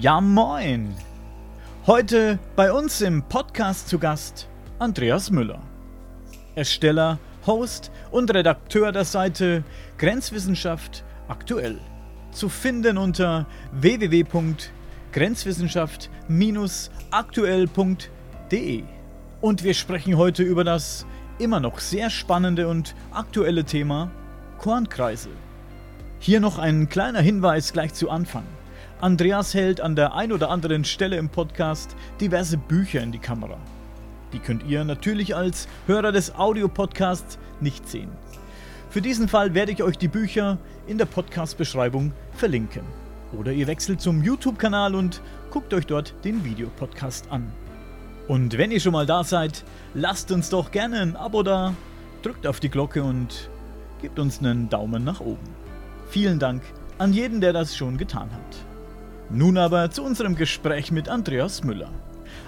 Ja, moin! Heute bei uns im Podcast zu Gast Andreas Müller. Ersteller, Host und Redakteur der Seite Grenzwissenschaft aktuell. Zu finden unter www.grenzwissenschaft-aktuell.de. Und wir sprechen heute über das immer noch sehr spannende und aktuelle Thema Kornkreise. Hier noch ein kleiner Hinweis gleich zu Anfang. Andreas hält an der ein oder anderen Stelle im Podcast diverse Bücher in die Kamera. Die könnt ihr natürlich als Hörer des Audiopodcasts nicht sehen. Für diesen Fall werde ich euch die Bücher in der Podcast-Beschreibung verlinken. Oder ihr wechselt zum YouTube-Kanal und guckt euch dort den Videopodcast an. Und wenn ihr schon mal da seid, lasst uns doch gerne ein Abo da, drückt auf die Glocke und gebt uns einen Daumen nach oben. Vielen Dank an jeden, der das schon getan hat. Nun aber zu unserem Gespräch mit Andreas Müller.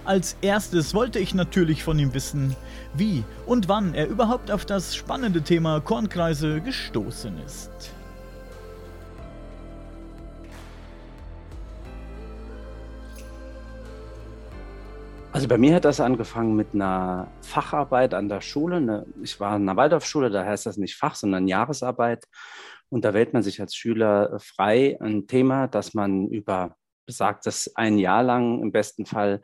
Als erstes wollte ich natürlich von ihm wissen, wie und wann er überhaupt auf das spannende Thema Kornkreise gestoßen ist. Also bei mir hat das angefangen mit einer Facharbeit an der Schule. Ich war in einer Waldorfschule, da heißt das nicht Fach, sondern Jahresarbeit. Und da wählt man sich als Schüler äh, frei ein Thema, das man über besagtes ein Jahr lang im besten Fall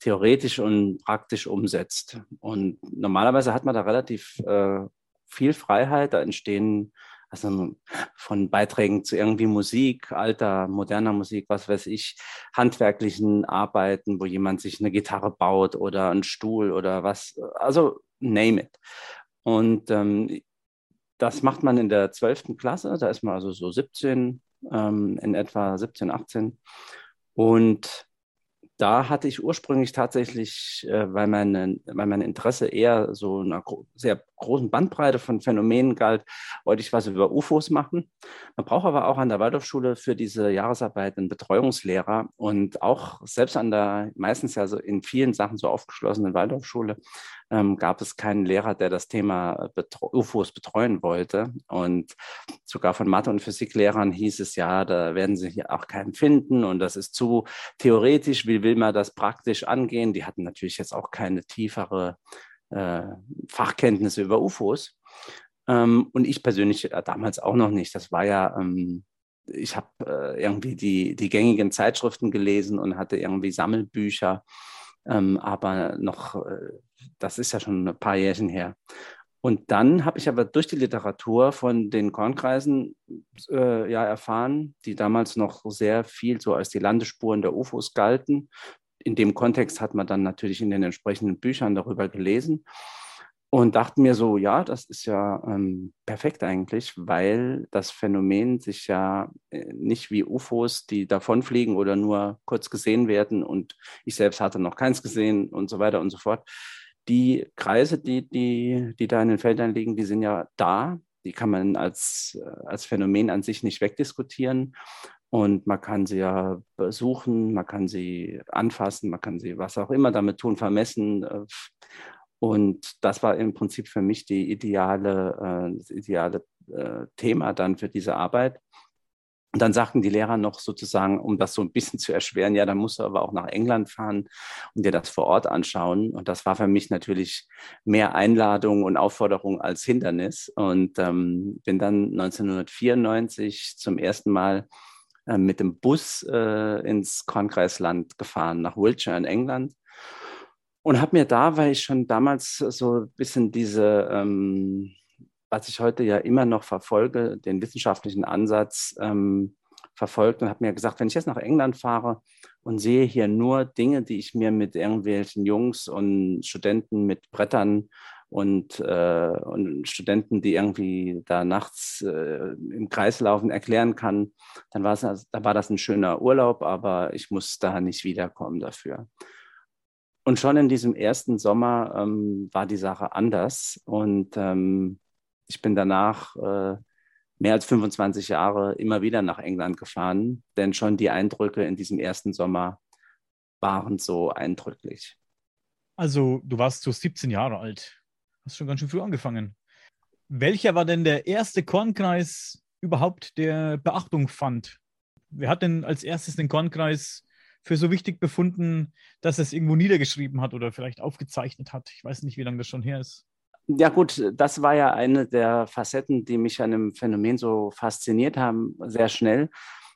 theoretisch und praktisch umsetzt. Und normalerweise hat man da relativ äh, viel Freiheit. Da entstehen also von Beiträgen zu irgendwie Musik, alter, moderner Musik, was weiß ich, handwerklichen Arbeiten, wo jemand sich eine Gitarre baut oder einen Stuhl oder was, also name it. Und ähm, das macht man in der 12. Klasse, da ist man also so 17, ähm, in etwa 17, 18. Und da hatte ich ursprünglich tatsächlich, äh, weil, meine, weil mein Interesse eher so einer gro sehr großen Bandbreite von Phänomenen galt, wollte ich was über UFOs machen. Man braucht aber auch an der Waldorfschule für diese Jahresarbeit einen Betreuungslehrer und auch selbst an der meistens ja so in vielen Sachen so aufgeschlossenen Waldorfschule ähm, gab es keinen Lehrer, der das Thema Betre UFOs betreuen wollte. Und sogar von Mathe- und Physiklehrern hieß es ja, da werden sie hier auch keinen finden und das ist zu theoretisch, wie will man das praktisch angehen? Die hatten natürlich jetzt auch keine tiefere äh, Fachkenntnisse über UFOs. Ähm, und ich persönlich äh, damals auch noch nicht. Das war ja, ähm, ich habe äh, irgendwie die, die gängigen Zeitschriften gelesen und hatte irgendwie Sammelbücher, ähm, aber noch, äh, das ist ja schon ein paar Jährchen her. Und dann habe ich aber durch die Literatur von den Kornkreisen äh, ja erfahren, die damals noch sehr viel so als die Landesspuren der UFOs galten, in dem Kontext hat man dann natürlich in den entsprechenden Büchern darüber gelesen und dachte mir so, ja, das ist ja ähm, perfekt eigentlich, weil das Phänomen sich ja äh, nicht wie UFOs, die davonfliegen oder nur kurz gesehen werden und ich selbst hatte noch keins gesehen und so weiter und so fort. Die Kreise, die, die, die da in den Feldern liegen, die sind ja da. Die kann man als, äh, als Phänomen an sich nicht wegdiskutieren. Und man kann sie ja besuchen, man kann sie anfassen, man kann sie was auch immer damit tun, vermessen. Äh, und das war im Prinzip für mich die ideale, äh, das ideale Thema dann für diese Arbeit. Und dann sagten die Lehrer noch sozusagen, um das so ein bisschen zu erschweren, ja, dann musst du aber auch nach England fahren und dir das vor Ort anschauen. Und das war für mich natürlich mehr Einladung und Aufforderung als Hindernis. Und ähm, bin dann 1994 zum ersten Mal äh, mit dem Bus äh, ins Kornkreisland gefahren, nach Wiltshire in England. Und habe mir da, weil ich schon damals so ein bisschen diese, ähm, was ich heute ja immer noch verfolge, den wissenschaftlichen Ansatz ähm, verfolgt und habe mir gesagt, wenn ich jetzt nach England fahre und sehe hier nur Dinge, die ich mir mit irgendwelchen Jungs und Studenten mit Brettern und, äh, und Studenten, die irgendwie da nachts äh, im Kreis laufen, erklären kann, dann war es, da war das ein schöner Urlaub, aber ich muss da nicht wiederkommen dafür. Und schon in diesem ersten Sommer ähm, war die Sache anders und ähm, ich bin danach äh, mehr als 25 Jahre immer wieder nach England gefahren, denn schon die Eindrücke in diesem ersten Sommer waren so eindrücklich. Also du warst so 17 Jahre alt. Hast schon ganz schön früh angefangen. Welcher war denn der erste Kornkreis überhaupt, der Beachtung fand? Wer hat denn als erstes den Kornkreis für so wichtig befunden, dass es irgendwo niedergeschrieben hat oder vielleicht aufgezeichnet hat. Ich weiß nicht, wie lange das schon her ist. Ja gut, das war ja eine der Facetten, die mich an dem Phänomen so fasziniert haben, sehr schnell,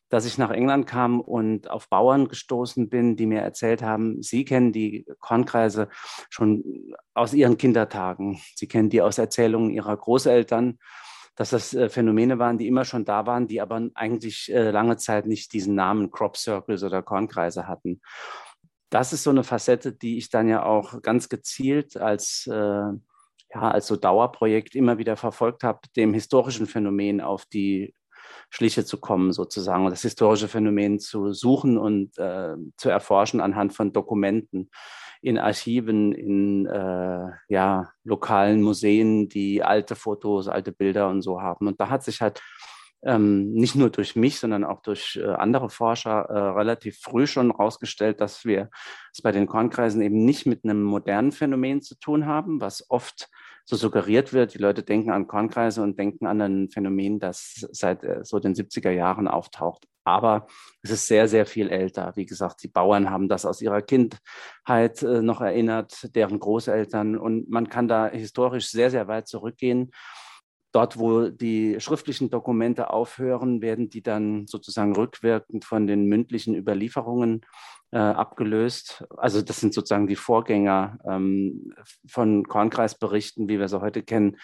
dass ich nach England kam und auf Bauern gestoßen bin, die mir erzählt haben, sie kennen die Kornkreise schon aus ihren Kindertagen. Sie kennen die aus Erzählungen ihrer Großeltern, dass das äh, Phänomene waren, die immer schon da waren, die aber eigentlich äh, lange Zeit nicht diesen Namen Crop Circles oder Kornkreise hatten. Das ist so eine Facette, die ich dann ja auch ganz gezielt als äh, ja, als so Dauerprojekt immer wieder verfolgt habe, dem historischen Phänomen auf die Schliche zu kommen, sozusagen, das historische Phänomen zu suchen und äh, zu erforschen anhand von Dokumenten in Archiven, in äh, ja, lokalen Museen, die alte Fotos, alte Bilder und so haben. Und da hat sich halt ähm, nicht nur durch mich, sondern auch durch äh, andere Forscher äh, relativ früh schon herausgestellt, dass wir es bei den Kornkreisen eben nicht mit einem modernen Phänomen zu tun haben, was oft so suggeriert wird. Die Leute denken an Kornkreise und denken an ein Phänomen, das seit äh, so den 70er Jahren auftaucht. Aber es ist sehr, sehr viel älter. Wie gesagt, die Bauern haben das aus ihrer Kindheit äh, noch erinnert, deren Großeltern. Und man kann da historisch sehr, sehr weit zurückgehen. Dort, wo die schriftlichen Dokumente aufhören, werden die dann sozusagen rückwirkend von den mündlichen Überlieferungen äh, abgelöst. Also das sind sozusagen die Vorgänger ähm, von Kornkreisberichten, wie wir sie heute kennen.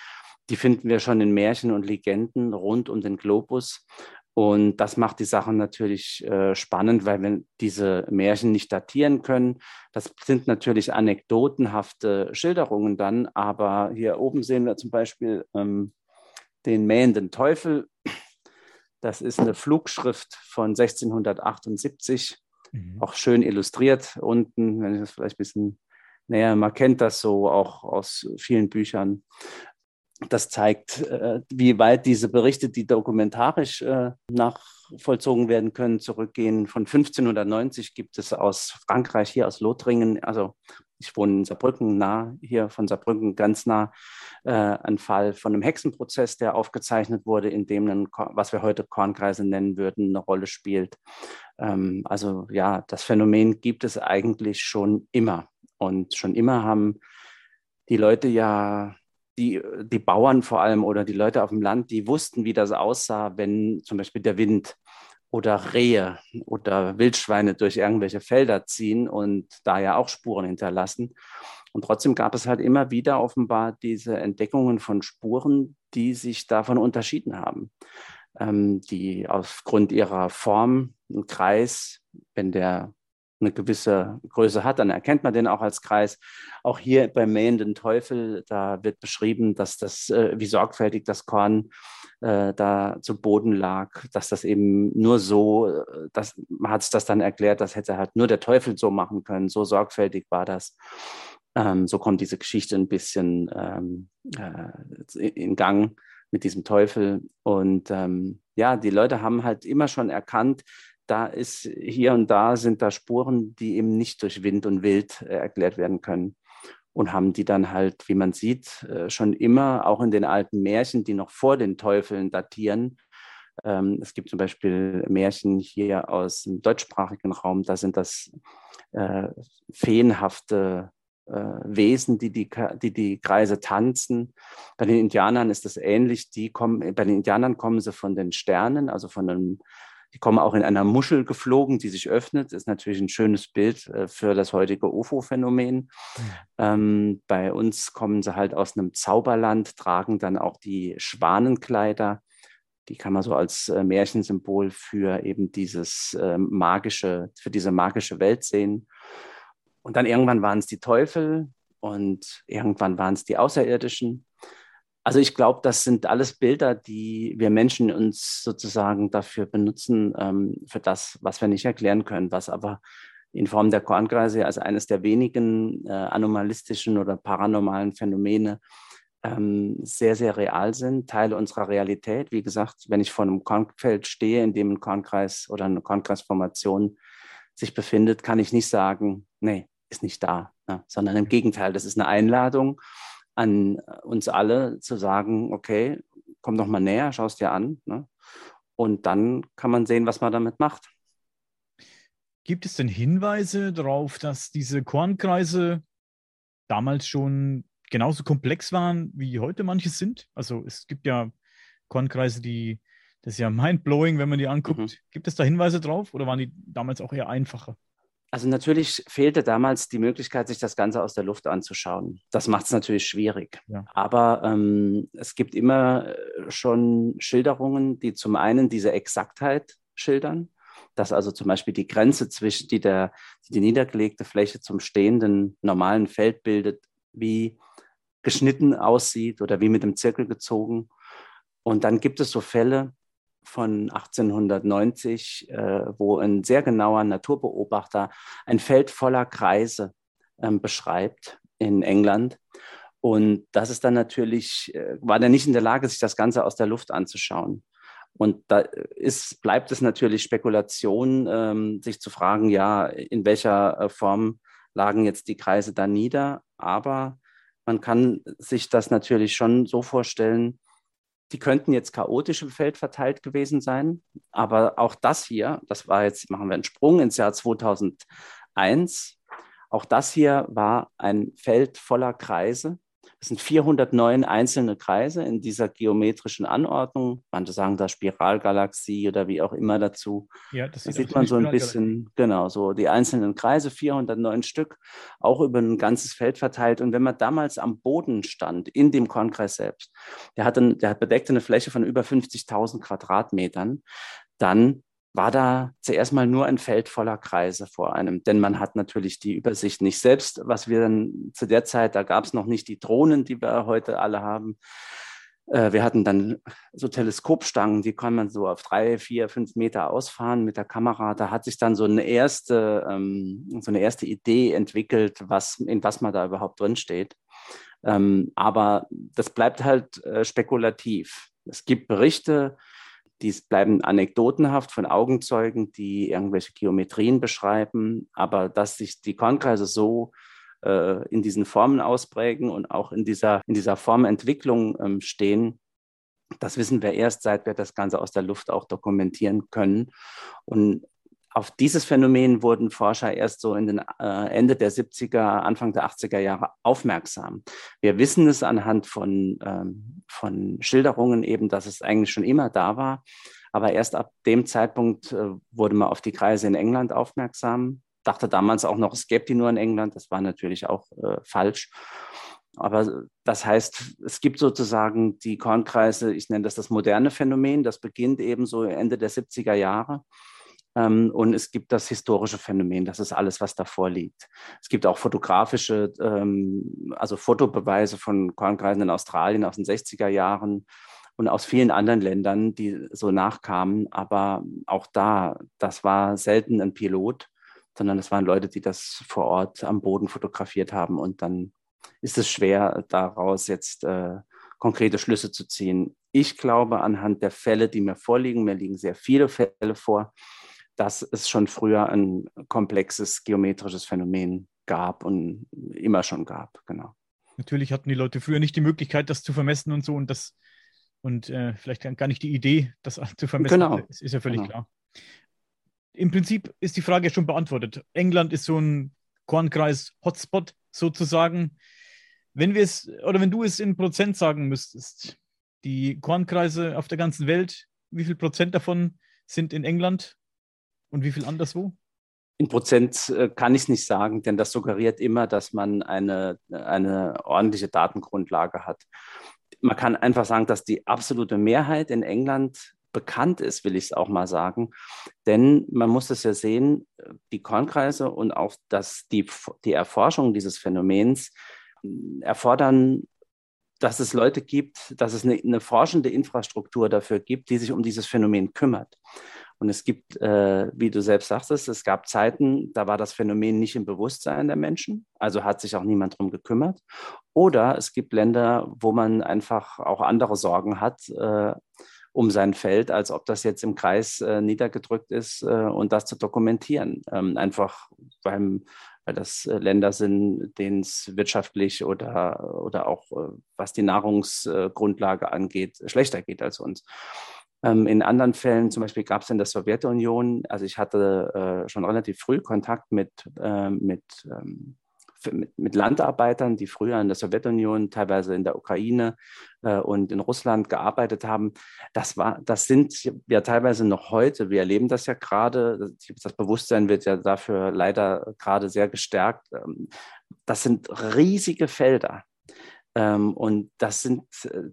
Die finden wir schon in Märchen und Legenden rund um den Globus. Und das macht die Sache natürlich äh, spannend, weil wir diese Märchen nicht datieren können. Das sind natürlich anekdotenhafte Schilderungen dann, aber hier oben sehen wir zum Beispiel ähm, den mähenden Teufel. Das ist eine Flugschrift von 1678 Mhm. Auch schön illustriert unten, wenn ich das vielleicht ein bisschen näher, man kennt das so auch aus vielen Büchern. Das zeigt, äh, wie weit diese Berichte, die dokumentarisch äh, nachvollzogen werden können, zurückgehen. Von 1590 gibt es aus Frankreich, hier aus Lothringen, also ich wohne in Saarbrücken, nah hier von Saarbrücken ganz nah, äh, ein Fall von einem Hexenprozess, der aufgezeichnet wurde, in dem ein, was wir heute Kornkreise nennen würden, eine Rolle spielt. Ähm, also ja, das Phänomen gibt es eigentlich schon immer. Und schon immer haben die Leute ja, die, die Bauern vor allem oder die Leute auf dem Land, die wussten, wie das aussah, wenn zum Beispiel der Wind oder Rehe oder Wildschweine durch irgendwelche Felder ziehen und da ja auch Spuren hinterlassen. Und trotzdem gab es halt immer wieder offenbar diese Entdeckungen von Spuren, die sich davon unterschieden haben ähm, die aufgrund ihrer Form, Kreis, wenn der eine gewisse Größe hat, dann erkennt man den auch als Kreis. Auch hier beim mähenden Teufel, da wird beschrieben, dass das, äh, wie sorgfältig das Korn äh, da zu Boden lag, dass das eben nur so, äh, dass, man hat es das dann erklärt, das hätte halt nur der Teufel so machen können, so sorgfältig war das. Ähm, so kommt diese Geschichte ein bisschen ähm, äh, in Gang mit diesem Teufel. Und ähm, ja, die Leute haben halt immer schon erkannt, da ist hier und da sind da Spuren, die eben nicht durch Wind und Wild äh, erklärt werden können. Und haben die dann halt, wie man sieht, äh, schon immer, auch in den alten Märchen, die noch vor den Teufeln datieren. Ähm, es gibt zum Beispiel Märchen hier aus dem deutschsprachigen Raum, da sind das äh, feenhafte äh, Wesen, die die, die die Kreise tanzen. Bei den Indianern ist das ähnlich. Die kommen, bei den Indianern kommen sie von den Sternen, also von einem, die kommen auch in einer Muschel geflogen, die sich öffnet. Das ist natürlich ein schönes Bild äh, für das heutige UFO-Phänomen. Ähm, bei uns kommen sie halt aus einem Zauberland, tragen dann auch die Schwanenkleider. Die kann man so als äh, Märchensymbol für eben dieses äh, magische, für diese magische Welt sehen. Und dann irgendwann waren es die Teufel und irgendwann waren es die Außerirdischen. Also ich glaube, das sind alles Bilder, die wir Menschen uns sozusagen dafür benutzen, ähm, für das, was wir nicht erklären können, was aber in Form der Kornkreise als eines der wenigen äh, anomalistischen oder paranormalen Phänomene ähm, sehr, sehr real sind, Teile unserer Realität. Wie gesagt, wenn ich vor einem Kornfeld stehe, in dem ein Kornkreis oder eine Kornkreisformation sich befindet, kann ich nicht sagen, nee, ist nicht da, ne? sondern im Gegenteil, das ist eine Einladung an uns alle zu sagen, okay, komm doch mal näher, schau es dir an. Ne? Und dann kann man sehen, was man damit macht. Gibt es denn Hinweise darauf, dass diese Kornkreise damals schon genauso komplex waren, wie heute manche sind? Also es gibt ja Kornkreise, die, das ist ja mindblowing, wenn man die anguckt. Mhm. Gibt es da Hinweise drauf oder waren die damals auch eher einfacher? Also natürlich fehlte damals die Möglichkeit, sich das Ganze aus der Luft anzuschauen. Das macht es natürlich schwierig. Ja. Aber ähm, es gibt immer äh, schon Schilderungen, die zum einen diese Exaktheit schildern, dass also zum Beispiel die Grenze zwischen die, der, die niedergelegte Fläche zum stehenden normalen Feld bildet, wie geschnitten aussieht oder wie mit dem Zirkel gezogen. Und dann gibt es so Fälle, von 1890, äh, wo ein sehr genauer Naturbeobachter ein Feld voller Kreise ähm, beschreibt in England. Und das ist dann natürlich, äh, war der nicht in der Lage, sich das Ganze aus der Luft anzuschauen. Und da ist, bleibt es natürlich Spekulation, ähm, sich zu fragen, ja, in welcher äh, Form lagen jetzt die Kreise da nieder. Aber man kann sich das natürlich schon so vorstellen, die könnten jetzt chaotisch im Feld verteilt gewesen sein. Aber auch das hier, das war jetzt, machen wir einen Sprung ins Jahr 2001. Auch das hier war ein Feld voller Kreise. Es sind 409 einzelne Kreise in dieser geometrischen Anordnung. Manche sagen da Spiralgalaxie oder wie auch immer dazu. Ja, das da sieht man so ein bisschen, genau, so die einzelnen Kreise, 409 Stück, auch über ein ganzes Feld verteilt. Und wenn man damals am Boden stand, in dem Kornkreis selbst, der, hatte, der bedeckte eine Fläche von über 50.000 Quadratmetern, dann war da zuerst mal nur ein Feld voller Kreise vor einem, denn man hat natürlich die Übersicht nicht selbst, was wir dann zu der Zeit, da gab es noch nicht die Drohnen, die wir heute alle haben. Äh, wir hatten dann so Teleskopstangen, die kann man so auf drei, vier, fünf Meter ausfahren mit der Kamera. Da hat sich dann so eine erste, ähm, so eine erste Idee entwickelt, was, in was man da überhaupt drin steht. Ähm, aber das bleibt halt äh, spekulativ. Es gibt Berichte, dies bleiben anekdotenhaft von Augenzeugen, die irgendwelche Geometrien beschreiben, aber dass sich die Kornkreise so äh, in diesen Formen ausprägen und auch in dieser, in dieser Formentwicklung ähm, stehen, das wissen wir erst, seit wir das Ganze aus der Luft auch dokumentieren können. Und auf dieses Phänomen wurden Forscher erst so in den äh, Ende der 70er, Anfang der 80er Jahre aufmerksam. Wir wissen es anhand von, ähm, von Schilderungen eben, dass es eigentlich schon immer da war. Aber erst ab dem Zeitpunkt äh, wurde man auf die Kreise in England aufmerksam. Dachte damals auch noch, es gäbe die nur in England. Das war natürlich auch äh, falsch. Aber das heißt, es gibt sozusagen die Kornkreise, ich nenne das das moderne Phänomen, das beginnt eben so Ende der 70er Jahre ähm, und es gibt das historische Phänomen, das ist alles, was davor liegt. Es gibt auch fotografische, ähm, also Fotobeweise von Kornkreisen in Australien aus den 60er Jahren und aus vielen anderen Ländern, die so nachkamen. Aber auch da, das war selten ein Pilot, sondern es waren Leute, die das vor Ort am Boden fotografiert haben. Und dann ist es schwer, daraus jetzt äh, konkrete Schlüsse zu ziehen. Ich glaube, anhand der Fälle, die mir vorliegen, mir liegen sehr viele Fälle vor, dass es schon früher ein komplexes geometrisches Phänomen gab und immer schon gab, genau. Natürlich hatten die Leute früher nicht die Möglichkeit, das zu vermessen und so und das und äh, vielleicht gar nicht die Idee, das zu vermessen. Genau. Das ist ja völlig genau. klar. Im Prinzip ist die Frage schon beantwortet. England ist so ein Kornkreis-Hotspot sozusagen. Wenn wir es oder wenn du es in Prozent sagen müsstest, die Kornkreise auf der ganzen Welt, wie viel Prozent davon sind in England und wie viel anderswo? In Prozent äh, kann ich es nicht sagen, denn das suggeriert immer, dass man eine, eine ordentliche Datengrundlage hat. Man kann einfach sagen, dass die absolute Mehrheit in England bekannt ist, will ich es auch mal sagen. Denn man muss es ja sehen, die Kornkreise und auch das, die, die Erforschung dieses Phänomens äh, erfordern dass es Leute gibt, dass es eine, eine, forschende Infrastruktur dafür gibt, die sich um dieses Phänomen kümmert. Und es gibt, äh, wie du selbst sagtest, es gab Zeiten, da war das Phänomen nicht im Bewusstsein der Menschen, also hat sich auch niemand darum gekümmert. Oder es gibt Länder, wo man einfach auch andere Sorgen hat äh, um sein Feld, als ob das jetzt im Kreis äh, niedergedrückt ist äh, und das zu dokumentieren. Ähm, einfach beim weil das äh, Länder sind, denen es wirtschaftlich oder, oder auch äh, was die Nahrungsgrundlage angeht, schlechter geht als uns. Ähm, in anderen Fällen, zum Beispiel gab es in der Sowjetunion, also ich hatte äh, schon relativ früh Kontakt mit, äh, mit, ähm, mit, mit, Landarbeitern, die früher in der Sowjetunion, teilweise in der Ukraine äh, und in Russland gearbeitet haben. Das, war, das sind ja teilweise noch heute, wir erleben das ja gerade, das Bewusstsein wird ja dafür leider gerade sehr gestärkt. Ähm, das sind riesige Felder. Ähm, und das sind,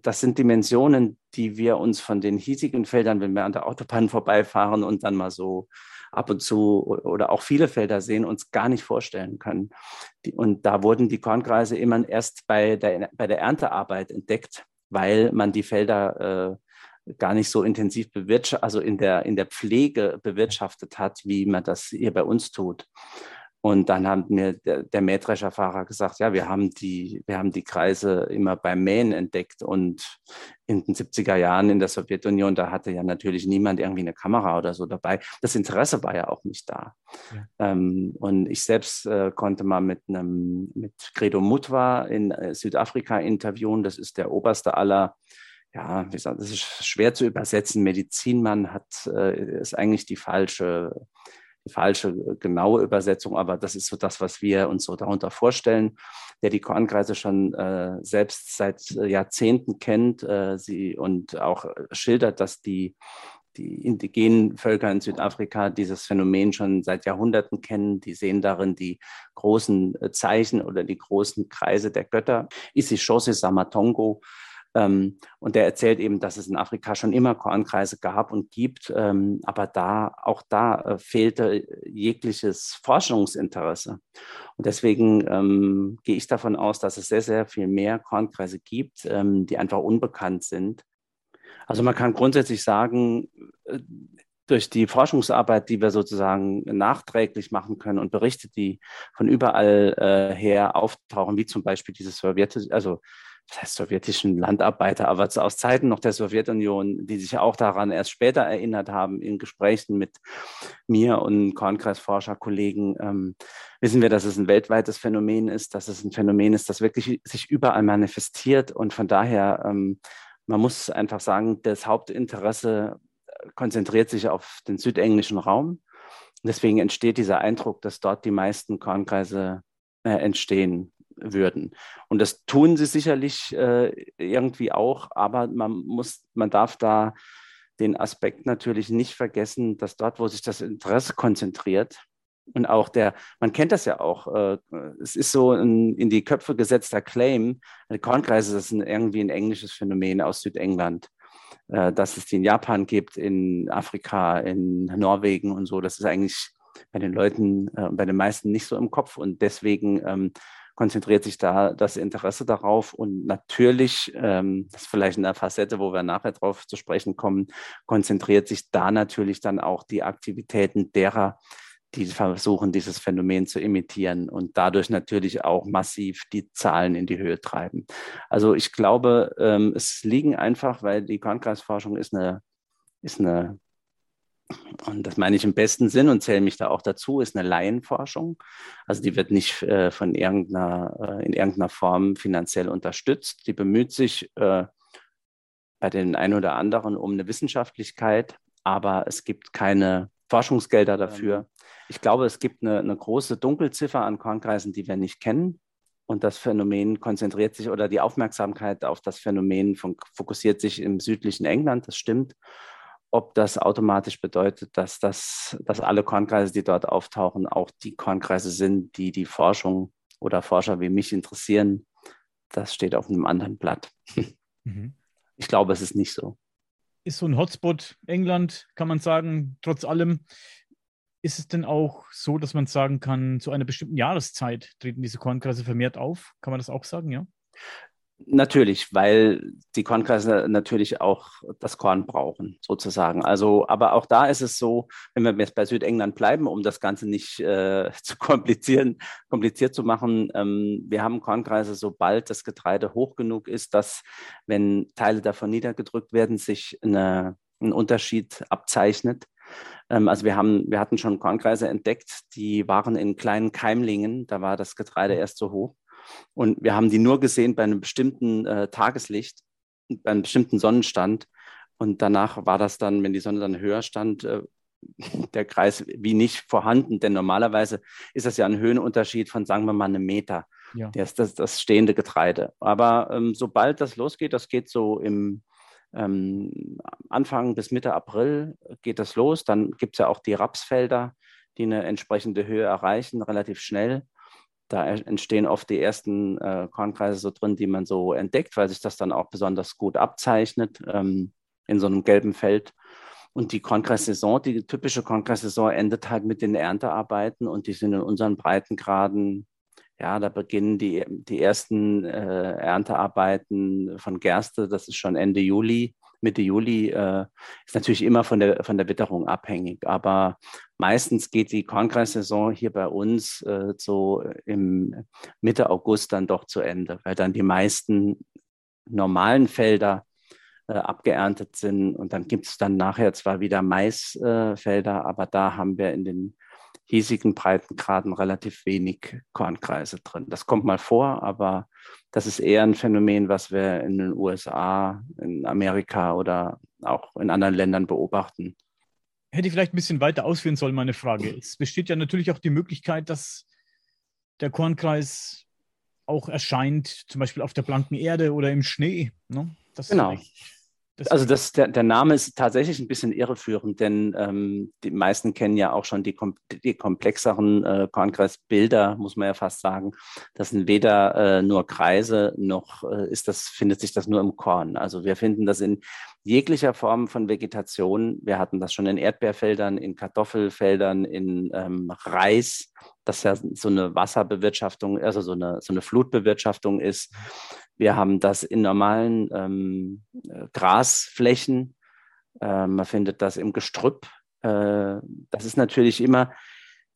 das sind Dimensionen, die wir uns von den hiesigen Feldern, wenn wir an der Autobahn vorbeifahren und dann mal so ab und zu oder auch viele Felder sehen, uns gar nicht vorstellen können. Und da wurden die Kornkreise immer erst bei der, bei der Erntearbeit entdeckt, weil man die Felder äh, gar nicht so intensiv bewirtschaftet, also in der, in der Pflege bewirtschaftet hat, wie man das hier bei uns tut. Und dann haben mir der, der Mähdrescherfahrer gesagt, ja, wir haben die, wir haben die Kreise immer beim Mähen entdeckt. Und in den 70er Jahren in der Sowjetunion, da hatte ja natürlich niemand irgendwie eine Kamera oder so dabei. Das Interesse war ja auch nicht da. Ja. Ähm, und ich selbst äh, konnte mal mit einem, mit Credo Mutwa in äh, Südafrika interviewen. Das ist der oberste aller ja, wie gesagt, das ist schwer zu übersetzen. Medizinmann hat, äh, ist eigentlich die falsche falsche äh, genaue Übersetzung, aber das ist so das, was wir uns so darunter vorstellen, der die Kornkreise schon äh, selbst seit äh, Jahrzehnten kennt äh, sie, und auch schildert, dass die, die indigenen Völker in Südafrika dieses Phänomen schon seit Jahrhunderten kennen. Die sehen darin die großen äh, Zeichen oder die großen Kreise der Götter. Isishose Samatongo ähm, und der erzählt eben, dass es in Afrika schon immer Kornkreise gab und gibt, ähm, aber da auch da äh, fehlte jegliches Forschungsinteresse. Und deswegen ähm, gehe ich davon aus, dass es sehr, sehr viel mehr Kornkreise gibt, ähm, die einfach unbekannt sind. Also man kann grundsätzlich sagen, äh, durch die Forschungsarbeit, die wir sozusagen nachträglich machen können und Berichte, die von überall äh, her auftauchen, wie zum Beispiel diese sowjetische, also das heißt sowjetischen Landarbeiter, aber aus Zeiten noch der Sowjetunion, die sich auch daran erst später erinnert haben, in Gesprächen mit mir und Kornkreisforscherkollegen, ähm, wissen wir, dass es ein weltweites Phänomen ist, dass es ein Phänomen ist, das wirklich sich überall manifestiert und von daher, ähm, man muss einfach sagen, das Hauptinteresse konzentriert sich auf den südenglischen Raum. Deswegen entsteht dieser Eindruck, dass dort die meisten Kornkreise äh, entstehen würden. Und das tun sie sicherlich äh, irgendwie auch, aber man muss, man darf da den Aspekt natürlich nicht vergessen, dass dort, wo sich das Interesse konzentriert, und auch der, man kennt das ja auch, äh, es ist so ein in die Köpfe gesetzter Claim, Kornkreise, das ist ein, irgendwie ein englisches Phänomen aus Südengland, äh, dass es die in Japan gibt, in Afrika, in Norwegen und so, das ist eigentlich bei den Leuten, äh, bei den meisten nicht so im Kopf und deswegen ähm, konzentriert sich da das Interesse darauf. Und natürlich, ähm, das ist vielleicht eine Facette, wo wir nachher drauf zu sprechen kommen, konzentriert sich da natürlich dann auch die Aktivitäten derer, die versuchen, dieses Phänomen zu imitieren und dadurch natürlich auch massiv die Zahlen in die Höhe treiben. Also ich glaube, ähm, es liegen einfach, weil die Kornkreisforschung ist eine, ist eine und das meine ich im besten Sinn und zähle mich da auch dazu, ist eine Laienforschung. Also die wird nicht äh, von irgendeiner, äh, in irgendeiner Form finanziell unterstützt. Die bemüht sich äh, bei den einen oder anderen um eine Wissenschaftlichkeit, aber es gibt keine Forschungsgelder dafür. Ich glaube, es gibt eine, eine große Dunkelziffer an Kornkreisen, die wir nicht kennen. Und das Phänomen konzentriert sich oder die Aufmerksamkeit auf das Phänomen fokussiert sich im südlichen England, das stimmt ob das automatisch bedeutet, dass, das, dass alle Kornkreise, die dort auftauchen, auch die Kornkreise sind, die die Forschung oder Forscher wie mich interessieren, das steht auf einem anderen Blatt. Mhm. Ich glaube, es ist nicht so. Ist so ein Hotspot England, kann man sagen, trotz allem. Ist es denn auch so, dass man sagen kann, zu einer bestimmten Jahreszeit treten diese Kornkreise vermehrt auf? Kann man das auch sagen, ja? Natürlich, weil die Kornkreise natürlich auch das Korn brauchen, sozusagen. Also, aber auch da ist es so, wenn wir jetzt bei Südengland bleiben, um das Ganze nicht äh, zu komplizieren, kompliziert zu machen, ähm, wir haben Kornkreise, sobald das Getreide hoch genug ist, dass, wenn Teile davon niedergedrückt werden, sich eine, ein Unterschied abzeichnet. Ähm, also wir haben, wir hatten schon Kornkreise entdeckt, die waren in kleinen Keimlingen, da war das Getreide erst so hoch. Und wir haben die nur gesehen bei einem bestimmten äh, Tageslicht, bei einem bestimmten Sonnenstand. Und danach war das dann, wenn die Sonne dann höher stand, äh, der Kreis wie nicht vorhanden. Denn normalerweise ist das ja ein Höhenunterschied von, sagen wir mal, einem Meter. Ja. Das das, das stehende Getreide. Aber ähm, sobald das losgeht, das geht so im ähm, Anfang bis Mitte April geht das los. Dann gibt es ja auch die Rapsfelder, die eine entsprechende Höhe erreichen, relativ schnell. Da entstehen oft die ersten äh, Kornkreise so drin, die man so entdeckt, weil sich das dann auch besonders gut abzeichnet ähm, in so einem gelben Feld. Und die Kornkreissaison, die typische Kornkreissaison endet halt mit den Erntearbeiten und die sind in unseren Breitengraden ja, da beginnen die, die ersten äh, Erntearbeiten von Gerste, das ist schon Ende Juli. Mitte Juli äh, ist natürlich immer von der, von der Witterung abhängig, aber meistens geht die Kornkreissaison hier bei uns äh, so im Mitte August dann doch zu Ende, weil dann die meisten normalen Felder äh, abgeerntet sind. Und dann gibt es dann nachher zwar wieder Maisfelder, aber da haben wir in den hiesigen Breitengraden relativ wenig Kornkreise drin. Das kommt mal vor, aber das ist eher ein Phänomen, was wir in den USA, in Amerika oder auch in anderen Ländern beobachten. Hätte ich vielleicht ein bisschen weiter ausführen sollen, meine Frage. Es besteht ja natürlich auch die Möglichkeit, dass der Kornkreis auch erscheint, zum Beispiel auf der blanken Erde oder im Schnee. Ne? Das genau. Das also das, der, der, Name ist tatsächlich ein bisschen irreführend, denn ähm, die meisten kennen ja auch schon die, die komplexeren äh, Kornkreisbilder, muss man ja fast sagen. Das sind weder äh, nur Kreise, noch äh, ist das, findet sich das nur im Korn. Also wir finden das in jeglicher Form von Vegetation. Wir hatten das schon in Erdbeerfeldern, in Kartoffelfeldern, in ähm, Reis, das ja so eine Wasserbewirtschaftung, also so eine, so eine Flutbewirtschaftung ist. Wir haben das in normalen ähm, äh, Grasflächen. Äh, man findet das im Gestrüpp. Äh, das ist natürlich immer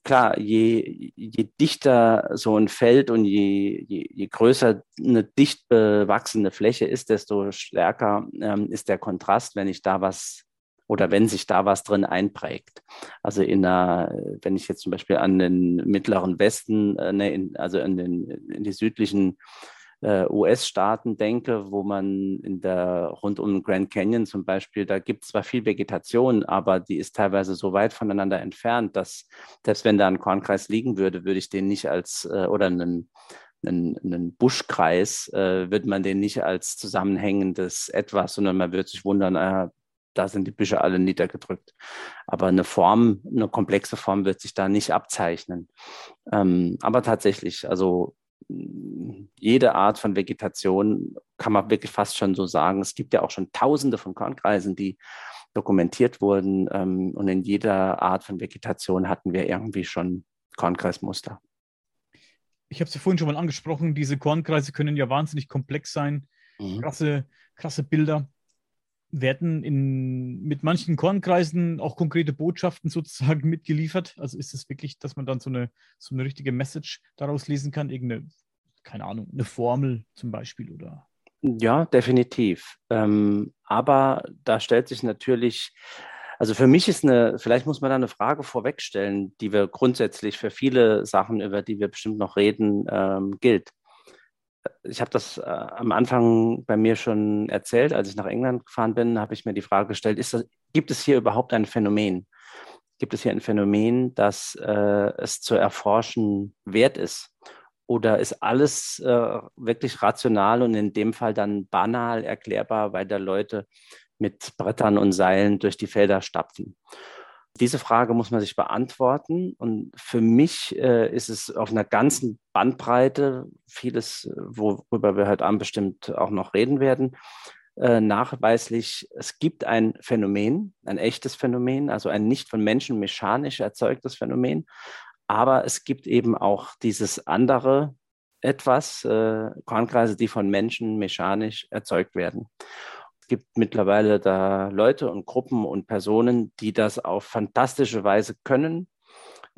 klar, je, je dichter so ein Feld und je, je, je größer eine dicht bewachsene Fläche ist, desto stärker ähm, ist der Kontrast, wenn ich da was oder wenn sich da was drin einprägt. Also in einer, wenn ich jetzt zum Beispiel an den mittleren Westen, äh, ne, in, also in, den, in die südlichen äh, US-Staaten denke, wo man in der rund um Grand Canyon zum Beispiel, da gibt es zwar viel Vegetation, aber die ist teilweise so weit voneinander entfernt, dass selbst wenn da ein Kornkreis liegen würde, würde ich den nicht als äh, oder einen einen, Buschkreis, äh, wird man den nicht als zusammenhängendes etwas, sondern man wird sich wundern, äh, da sind die Büsche alle niedergedrückt. Aber eine Form, eine komplexe Form wird sich da nicht abzeichnen. Ähm, aber tatsächlich, also jede Art von Vegetation kann man wirklich fast schon so sagen. Es gibt ja auch schon tausende von Kornkreisen, die dokumentiert wurden. Ähm, und in jeder Art von Vegetation hatten wir irgendwie schon Kornkreismuster. Ich habe es ja vorhin schon mal angesprochen, diese Kornkreise können ja wahnsinnig komplex sein. Mhm. Krasse, krasse Bilder. Werden in, mit manchen Kornkreisen auch konkrete Botschaften sozusagen mitgeliefert? Also ist es wirklich, dass man dann so eine, so eine richtige Message daraus lesen kann? Irgendeine, keine Ahnung, eine Formel zum Beispiel oder? Ja, definitiv. Ähm, aber da stellt sich natürlich, also für mich ist eine, vielleicht muss man da eine Frage vorwegstellen, die wir grundsätzlich für viele Sachen, über die wir bestimmt noch reden, ähm, gilt ich habe das äh, am Anfang bei mir schon erzählt, als ich nach England gefahren bin, habe ich mir die Frage gestellt, das, gibt es hier überhaupt ein Phänomen? Gibt es hier ein Phänomen, das äh, es zu erforschen wert ist? Oder ist alles äh, wirklich rational und in dem Fall dann banal erklärbar, weil da Leute mit Brettern und Seilen durch die Felder stapfen? Diese Frage muss man sich beantworten. Und für mich äh, ist es auf einer ganzen Bandbreite, vieles, worüber wir heute Abend bestimmt auch noch reden werden, äh, nachweislich, es gibt ein Phänomen, ein echtes Phänomen, also ein nicht von Menschen mechanisch erzeugtes Phänomen. Aber es gibt eben auch dieses andere etwas, äh, Kornkreise, die von Menschen mechanisch erzeugt werden gibt mittlerweile da Leute und Gruppen und Personen, die das auf fantastische Weise können,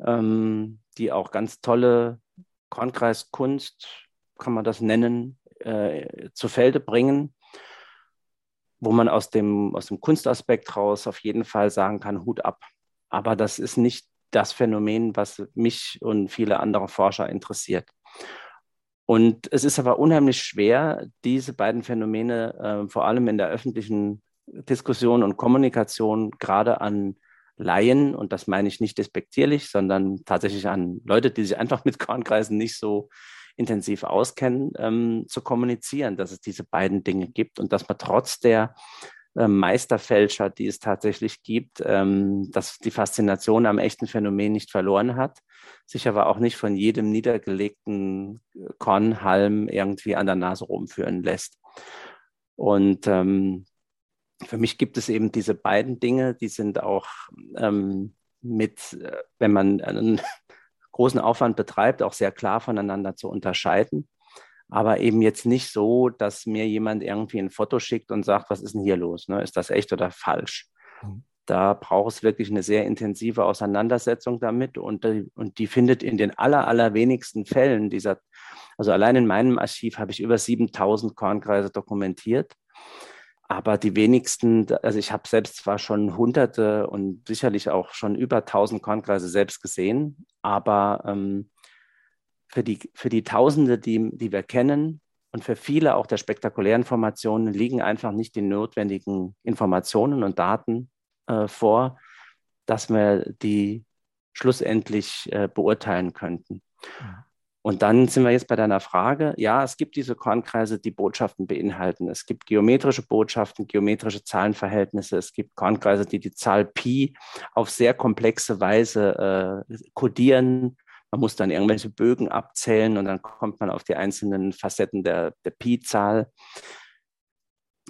ähm, die auch ganz tolle Kornkreiskunst, kann man das nennen, äh, zu Felde bringen, wo man aus dem, aus dem Kunstaspekt raus auf jeden Fall sagen kann, Hut ab. Aber das ist nicht das Phänomen, was mich und viele andere Forscher interessiert. Und es ist aber unheimlich schwer, diese beiden Phänomene äh, vor allem in der öffentlichen Diskussion und Kommunikation gerade an Laien, und das meine ich nicht despektierlich, sondern tatsächlich an Leute, die sich einfach mit Kornkreisen nicht so intensiv auskennen, ähm, zu kommunizieren, dass es diese beiden Dinge gibt und dass man trotz der Meisterfälscher, die es tatsächlich gibt, ähm, dass die Faszination am echten Phänomen nicht verloren hat, sich aber auch nicht von jedem niedergelegten Kornhalm irgendwie an der Nase rumführen lässt. Und ähm, für mich gibt es eben diese beiden Dinge, die sind auch ähm, mit, äh, wenn man einen großen Aufwand betreibt, auch sehr klar voneinander zu unterscheiden. Aber eben jetzt nicht so, dass mir jemand irgendwie ein Foto schickt und sagt, was ist denn hier los? Ne? Ist das echt oder falsch? Mhm. Da braucht es wirklich eine sehr intensive Auseinandersetzung damit und, und die findet in den aller, allerwenigsten Fällen dieser, also allein in meinem Archiv habe ich über 7000 Kornkreise dokumentiert. Aber die wenigsten, also ich habe selbst zwar schon hunderte und sicherlich auch schon über tausend Kornkreise selbst gesehen, aber ähm, für, die, für die Tausende, die, die wir kennen und für viele auch der spektakulären Formationen liegen einfach nicht die notwendigen Informationen und Daten äh, vor, dass wir die schlussendlich äh, beurteilen könnten. Ja. Und dann sind wir jetzt bei deiner Frage. Ja, es gibt diese Kornkreise, die Botschaften beinhalten. Es gibt geometrische Botschaften, geometrische Zahlenverhältnisse. Es gibt Kornkreise, die die Zahl Pi auf sehr komplexe Weise äh, kodieren. Man muss dann irgendwelche Bögen abzählen und dann kommt man auf die einzelnen Facetten der, der Pi-Zahl.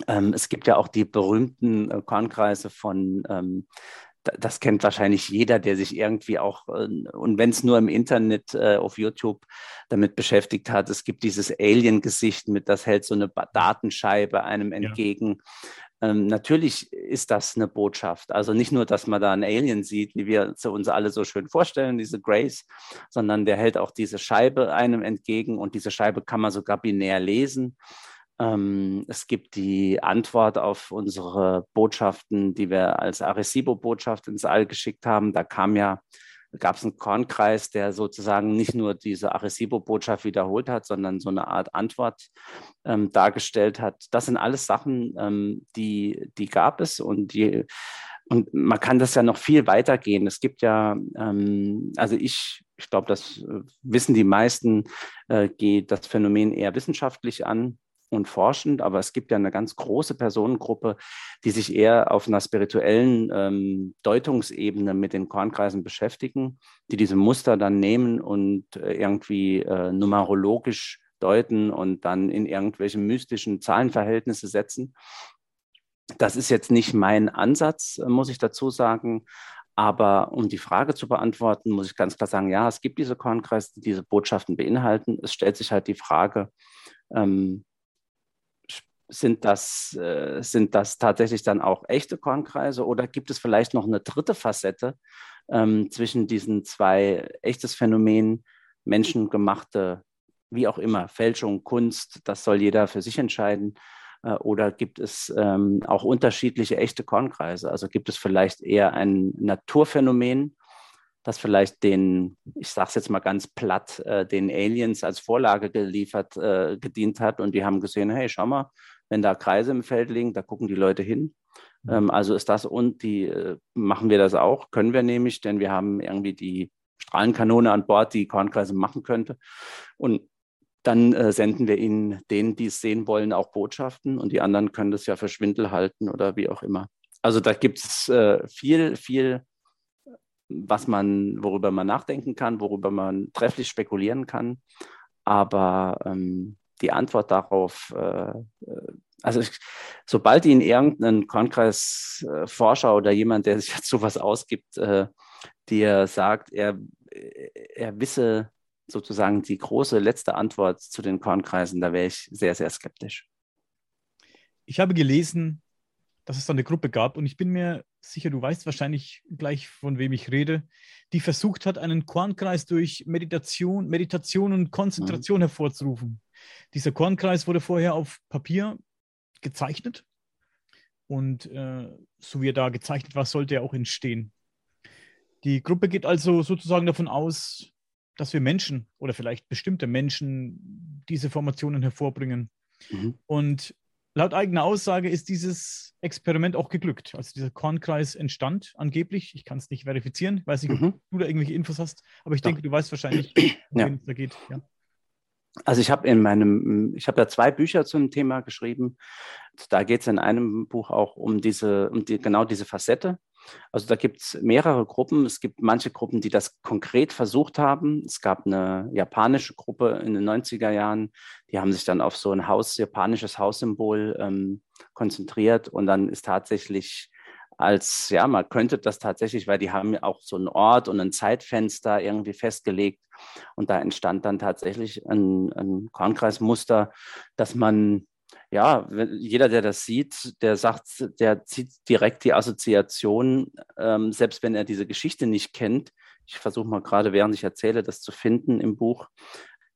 Ähm, es gibt ja auch die berühmten äh, Kornkreise von ähm, das kennt wahrscheinlich jeder, der sich irgendwie auch, äh, und wenn es nur im Internet äh, auf YouTube damit beschäftigt hat, es gibt dieses Alien-Gesicht mit, das hält so eine Datenscheibe einem entgegen. Ja. Ähm, natürlich ist das eine Botschaft. Also nicht nur, dass man da einen Alien sieht, wie wir uns alle so schön vorstellen, diese Grace, sondern der hält auch diese Scheibe einem entgegen und diese Scheibe kann man sogar binär lesen. Ähm, es gibt die Antwort auf unsere Botschaften, die wir als Arecibo-Botschaft ins All geschickt haben. Da kam ja, gab es einen Kornkreis, der sozusagen nicht nur diese Arecibo-Botschaft wiederholt hat, sondern so eine Art Antwort ähm, dargestellt hat. Das sind alles Sachen, ähm, die, die gab es und die und man kann das ja noch viel weiter gehen. Es gibt ja, ähm, also ich, ich glaube, das äh, wissen die meisten, äh, geht das Phänomen eher wissenschaftlich an und forschend, aber es gibt ja eine ganz große Personengruppe, die sich eher auf einer spirituellen ähm, Deutungsebene mit den Kornkreisen beschäftigen, die diese Muster dann nehmen und äh, irgendwie äh, numerologisch deuten und dann in irgendwelche mystischen Zahlenverhältnisse setzen. Das ist jetzt nicht mein Ansatz, äh, muss ich dazu sagen. Aber um die Frage zu beantworten, muss ich ganz klar sagen, ja, es gibt diese Kornkreise, die diese Botschaften beinhalten. Es stellt sich halt die Frage, ähm, sind das, äh, sind das tatsächlich dann auch echte Kornkreise oder gibt es vielleicht noch eine dritte Facette ähm, zwischen diesen zwei echtes Phänomen, menschengemachte, wie auch immer, Fälschung, Kunst, das soll jeder für sich entscheiden. Äh, oder gibt es ähm, auch unterschiedliche echte Kornkreise? Also gibt es vielleicht eher ein Naturphänomen, das vielleicht den, ich sage es jetzt mal ganz platt, äh, den Aliens als Vorlage geliefert, äh, gedient hat und die haben gesehen, hey, schau mal, wenn da Kreise im Feld liegen, da gucken die Leute hin. Mhm. Ähm, also ist das und die äh, machen wir das auch, können wir nämlich, denn wir haben irgendwie die Strahlenkanone an Bord, die Kornkreise machen könnte. Und dann äh, senden wir ihnen denen, die es sehen wollen, auch Botschaften und die anderen können das ja für Schwindel halten oder wie auch immer. Also da gibt es äh, viel, viel, was man, worüber man nachdenken kann, worüber man trefflich spekulieren kann. Aber ähm, die Antwort darauf, äh, äh, also ich, sobald Ihnen irgendein Kornkreis-Forscher oder jemand, der sich jetzt sowas ausgibt, äh, dir sagt, er, er wisse sozusagen die große letzte Antwort zu den Kornkreisen, da wäre ich sehr, sehr skeptisch. Ich habe gelesen, dass es da eine Gruppe gab und ich bin mir sicher, du weißt wahrscheinlich gleich, von wem ich rede, die versucht hat, einen Kornkreis durch Meditation, Meditation und Konzentration mhm. hervorzurufen. Dieser Kornkreis wurde vorher auf Papier gezeichnet und äh, so wie er da gezeichnet war, sollte er auch entstehen. Die Gruppe geht also sozusagen davon aus, dass wir Menschen oder vielleicht bestimmte Menschen diese Formationen hervorbringen. Mhm. Und laut eigener Aussage ist dieses Experiment auch geglückt. Also dieser Kornkreis entstand angeblich. Ich kann es nicht verifizieren. Ich weiß nicht, ob mhm. du da irgendwelche Infos hast, aber ich Doch. denke, du weißt wahrscheinlich, worum es da geht. Ja. Also ich habe in meinem, ich habe da zwei Bücher zum Thema geschrieben. Da geht es in einem Buch auch um diese, um die, genau diese Facette. Also da gibt es mehrere Gruppen. Es gibt manche Gruppen, die das konkret versucht haben. Es gab eine japanische Gruppe in den 90er Jahren, die haben sich dann auf so ein Haus, japanisches Haussymbol ähm, konzentriert und dann ist tatsächlich als, ja, man könnte das tatsächlich, weil die haben auch so einen Ort und ein Zeitfenster irgendwie festgelegt. Und da entstand dann tatsächlich ein, ein Kornkreismuster, dass man, ja, jeder, der das sieht, der sagt, der zieht direkt die Assoziation, ähm, selbst wenn er diese Geschichte nicht kennt. Ich versuche mal gerade, während ich erzähle, das zu finden im Buch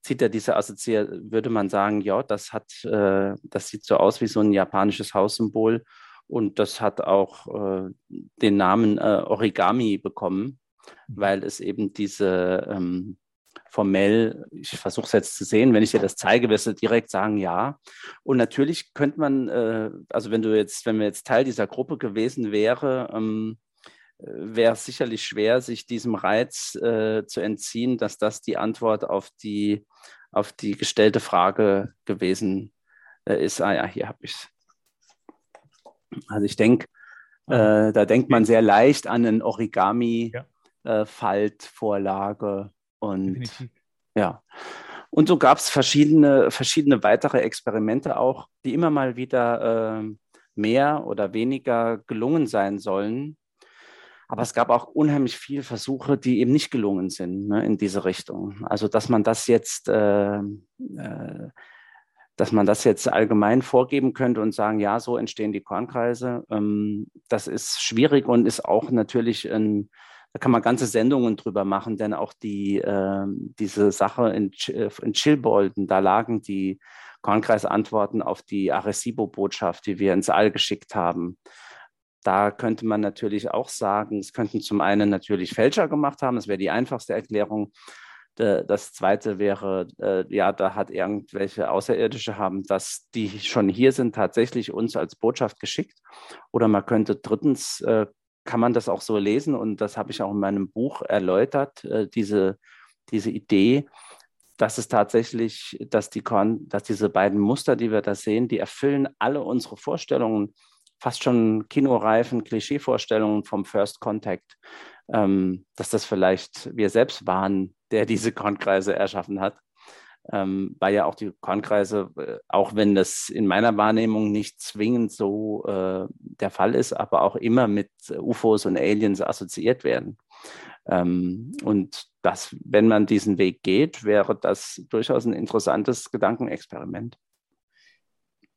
zieht er diese Assoziation, würde man sagen, ja, das hat, äh, das sieht so aus wie so ein japanisches Haussymbol und das hat auch äh, den Namen äh, Origami bekommen, mhm. weil es eben diese ähm, formell, ich versuche es jetzt zu sehen, wenn ich dir das zeige, wirst du direkt sagen, ja. Und natürlich könnte man, äh, also wenn du jetzt, wenn wir jetzt Teil dieser Gruppe gewesen wäre, ähm, wäre es sicherlich schwer, sich diesem Reiz äh, zu entziehen, dass das die Antwort auf die, auf die gestellte Frage gewesen äh, ist. Ah ja, hier habe ich es. Also ich denke, äh, da denkt man sehr leicht an einen Origami-Faltvorlage ja. äh, und Definitiv. ja. Und so gab es verschiedene, verschiedene weitere Experimente auch, die immer mal wieder äh, mehr oder weniger gelungen sein sollen. Aber es gab auch unheimlich viele Versuche, die eben nicht gelungen sind ne, in diese Richtung. Also dass man das jetzt äh, äh, dass man das jetzt allgemein vorgeben könnte und sagen, ja, so entstehen die Kornkreise. Ähm, das ist schwierig und ist auch natürlich ein, da kann man ganze Sendungen drüber machen, denn auch die, äh, diese Sache in, in Chilbolden, da lagen die Kornkreisantworten auf die Arecibo-Botschaft, die wir ins All geschickt haben. Da könnte man natürlich auch sagen, es könnten zum einen natürlich Fälscher gemacht haben, das wäre die einfachste Erklärung. Das zweite wäre, äh, ja, da hat irgendwelche Außerirdische haben, dass die schon hier sind, tatsächlich uns als Botschaft geschickt. Oder man könnte drittens, äh, kann man das auch so lesen und das habe ich auch in meinem Buch erläutert, äh, diese, diese Idee, dass es tatsächlich, dass, die, dass diese beiden Muster, die wir da sehen, die erfüllen alle unsere Vorstellungen, fast schon kinoreifen Klischeevorstellungen vom First Contact, ähm, dass das vielleicht wir selbst waren, der diese Kornkreise erschaffen hat. Ähm, weil ja auch die Kornkreise, äh, auch wenn das in meiner Wahrnehmung nicht zwingend so äh, der Fall ist, aber auch immer mit UFOs und Aliens assoziiert werden. Ähm, und das, wenn man diesen Weg geht, wäre das durchaus ein interessantes Gedankenexperiment.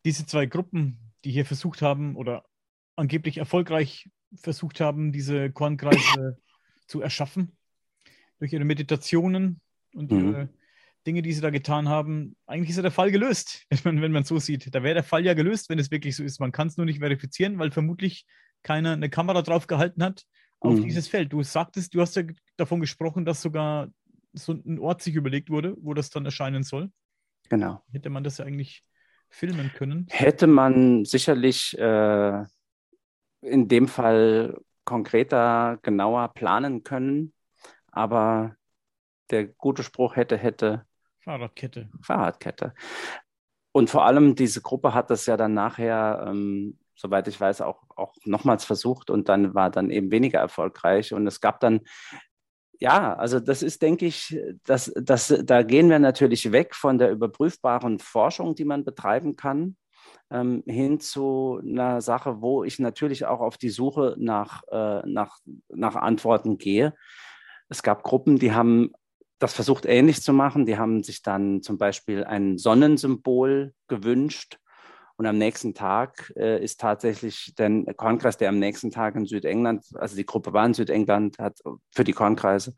Diese zwei Gruppen, die hier versucht haben oder angeblich erfolgreich versucht haben, diese Kornkreise zu erschaffen, durch ihre Meditationen und mhm. ihre Dinge, die sie da getan haben, eigentlich ist ja der Fall gelöst, wenn man, wenn man so sieht. Da wäre der Fall ja gelöst, wenn es wirklich so ist. Man kann es nur nicht verifizieren, weil vermutlich keiner eine Kamera drauf gehalten hat auf mhm. dieses Feld. Du sagtest, du hast ja davon gesprochen, dass sogar so ein Ort sich überlegt wurde, wo das dann erscheinen soll. Genau. Hätte man das ja eigentlich filmen können? Hätte man sicherlich äh, in dem Fall konkreter, genauer planen können. Aber der gute Spruch hätte, hätte. Fahrradkette. Fahrradkette. Und vor allem diese Gruppe hat das ja dann nachher, ähm, soweit ich weiß, auch, auch nochmals versucht und dann war dann eben weniger erfolgreich. Und es gab dann, ja, also das ist, denke ich, das, das, da gehen wir natürlich weg von der überprüfbaren Forschung, die man betreiben kann, ähm, hin zu einer Sache, wo ich natürlich auch auf die Suche nach, äh, nach, nach Antworten gehe. Es gab Gruppen, die haben das versucht ähnlich zu machen. Die haben sich dann zum Beispiel ein Sonnensymbol gewünscht. Und am nächsten Tag äh, ist tatsächlich der Kornkreis, der am nächsten Tag in Südengland, also die Gruppe war in Südengland, hat für die Kornkreise,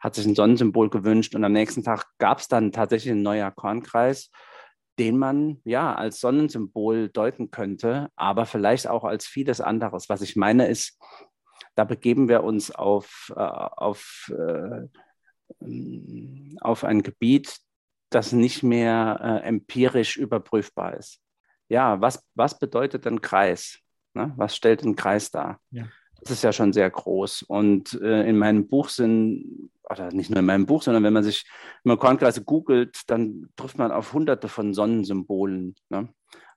hat sich ein Sonnensymbol gewünscht. Und am nächsten Tag gab es dann tatsächlich ein neuer Kornkreis den man ja als Sonnensymbol deuten könnte, aber vielleicht auch als vieles anderes. Was ich meine ist, da begeben wir uns auf, äh, auf, äh, auf ein Gebiet, das nicht mehr äh, empirisch überprüfbar ist. ja, was, was bedeutet ein Kreis? Ne? Was stellt ein Kreis dar? Ja. Das ist ja schon sehr groß. Und in meinem Buch sind, oder nicht nur in meinem Buch, sondern wenn man sich, man Kornkreise googelt, dann trifft man auf hunderte von Sonnensymbolen. Ne?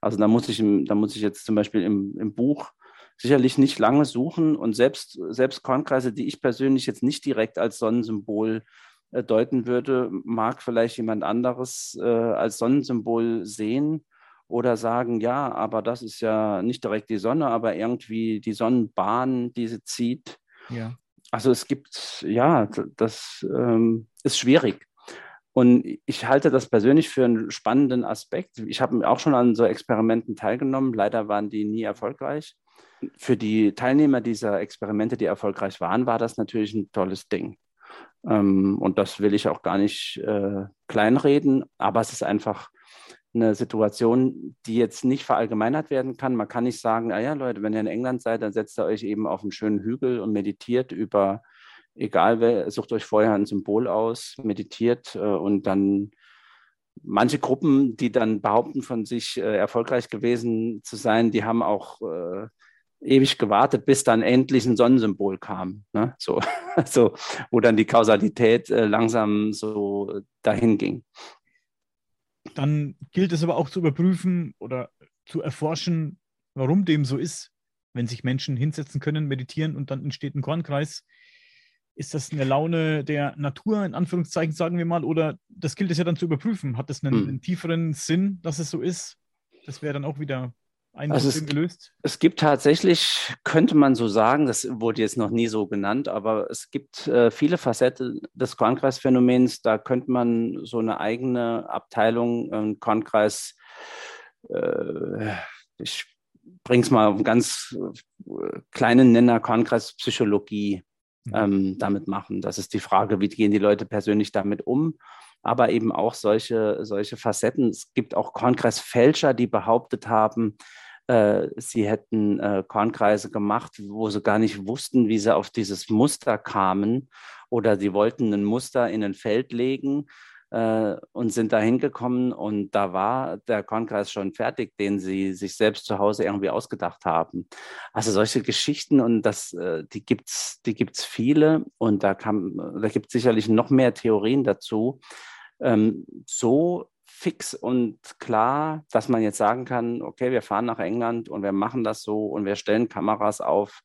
Also da muss ich, da muss ich jetzt zum Beispiel im, im Buch sicherlich nicht lange suchen und selbst, selbst Kornkreise, die ich persönlich jetzt nicht direkt als Sonnensymbol äh, deuten würde, mag vielleicht jemand anderes äh, als Sonnensymbol sehen oder sagen, ja, aber das ist ja nicht direkt die Sonne, aber irgendwie die Sonnenbahn, die sie zieht. Ja. Also es gibt, ja, das ähm, ist schwierig. Und ich halte das persönlich für einen spannenden Aspekt. Ich habe auch schon an so Experimenten teilgenommen. Leider waren die nie erfolgreich. Für die Teilnehmer dieser Experimente, die erfolgreich waren, war das natürlich ein tolles Ding. Ähm, und das will ich auch gar nicht äh, kleinreden, aber es ist einfach eine Situation, die jetzt nicht verallgemeinert werden kann. Man kann nicht sagen, naja, Leute, wenn ihr in England seid, dann setzt ihr euch eben auf einen schönen Hügel und meditiert über, egal wer, sucht euch vorher ein Symbol aus, meditiert äh, und dann manche Gruppen, die dann behaupten von sich äh, erfolgreich gewesen zu sein, die haben auch äh, ewig gewartet, bis dann endlich ein Sonnensymbol kam. Ne? So, so, wo dann die Kausalität äh, langsam so dahin ging. Dann gilt es aber auch zu überprüfen oder zu erforschen, warum dem so ist. Wenn sich Menschen hinsetzen können, meditieren und dann entsteht ein Kornkreis, ist das eine Laune der Natur, in Anführungszeichen, sagen wir mal, oder das gilt es ja dann zu überprüfen. Hat das einen, hm. einen tieferen Sinn, dass es so ist? Das wäre dann auch wieder ein also es, gelöst? Es gibt tatsächlich, könnte man so sagen, das wurde jetzt noch nie so genannt, aber es gibt äh, viele Facetten des Kornkreisphänomens. Da könnte man so eine eigene Abteilung, äh, Kornkreis, äh, ich bringe es mal auf einen ganz äh, kleinen Nenner, Kornkreispsychologie mhm. ähm, damit machen. Das ist die Frage, wie gehen die Leute persönlich damit um? Aber eben auch solche, solche Facetten. Es gibt auch Kornkreisfälscher, die behauptet haben, äh, sie hätten äh, Kornkreise gemacht, wo sie gar nicht wussten, wie sie auf dieses Muster kamen oder sie wollten ein Muster in ein Feld legen äh, und sind da hingekommen und da war der Kornkreis schon fertig, den sie sich selbst zu Hause irgendwie ausgedacht haben. Also solche Geschichten und das, äh, die gibt's, die gibt's viele und da kann, da gibt es sicherlich noch mehr Theorien dazu. Ähm, so fix und klar, dass man jetzt sagen kann, okay, wir fahren nach England und wir machen das so und wir stellen Kameras auf.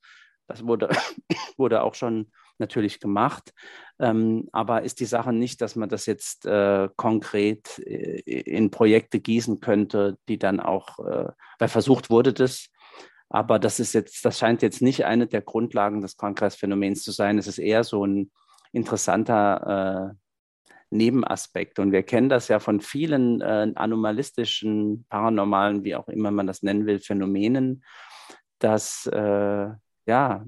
Das wurde, wurde auch schon natürlich gemacht. Ähm, aber ist die Sache nicht, dass man das jetzt äh, konkret äh, in Projekte gießen könnte, die dann auch, äh, weil versucht wurde das, aber das ist jetzt, das scheint jetzt nicht eine der Grundlagen des Kongressphänomens zu sein. Es ist eher so ein interessanter äh, Nebenaspekt. Und wir kennen das ja von vielen äh, anomalistischen, paranormalen, wie auch immer man das nennen will, Phänomenen, dass äh, ja,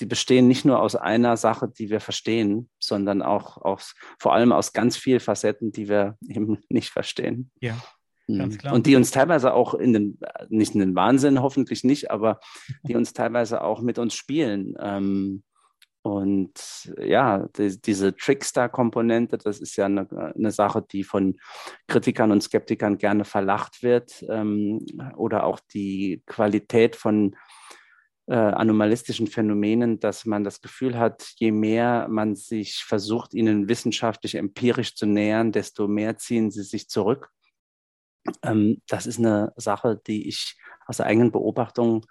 die bestehen nicht nur aus einer Sache, die wir verstehen, sondern auch aus, vor allem aus ganz vielen Facetten, die wir eben nicht verstehen. Ja. Mhm. Ganz klar. Und die uns teilweise auch in den, nicht in den Wahnsinn, hoffentlich nicht, aber die uns teilweise auch mit uns spielen. Ähm, und ja, die, diese Trickster-Komponente, das ist ja eine, eine, Sache, die von Kritikern und Skeptikern gerne verlacht wird. Ähm, oder auch die Qualität von äh, anomalistischen Phänomenen, dass man das Gefühl hat, je mehr man sich versucht, ihnen wissenschaftlich, empirisch zu nähern, desto mehr ziehen sie sich zurück. Ähm, das ist eine Sache, die ich aus eigenen Beobachtung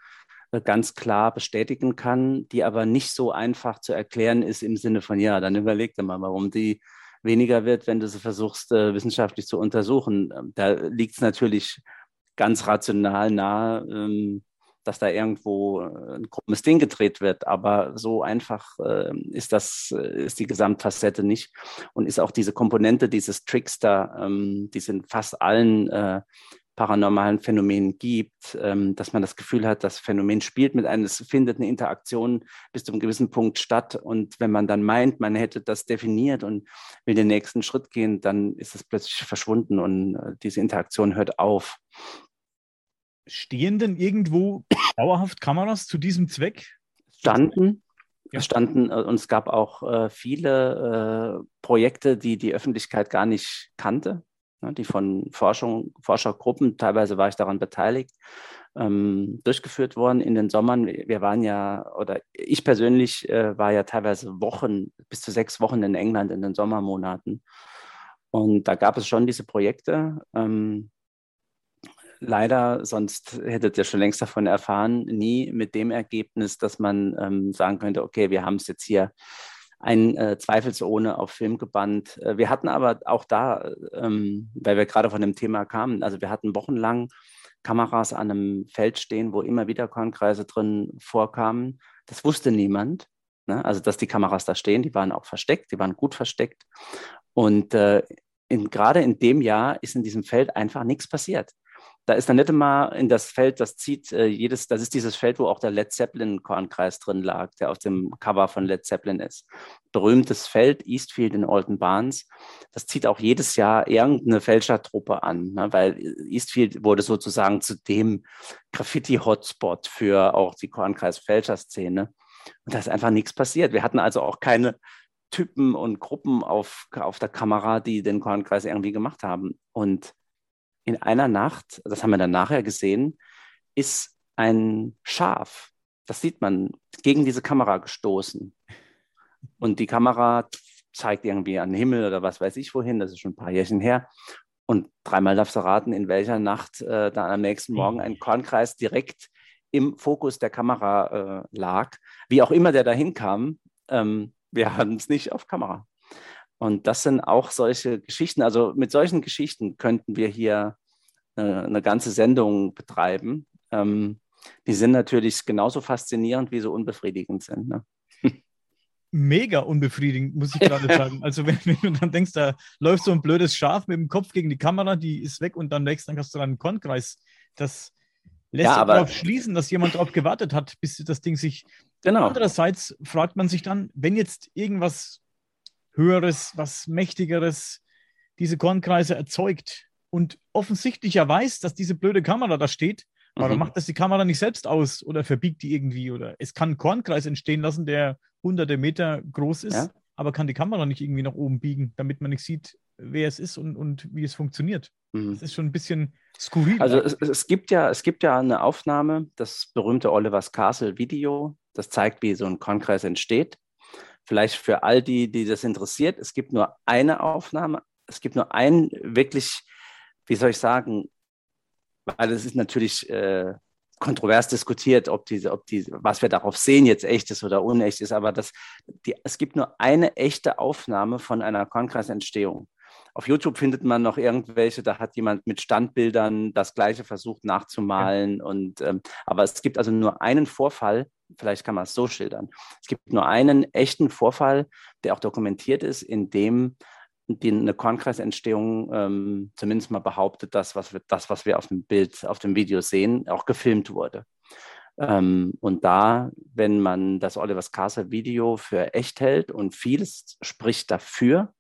äh, ganz klar bestätigen kann, die aber nicht so einfach zu erklären ist im Sinne von, ja, dann überleg dir mal, warum die weniger wird, wenn du sie versuchst, äh, wissenschaftlich zu untersuchen. Ähm, da liegt es natürlich ganz rational nahe, ähm, dass da irgendwo äh, ein krummes Ding gedreht wird. Aber so einfach äh, ist das, ist die Gesamtfacette nicht. Und ist auch diese Komponente dieses Trickster, ähm, die sind fast allen äh, paranormalen Phänomenen gibt, ähm, dass man das Gefühl hat, das Phänomen spielt mit einem, es findet eine Interaktion bis zu einem gewissen Punkt statt. Und wenn man dann meint, man hätte das definiert und will den nächsten Schritt gehen, dann ist es plötzlich verschwunden und äh, diese Interaktion hört auf. Stehen denn irgendwo dauerhaft Kameras zu diesem Zweck? Standen. Ja. Es standen äh, und es gab auch äh, viele äh, Projekte, die die Öffentlichkeit gar nicht kannte ne, die von Forschung, Forschergruppen, teilweise war ich daran beteiligt, ähm, durchgeführt worden in den Sommern. Wir waren ja, oder ich persönlich äh, war ja teilweise Wochen, bis zu sechs Wochen in England in den Sommermonaten. Und da gab es schon diese Projekte. Ähm, leider, sonst hättet ihr schon längst davon erfahren, nie mit dem Ergebnis, dass man ähm, sagen könnte, okay, wir haben es jetzt hier ein äh, zweifelsohne auf Film gebannt. Äh, wir hatten aber auch da, ähm, weil wir gerade von dem Thema kamen, also wir hatten wochenlang Kameras an einem Feld stehen, wo immer wieder Kornkreise drin vorkamen. Das wusste niemand. Ne? Also, dass die Kameras da stehen, die waren auch versteckt, die waren gut versteckt. Und äh, in, gerade in dem Jahr ist in diesem Feld einfach nichts passiert. Da ist dann nicht immer in das Feld, das zieht äh, jedes, das ist dieses Feld, wo auch der Led Zeppelin-Kornkreis drin lag, der auf dem Cover von Led Zeppelin ist. Berühmtes Feld, Eastfield in Alton Barnes. Das zieht auch jedes Jahr irgendeine Fälschertruppe an, ne? weil Eastfield wurde sozusagen zu dem Graffiti-Hotspot für auch die Kornkreis-Fälscherszene. Und da ist einfach nichts passiert. Wir hatten also auch keine Typen und Gruppen auf, auf der Kamera, die den Kornkreis irgendwie gemacht haben. Und in einer Nacht, das haben wir dann nachher gesehen, ist ein Schaf, das sieht man, gegen diese Kamera gestoßen. Und die Kamera zeigt irgendwie an den Himmel oder was weiß ich wohin, das ist schon ein paar Jährchen her. Und dreimal darfst du raten, in welcher Nacht äh, dann am nächsten Morgen ein Kornkreis direkt im Fokus der Kamera äh, lag. Wie auch immer der dahin kam, ähm, wir hatten es nicht auf Kamera. Und das sind auch solche Geschichten. Also mit solchen Geschichten könnten wir hier äh, eine ganze Sendung betreiben. Ähm, die sind natürlich genauso faszinierend, wie sie unbefriedigend sind. Ne? Mega unbefriedigend, muss ich gerade sagen. Also, wenn, wenn, du dann denkst, da läuft so ein blödes Schaf mit dem Kopf gegen die Kamera, die ist weg und dann wächst, dann hast du dann einen Kornkreis. Das lässt ja, darauf schließen, dass jemand darauf gewartet hat, bis das Ding sich. Genau. Andererseits fragt man sich dann, wenn jetzt irgendwas Höheres, was Mächtigeres diese Kornkreise erzeugt und offensichtlich ja weiß, dass diese blöde Kamera da steht, warum mhm. macht das die Kamera nicht selbst aus oder verbiegt die irgendwie? Oder es kann ein Kornkreis entstehen lassen, der hunderte Meter groß ist, ja. aber kann die Kamera nicht irgendwie nach oben biegen, damit man nicht sieht, wer es ist und, und wie es funktioniert. Mhm. Das ist schon ein bisschen skurril. Also es, es, gibt ja, es gibt ja eine Aufnahme, das berühmte Oliver's Castle Video, das zeigt, wie so ein Kornkreis entsteht. Vielleicht für all die, die das interessiert, es gibt nur eine Aufnahme, es gibt nur einen wirklich, wie soll ich sagen, weil es ist natürlich äh, kontrovers diskutiert, ob diese, ob die, was wir darauf sehen, jetzt echt ist oder unecht ist, aber das, die, es gibt nur eine echte Aufnahme von einer Kornkreisentstehung. Auf YouTube findet man noch irgendwelche, da hat jemand mit Standbildern das Gleiche versucht nachzumalen. Ja. Und, ähm, aber es gibt also nur einen Vorfall, vielleicht kann man es so schildern. Es gibt nur einen echten Vorfall, der auch dokumentiert ist, in dem die, eine Kornkreisentstehung ähm, zumindest mal behauptet, dass was wir, das, was wir auf dem Bild, auf dem Video sehen, auch gefilmt wurde. Ähm, und da, wenn man das Olivers Castle Video für echt hält und vieles spricht dafür,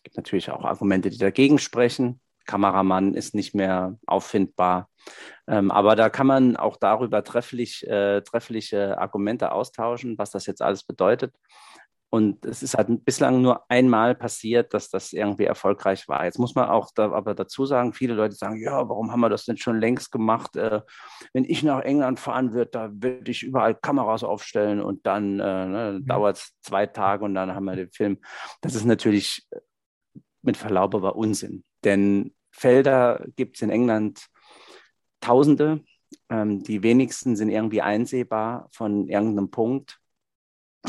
es gibt natürlich auch Argumente, die dagegen sprechen. Kameramann ist nicht mehr auffindbar. Ähm, aber da kann man auch darüber trefflich, äh, treffliche Argumente austauschen, was das jetzt alles bedeutet. Und es ist halt bislang nur einmal passiert, dass das irgendwie erfolgreich war. Jetzt muss man auch da, aber dazu sagen, viele Leute sagen, ja, warum haben wir das denn schon längst gemacht? Äh, wenn ich nach England fahren würde, da würde ich überall Kameras aufstellen und dann äh, ne, mhm. dauert es zwei Tage und dann haben wir den Film. Das ist natürlich mit Verlaub aber Unsinn. Denn Felder gibt es in England Tausende. Ähm, die wenigsten sind irgendwie einsehbar von irgendeinem Punkt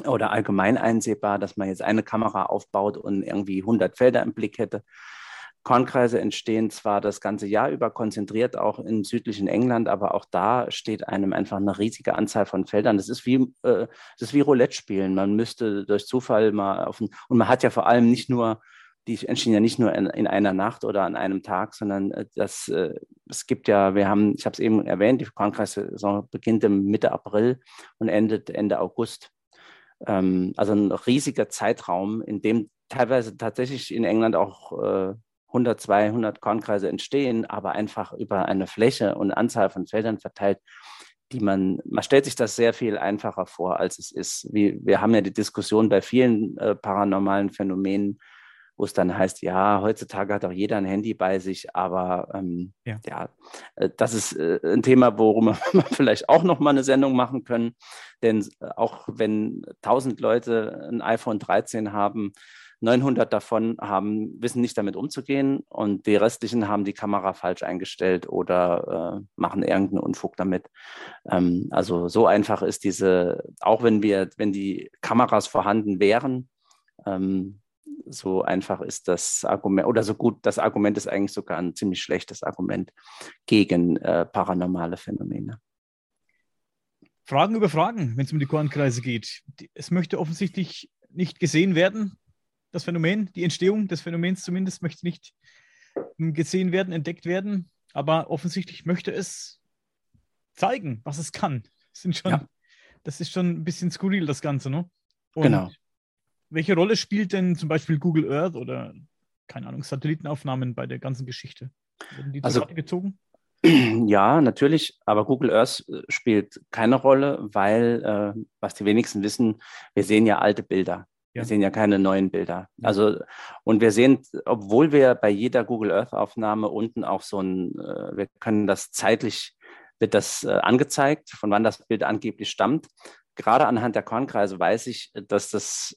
oder allgemein einsehbar, dass man jetzt eine Kamera aufbaut und irgendwie 100 Felder im Blick hätte. Kornkreise entstehen zwar das ganze Jahr über konzentriert auch im südlichen England, aber auch da steht einem einfach eine riesige Anzahl von Feldern. Das ist wie, äh, das ist wie Roulette spielen. Man müsste durch Zufall mal auf ein, und man hat ja vor allem nicht nur die entstehen ja nicht nur in, in, einer Nacht oder an einem Tag, sondern äh, das, äh, es gibt ja, wir haben, ich habe es eben erwähnt, die Kornkreissaison beginnt im Mitte April und endet Ende August. Ähm, also ein riesiger Zeitraum, in dem teilweise tatsächlich in England auch äh, 100, 200 Kornkreise entstehen, aber einfach über eine Fläche und Anzahl von Feldern verteilt, die man, man stellt sich das sehr viel einfacher vor, als es ist. Wie, wir haben ja die Diskussion bei vielen äh, paranormalen Phänomenen, wo es dann heißt, ja, heutzutage hat auch jeder ein Handy bei sich, aber ähm, ja. ja. Äh, das ist äh, ein Thema, worum wir vielleicht auch noch mal eine Sendung machen können, denn äh, auch wenn 1000 Leute ein iPhone 13 haben, 900 davon haben, wissen nicht damit umzugehen und die restlichen haben die Kamera falsch eingestellt oder äh, machen irgendeinen Unfug damit. Ähm, also so einfach ist diese, auch wenn wir, wenn die Kameras vorhanden wären, ähm, so einfach ist das Argument, oder so gut, das Argument ist eigentlich sogar ein ziemlich schlechtes Argument gegen äh, paranormale Phänomene. Fragen über Fragen, wenn es um die Kornkreise geht. Es möchte offensichtlich nicht gesehen werden das Phänomen, die Entstehung des Phänomens zumindest möchte nicht gesehen werden, entdeckt werden, aber offensichtlich möchte es zeigen, was es kann. Das, sind schon, ja. das ist schon ein bisschen skurril, das Ganze, ne? Und genau. Welche Rolle spielt denn zum Beispiel Google Earth oder, keine Ahnung, Satellitenaufnahmen bei der ganzen Geschichte? Wurden die also, gezogen? Ja, natürlich, aber Google Earth äh, spielt keine Rolle, weil, äh, was die wenigsten wissen, wir sehen ja alte Bilder. Wir sehen ja keine neuen Bilder. Also, und wir sehen, obwohl wir bei jeder Google Earth Aufnahme unten auch so ein, äh, wir können das zeitlich, wird das äh, angezeigt, von wann das Bild angeblich stammt. Gerade anhand der Kornkreise weiß ich, dass das,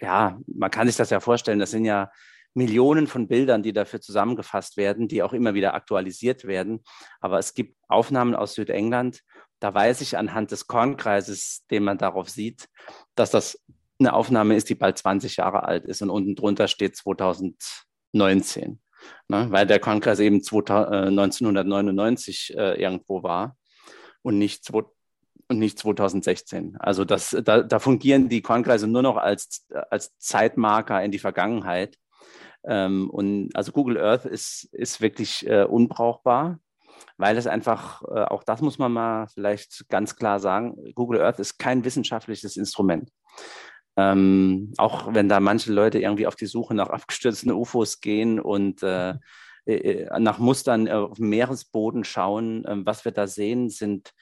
ja, man kann sich das ja vorstellen, das sind ja Millionen von Bildern, die dafür zusammengefasst werden, die auch immer wieder aktualisiert werden. Aber es gibt Aufnahmen aus Südengland, da weiß ich anhand des Kornkreises, den man darauf sieht, dass das eine Aufnahme ist, die bald 20 Jahre alt ist und unten drunter steht 2019, ne? weil der Kongress eben 1999 äh, irgendwo war und nicht, und nicht 2016. Also das, da, da fungieren die Kornkreise nur noch als, als Zeitmarker in die Vergangenheit. Ähm, und also Google Earth ist, ist wirklich äh, unbrauchbar, weil es einfach, äh, auch das muss man mal vielleicht ganz klar sagen, Google Earth ist kein wissenschaftliches Instrument. Ähm, auch wenn da manche Leute irgendwie auf die Suche nach abgestürzten UFOs gehen und äh, äh, nach Mustern auf dem Meeresboden schauen, äh, was wir da sehen, sind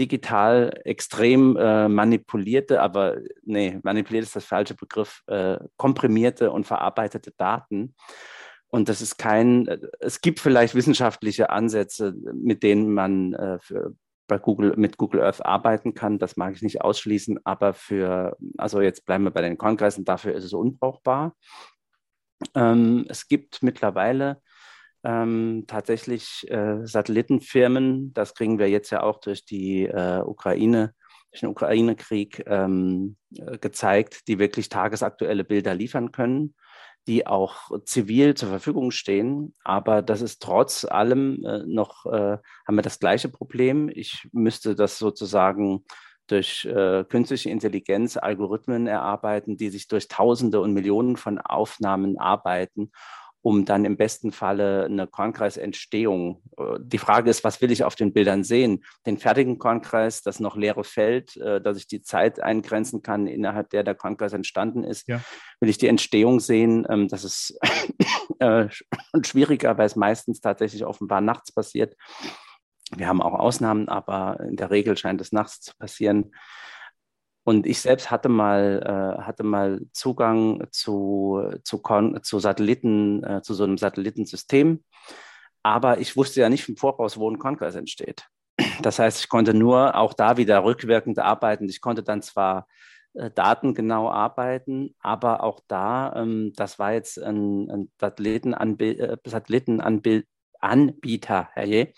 digital extrem äh, manipulierte, aber nee, manipuliert ist das falsche Begriff, äh, komprimierte und verarbeitete Daten. Und das ist kein, es gibt vielleicht wissenschaftliche Ansätze, mit denen man äh, für bei Google, mit Google Earth arbeiten kann. Das mag ich nicht ausschließen, aber für, also jetzt bleiben wir bei den Kornkreisen, dafür ist es unbrauchbar. Ähm, es gibt mittlerweile ähm, tatsächlich äh, Satellitenfirmen, das kriegen wir jetzt ja auch durch die äh, Ukraine, durch den Ukraine-Krieg ähm, äh, gezeigt, die wirklich tagesaktuelle Bilder liefern können die auch zivil zur Verfügung stehen. Aber das ist trotz allem äh, noch, äh, haben wir das gleiche Problem. Ich müsste das sozusagen durch äh, künstliche Intelligenz Algorithmen erarbeiten, die sich durch Tausende und Millionen von Aufnahmen arbeiten um dann im besten Falle eine Kornkreisentstehung. Äh, die Frage ist, was will ich auf den Bildern sehen? Den fertigen Kornkreis, das noch leere Feld, äh, dass ich die Zeit eingrenzen kann, innerhalb der der Kornkreis entstanden ist. Ja. Will ich die Entstehung sehen? Ähm, das ist äh, schwieriger, weil es meistens tatsächlich offenbar nachts passiert. Wir haben auch Ausnahmen, aber in der Regel scheint es nachts zu passieren. Und ich selbst hatte mal, äh, hatte mal Zugang zu, zu, zu Satelliten, äh, zu so einem Satellitensystem. Aber ich wusste ja nicht im Voraus, wo ein Kongress entsteht. Das heißt, ich konnte nur auch da wieder rückwirkend arbeiten. Ich konnte dann zwar äh, datengenau arbeiten, aber auch da, ähm, das war jetzt ein, ein Satellitenanbieter, äh, Satellitenanbieter, herrje,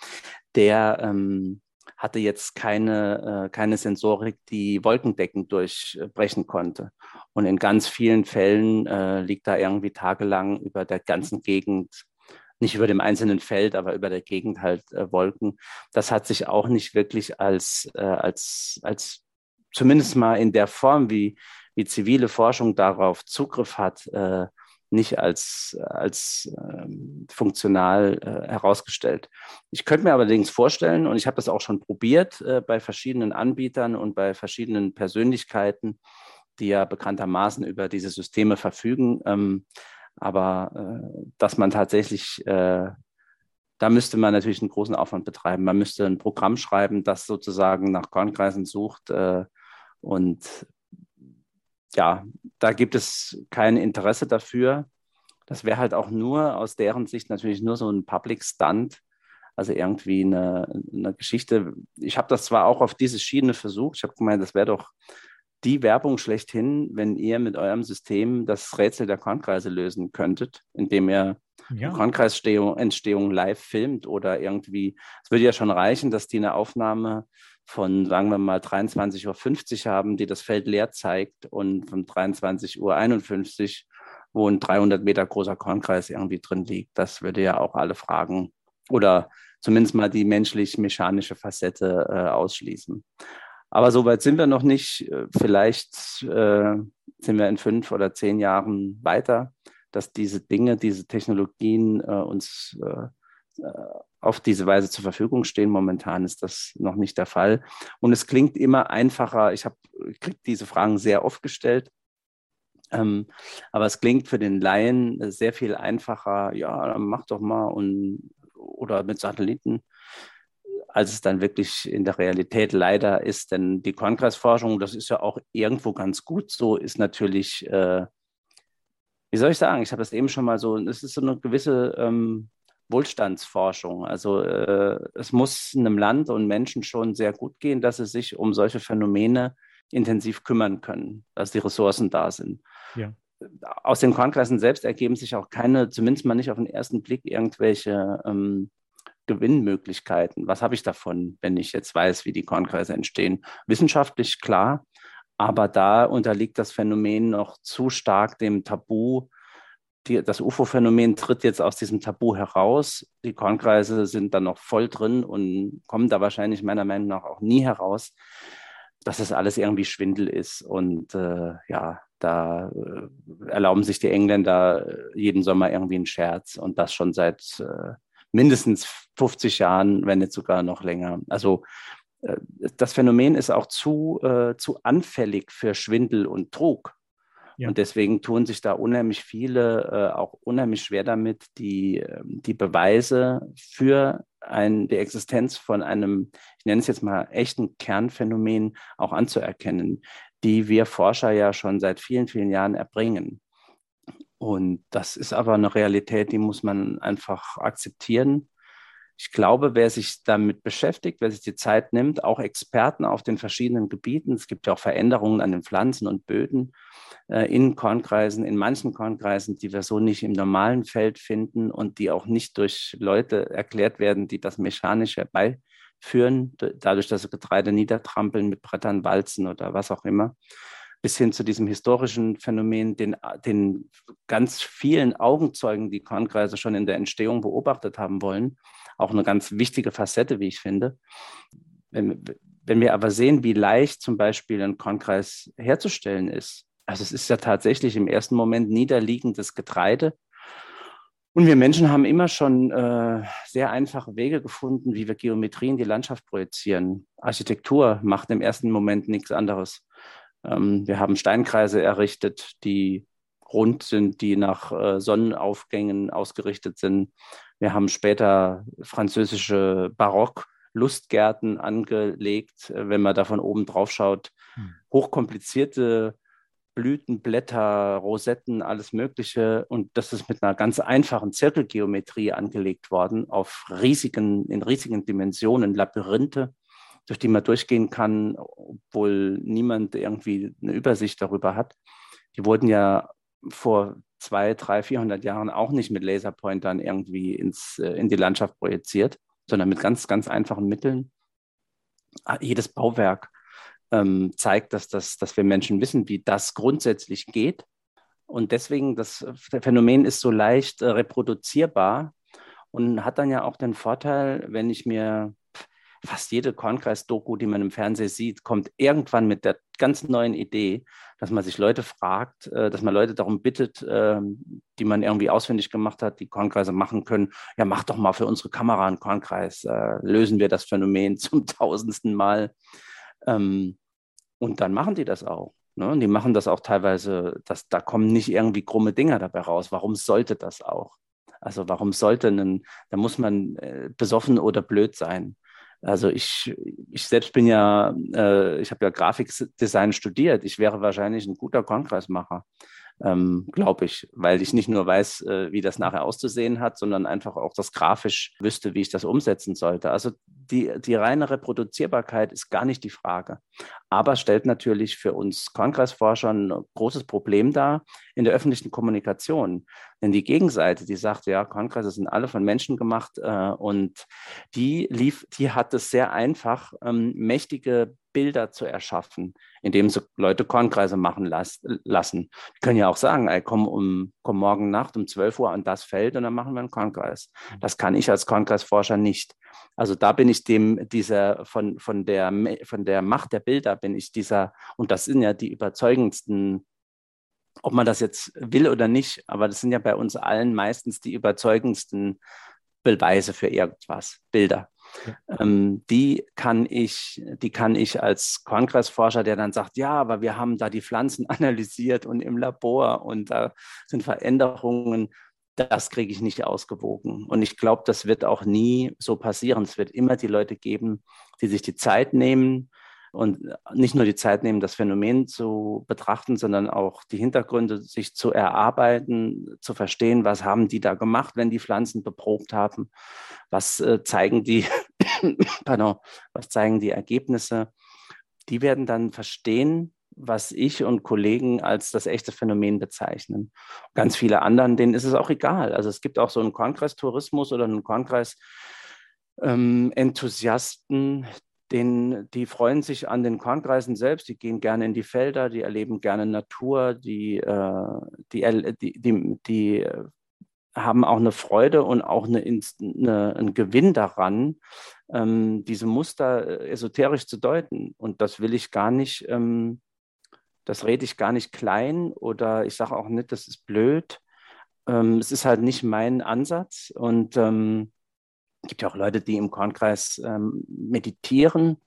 der ähm, hatte jetzt keine, äh, keine Sensorik, die Wolkendecken durchbrechen konnte. Und in ganz vielen Fällen äh, liegt da irgendwie tagelang über der ganzen Gegend, nicht über dem einzelnen Feld, aber über der Gegend halt äh, Wolken. Das hat sich auch nicht wirklich als, äh, als, als zumindest mal in der Form, wie, wie zivile Forschung darauf Zugriff hat, äh, nicht als, als ähm, funktional äh, herausgestellt. Ich könnte mir allerdings vorstellen, und ich habe das auch schon probiert äh, bei verschiedenen Anbietern und bei verschiedenen Persönlichkeiten, die ja bekanntermaßen über diese Systeme verfügen, ähm, aber äh, dass man tatsächlich äh, da müsste man natürlich einen großen Aufwand betreiben. Man müsste ein Programm schreiben, das sozusagen nach Kornkreisen sucht äh, und ja, da gibt es kein Interesse dafür. Das wäre halt auch nur aus deren Sicht natürlich nur so ein Public Stunt, also irgendwie eine, eine Geschichte. Ich habe das zwar auch auf diese Schiene versucht, ich habe gemeint, das wäre doch die Werbung schlechthin, wenn ihr mit eurem System das Rätsel der Kornkreise lösen könntet, indem ihr ja. Kornkreisentstehung live filmt oder irgendwie, es würde ja schon reichen, dass die eine Aufnahme von, sagen wir mal, 23.50 Uhr haben, die das Feld leer zeigt und von 23.51 Uhr, wo ein 300 Meter großer Kornkreis irgendwie drin liegt. Das würde ja auch alle Fragen oder zumindest mal die menschlich-mechanische Facette äh, ausschließen. Aber so weit sind wir noch nicht. Äh, vielleicht äh, sind wir in fünf oder zehn Jahren weiter, dass diese Dinge, diese Technologien äh, uns äh, auf diese Weise zur Verfügung stehen. Momentan ist das noch nicht der Fall. Und es klingt immer einfacher. Ich habe diese Fragen sehr oft gestellt. Ähm, aber es klingt für den Laien sehr viel einfacher. Ja, mach doch mal und oder mit Satelliten, als es dann wirklich in der Realität leider ist. Denn die Kornkreisforschung, das ist ja auch irgendwo ganz gut so, ist natürlich, äh, wie soll ich sagen, ich habe das eben schon mal so, es ist so eine gewisse ähm, Wohlstandsforschung. Also äh, es muss einem Land und Menschen schon sehr gut gehen, dass sie sich um solche Phänomene intensiv kümmern können, dass die Ressourcen da sind. Ja. Aus den Kornkreisen selbst ergeben sich auch keine, zumindest mal nicht auf den ersten Blick, irgendwelche ähm, Gewinnmöglichkeiten. Was habe ich davon, wenn ich jetzt weiß, wie die Kornkreise entstehen? Wissenschaftlich klar, aber da unterliegt das Phänomen noch zu stark dem Tabu die, das UFO-Phänomen tritt jetzt aus diesem Tabu heraus. Die Kornkreise sind dann noch voll drin und kommen da wahrscheinlich meiner Meinung nach auch nie heraus, dass das alles irgendwie Schwindel ist. Und äh, ja, da äh, erlauben sich die Engländer äh, jeden Sommer irgendwie einen Scherz und das schon seit äh, mindestens 50 Jahren, wenn nicht sogar noch länger. Also äh, das Phänomen ist auch zu, äh, zu anfällig für Schwindel und Trug. Ja. Und deswegen tun sich da unheimlich viele äh, auch unheimlich schwer damit, die, ähm, die Beweise für ein, die Existenz von einem, ich nenne es jetzt mal, echten Kernphänomen auch anzuerkennen, die wir Forscher ja schon seit vielen, vielen Jahren erbringen. Und das ist aber eine Realität, die muss man einfach akzeptieren ich glaube, wer sich damit beschäftigt, wer sich die Zeit nimmt, auch Experten auf den verschiedenen Gebieten, es gibt ja auch Veränderungen an den Pflanzen und Böden äh, in Kornkreisen, in manchen Kornkreisen, die wir so nicht im normalen Feld finden und die auch nicht durch Leute erklärt werden, die das mechanisch herbeiführen, dadurch, dass sie Getreide niedertrampeln mit Brettern, Walzen oder was auch immer bis hin zu diesem historischen Phänomen, den, den ganz vielen Augenzeugen, die Kornkreise schon in der Entstehung beobachtet haben wollen, auch eine ganz wichtige Facette, wie ich finde. Wenn, wenn wir aber sehen, wie leicht zum Beispiel ein Kornkreis herzustellen ist, also es ist ja tatsächlich im ersten Moment niederliegendes Getreide. Und wir Menschen haben immer schon äh, sehr einfache Wege gefunden, wie wir Geometrie in die Landschaft projizieren. Architektur macht im ersten Moment nichts anderes. Ähm, wir haben Steinkreise errichtet, die rund sind, die nach äh, Sonnenaufgängen ausgerichtet sind. Wir haben später französische Barock-Lustgärten angelegt, äh, wenn man da von oben drauf schaut. Hm. Hochkomplizierte Blüten, Blätter, Rosetten, alles Mögliche. Und das ist mit einer ganz einfachen Zirkelgeometrie angelegt worden, auf riesigen, in riesigen Dimensionen, Labyrinthe, durch die man durchgehen kann, obwohl niemand irgendwie eine Übersicht darüber hat. Die wurden ja vor zwei, drei, 400 Jahren auch nicht mit Laserpointern irgendwie ins, äh, in die Landschaft projiziert, sondern mit ganz, ganz einfachen Mitteln. Ah, jedes Bauwerk ähm, zeigt, dass, das, dass wir Menschen wissen, wie das grundsätzlich geht. Und deswegen, das Phänomen ist so leicht äh, reproduzierbar und hat dann ja auch den Vorteil, wenn ich mir fast jede Kornkreis-Doku, die man im Fernsehen sieht, kommt irgendwann mit der ganz neuen Idee, dass man sich Leute fragt, äh, dass man Leute darum bittet, ähm, die man irgendwie ausfindig gemacht hat, die Kornkreise machen können. Ja, mach doch mal für unsere Kamera einen Kornkreis, äh, lösen wir das Phänomen zum tausendsten Mal. Ähm, und dann machen die das auch. Ne? Und die machen das auch teilweise, dass, da kommen nicht irgendwie krumme Dinger dabei raus. Warum sollte das auch? Also warum sollte ein, da muss man äh, besoffen oder blöd sein. Also ich, ich selbst bin ja, äh, ich habe ja Grafikdesign studiert. Ich wäre wahrscheinlich ein guter Kongressmacher. Ähm, glaube ich, weil ich nicht nur weiß, äh, wie das nachher auszusehen hat, sondern einfach auch das grafisch wüsste, wie ich das umsetzen sollte. Also die, die reine Reproduzierbarkeit ist gar nicht die Frage, aber stellt natürlich für uns Kongressforscher ein großes Problem dar in der öffentlichen Kommunikation. Denn die Gegenseite, die sagt, ja, Kongresse sind alle von Menschen gemacht äh, und die lief, die hat es sehr einfach, ähm, mächtige Bilder zu erschaffen, indem sie Leute Kornkreise machen las lassen. Die können ja auch sagen, ey, komm, um, komm morgen Nacht um 12 Uhr an das Feld und dann machen wir einen Kornkreis. Mhm. Das kann ich als Kornkreisforscher nicht. Also da bin ich dem, dieser, von, von, der, von der Macht der Bilder bin ich dieser, und das sind ja die überzeugendsten ob man das jetzt will oder nicht, aber das sind ja bei uns allen meistens die überzeugendsten Beweise für irgendwas, Bilder. Ähm, die kann ich, die kann ich als Kongressforscher, der dann sagt, ja, aber wir haben da die Pflanzen analysiert und im Labor und da sind Veränderungen, das kriege ich nicht ausgewogen. Und ich glaube, das wird auch nie so passieren. Es wird immer die Leute geben, die sich die Zeit nehmen, und nicht nur die Zeit nehmen, das Phänomen zu betrachten, sondern auch die Hintergründe sich zu erarbeiten, zu verstehen, was haben die da gemacht, wenn die Pflanzen beprobt haben, was äh, zeigen die, pardon, was zeigen die Ergebnisse. Die werden dann verstehen, was ich und Kollegen als das echte Phänomen bezeichnen. Ganz viele anderen, denen ist es auch egal. Also es gibt auch so einen Kongress-Tourismus oder einen Kongress, ähm, Enthusiasten, den, die freuen sich an den Kornkreisen selbst, die gehen gerne in die Felder, die erleben gerne Natur, die, äh, die, die, die, die haben auch eine Freude und auch eine, eine, einen Gewinn daran, ähm, diese Muster äh, esoterisch zu deuten. Und das will ich gar nicht, ähm, das rede ich gar nicht klein oder ich sage auch nicht, das ist blöd. Ähm, es ist halt nicht mein Ansatz und ähm, es gibt ja auch Leute, die im Kornkreis ähm, meditieren.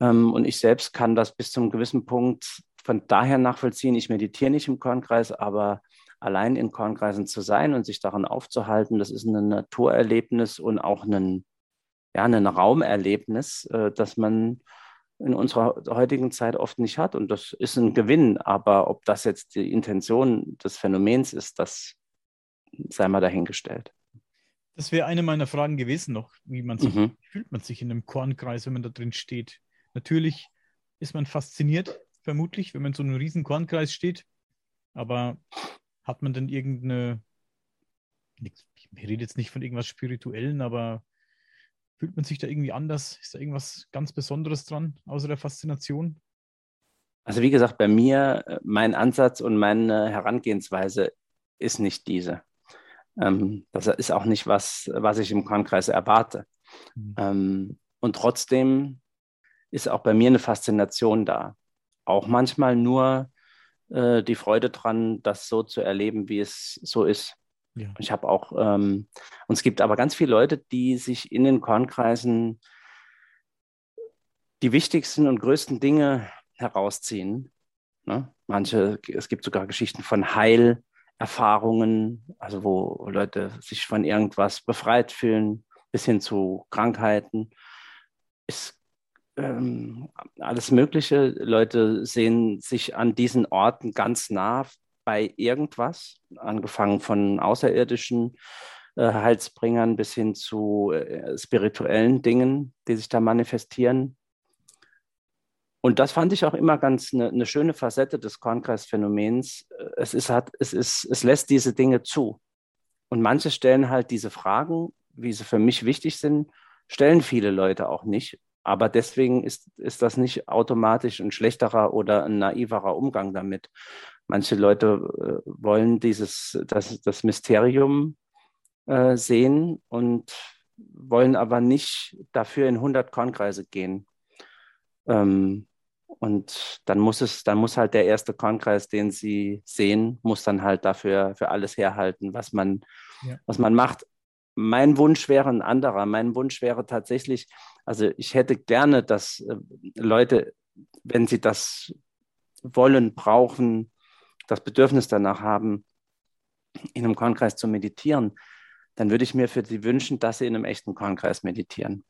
Ähm, und ich selbst kann das bis zum gewissen Punkt von daher nachvollziehen. Ich meditiere nicht im Kornkreis, aber allein in Kornkreisen zu sein und sich daran aufzuhalten, das ist ein Naturerlebnis und auch ein, ja, ein Raumerlebnis, äh, das man in unserer heutigen Zeit oft nicht hat. Und das ist ein Gewinn. Aber ob das jetzt die Intention des Phänomens ist, das sei mal dahingestellt. Das wäre eine meiner Fragen gewesen noch, wie man sich, mhm. fühlt man sich in einem Kornkreis, wenn man da drin steht. Natürlich ist man fasziniert, vermutlich, wenn man in so einem riesen Kornkreis steht. Aber hat man denn irgendeine, ich rede jetzt nicht von irgendwas Spirituellen, aber fühlt man sich da irgendwie anders? Ist da irgendwas ganz Besonderes dran, außer der Faszination? Also wie gesagt, bei mir, äh, mein Ansatz und meine Herangehensweise ist nicht diese. Ähm, das ist auch nicht was, was ich im Kornkreis erwarte. Mhm. Ähm, und trotzdem ist auch bei mir eine Faszination da. Auch manchmal nur äh, die Freude dran, das so zu erleben, wie es so ist. Ja. Ich habe auch, ähm, und es gibt aber ganz viele Leute, die sich in den Kornkreisen die wichtigsten und größten Dinge herausziehen. Ne? Manche, es gibt sogar Geschichten von Heil, Erfahrungen, also wo Leute sich von irgendwas befreit fühlen, bis hin zu Krankheiten. Ist ähm, alles Mögliche. Leute sehen sich an diesen Orten ganz nah bei irgendwas, angefangen von außerirdischen äh, Heilsbringern bis hin zu äh, spirituellen Dingen, die sich da manifestieren. Und das fand ich auch immer ganz eine, eine schöne Facette des Kornkreisphänomens. Es, ist, hat, es, ist, es lässt diese Dinge zu. Und manche stellen halt diese Fragen, wie sie für mich wichtig sind, stellen viele Leute auch nicht. Aber deswegen ist, ist das nicht automatisch ein schlechterer oder ein naiverer Umgang damit. Manche Leute äh, wollen dieses, das, das Mysterium äh, sehen und wollen aber nicht dafür in 100 Kornkreise gehen. Ähm, und dann muss es, dann muss halt der erste Kornkreis, den Sie sehen, muss dann halt dafür für alles herhalten, was man, ja. was man macht. Mein Wunsch wäre ein anderer. Mein Wunsch wäre tatsächlich, also ich hätte gerne, dass äh, Leute, wenn sie das wollen, brauchen, das Bedürfnis danach haben, in einem Kornkreis zu meditieren, dann würde ich mir für sie wünschen, dass sie in einem echten Kornkreis meditieren.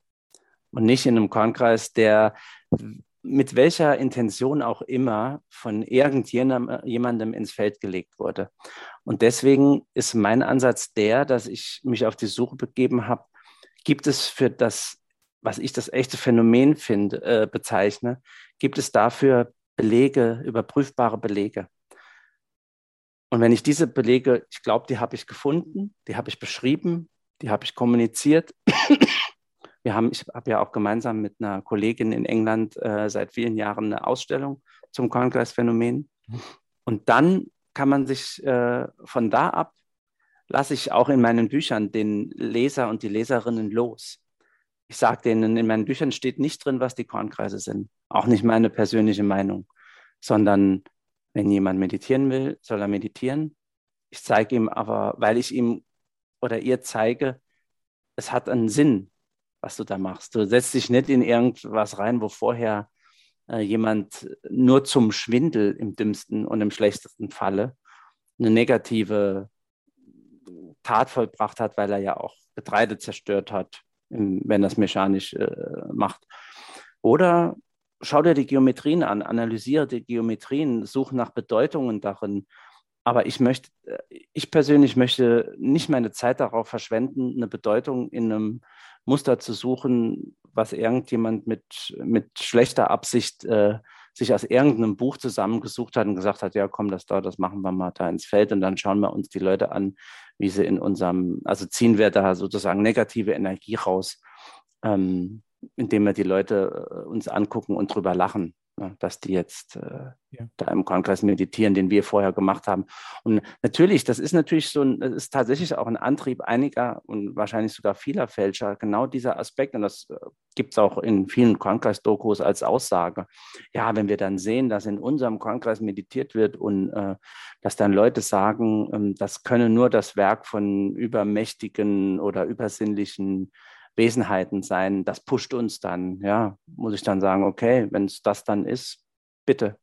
Und nicht in einem Kornkreis, der mit welcher Intention auch immer von irgendjemandem ins Feld gelegt wurde. Und deswegen ist mein Ansatz der, dass ich mich auf die Suche begeben habe, gibt es für das, was ich das echte Phänomen finde, äh, bezeichne, gibt es dafür Belege, überprüfbare Belege. Und wenn ich diese Belege, ich glaube, die habe ich gefunden, die habe ich beschrieben, die habe ich kommuniziert. Wir haben, ich habe ja auch gemeinsam mit einer Kollegin in England äh, seit vielen Jahren eine Ausstellung zum Kornkreisphänomen. Und dann kann man sich äh, von da ab, lasse ich auch in meinen Büchern den Leser und die Leserinnen los. Ich sage denen, in meinen Büchern steht nicht drin, was die Kornkreise sind. Auch nicht meine persönliche Meinung, sondern wenn jemand meditieren will, soll er meditieren. Ich zeige ihm aber, weil ich ihm oder ihr zeige, es hat einen Sinn, was du da machst. Du setzt dich nicht in irgendwas rein, wo vorher äh, jemand nur zum Schwindel im dümmsten und im schlechtesten Falle eine negative Tat vollbracht hat, weil er ja auch Getreide zerstört hat, wenn das mechanisch äh, macht. Oder schau dir die Geometrien an, analysiere die Geometrien, such nach Bedeutungen darin. Aber ich möchte, äh, ich persönlich möchte nicht meine Zeit darauf verschwenden, eine Bedeutung in einem Muster zu suchen, was irgendjemand mit, mit schlechter Absicht äh, sich aus irgendeinem Buch zusammengesucht hat und gesagt hat, ja komm, das da, das machen wir mal da ins Feld und dann schauen wir uns die Leute an, wie sie in unserem, also ziehen wir da sozusagen negative Energie raus, ähm, indem wir die Leute äh, uns angucken und drüber lachen. Ne, dass die jetzt äh, ja. da im Kongress meditieren, den wir vorher gemacht haben. Und natürlich, das ist natürlich so, ein, das ist tatsächlich auch ein Antrieb einiger und wahrscheinlich sogar vieler Fälscher, genau dieser Aspekt. Und das äh, gibt es auch in vielen Kongress-Dokus als Aussage. Ja, wenn wir dann sehen, dass in unserem Kongress meditiert wird und äh, dass dann Leute sagen, ähm, das könne nur das Werk von übermächtigen oder übersinnlichen Wesenheiten sein. Das pusht uns dann. Ja, muss ich dann sagen, okay, wenn es das dann ist, bitte.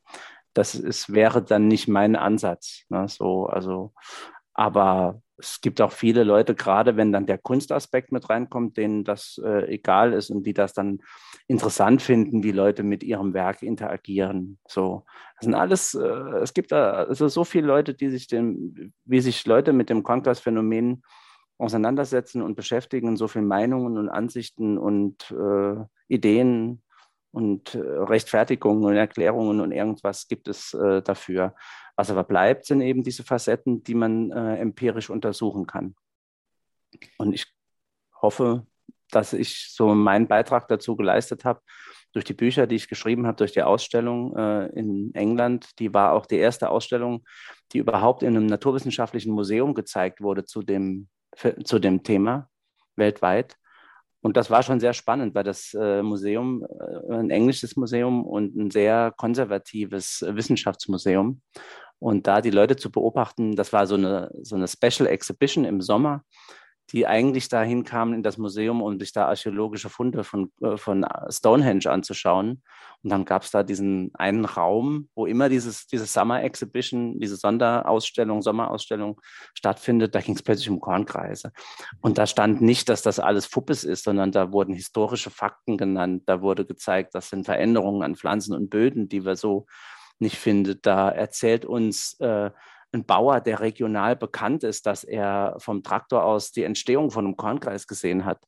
Das ist, wäre dann nicht mein Ansatz. Ne? So, also, aber es gibt auch viele Leute, gerade wenn dann der Kunstaspekt mit reinkommt, denen das äh, egal ist und die das dann interessant finden, wie Leute mit ihrem Werk interagieren. So, das sind alles, äh, es gibt da also so viele Leute, die sich dem, wie sich Leute mit dem Konkurs-Phänomen auseinandersetzen und beschäftigen, so viele Meinungen und Ansichten und äh, Ideen und äh, Rechtfertigungen und Erklärungen und irgendwas gibt es äh, dafür. Was aber bleibt, sind eben diese Facetten, die man äh, empirisch untersuchen kann. Und ich hoffe, dass ich so meinen Beitrag dazu geleistet habe, durch die Bücher, die ich geschrieben habe, durch die Ausstellung äh, in England. Die war auch die erste Ausstellung, die überhaupt in einem naturwissenschaftlichen Museum gezeigt wurde zu dem für, zu dem Thema weltweit. Und das war schon sehr spannend, weil das äh, Museum, äh, ein englisches Museum und ein sehr konservatives Wissenschaftsmuseum. Und da die Leute zu beobachten, das war so eine, so eine Special Exhibition im Sommer die eigentlich dahin kamen in das Museum, um sich da archäologische Funde von, äh, von Stonehenge anzuschauen. Und dann gab es da diesen einen Raum, wo immer dieses, diese Summer Exhibition, diese Sonderausstellung, Sommerausstellung stattfindet. Da ging es plötzlich um Kornkreise. Und da stand nicht, dass das alles Fuppes ist, sondern da wurden historische Fakten genannt. Da wurde gezeigt, das sind Veränderungen an Pflanzen und Böden, die wir so nicht finden. Da erzählt uns äh, ein Bauer, der regional bekannt ist, dass er vom Traktor aus die Entstehung von einem Kornkreis gesehen hat.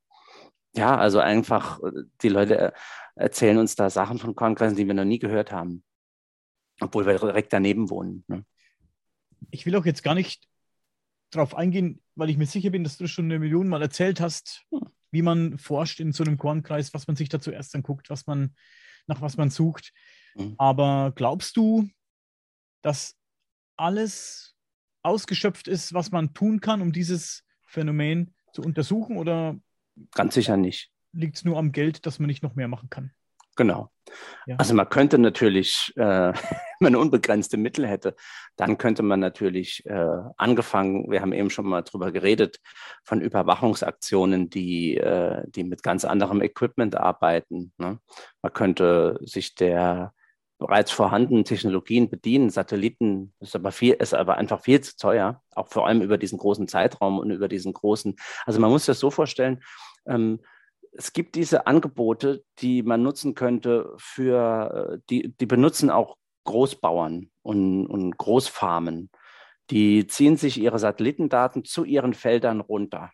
Ja, also einfach, die Leute erzählen uns da Sachen von Kornkreisen, die wir noch nie gehört haben, obwohl wir direkt daneben wohnen. Ne? Ich will auch jetzt gar nicht darauf eingehen, weil ich mir sicher bin, dass du schon eine Million Mal erzählt hast, wie man forscht in so einem Kornkreis, was man sich da zuerst anguckt, was man, nach was man sucht. Mhm. Aber glaubst du, dass alles ausgeschöpft ist, was man tun kann, um dieses Phänomen zu untersuchen? Oder ganz sicher nicht. Liegt es nur am Geld, dass man nicht noch mehr machen kann? Genau. Ja. Also man könnte natürlich, äh, wenn man unbegrenzte Mittel hätte, dann könnte man natürlich äh, angefangen, wir haben eben schon mal drüber geredet, von Überwachungsaktionen, die, äh, die mit ganz anderem Equipment arbeiten. Ne? Man könnte sich der bereits vorhandenen Technologien bedienen. Satelliten ist aber viel, ist aber einfach viel zu teuer, auch vor allem über diesen großen Zeitraum und über diesen großen. Also man muss das so vorstellen, ähm, es gibt diese Angebote, die man nutzen könnte für, äh, die, die benutzen auch Großbauern und, und Großfarmen. Die ziehen sich ihre Satellitendaten zu ihren Feldern runter.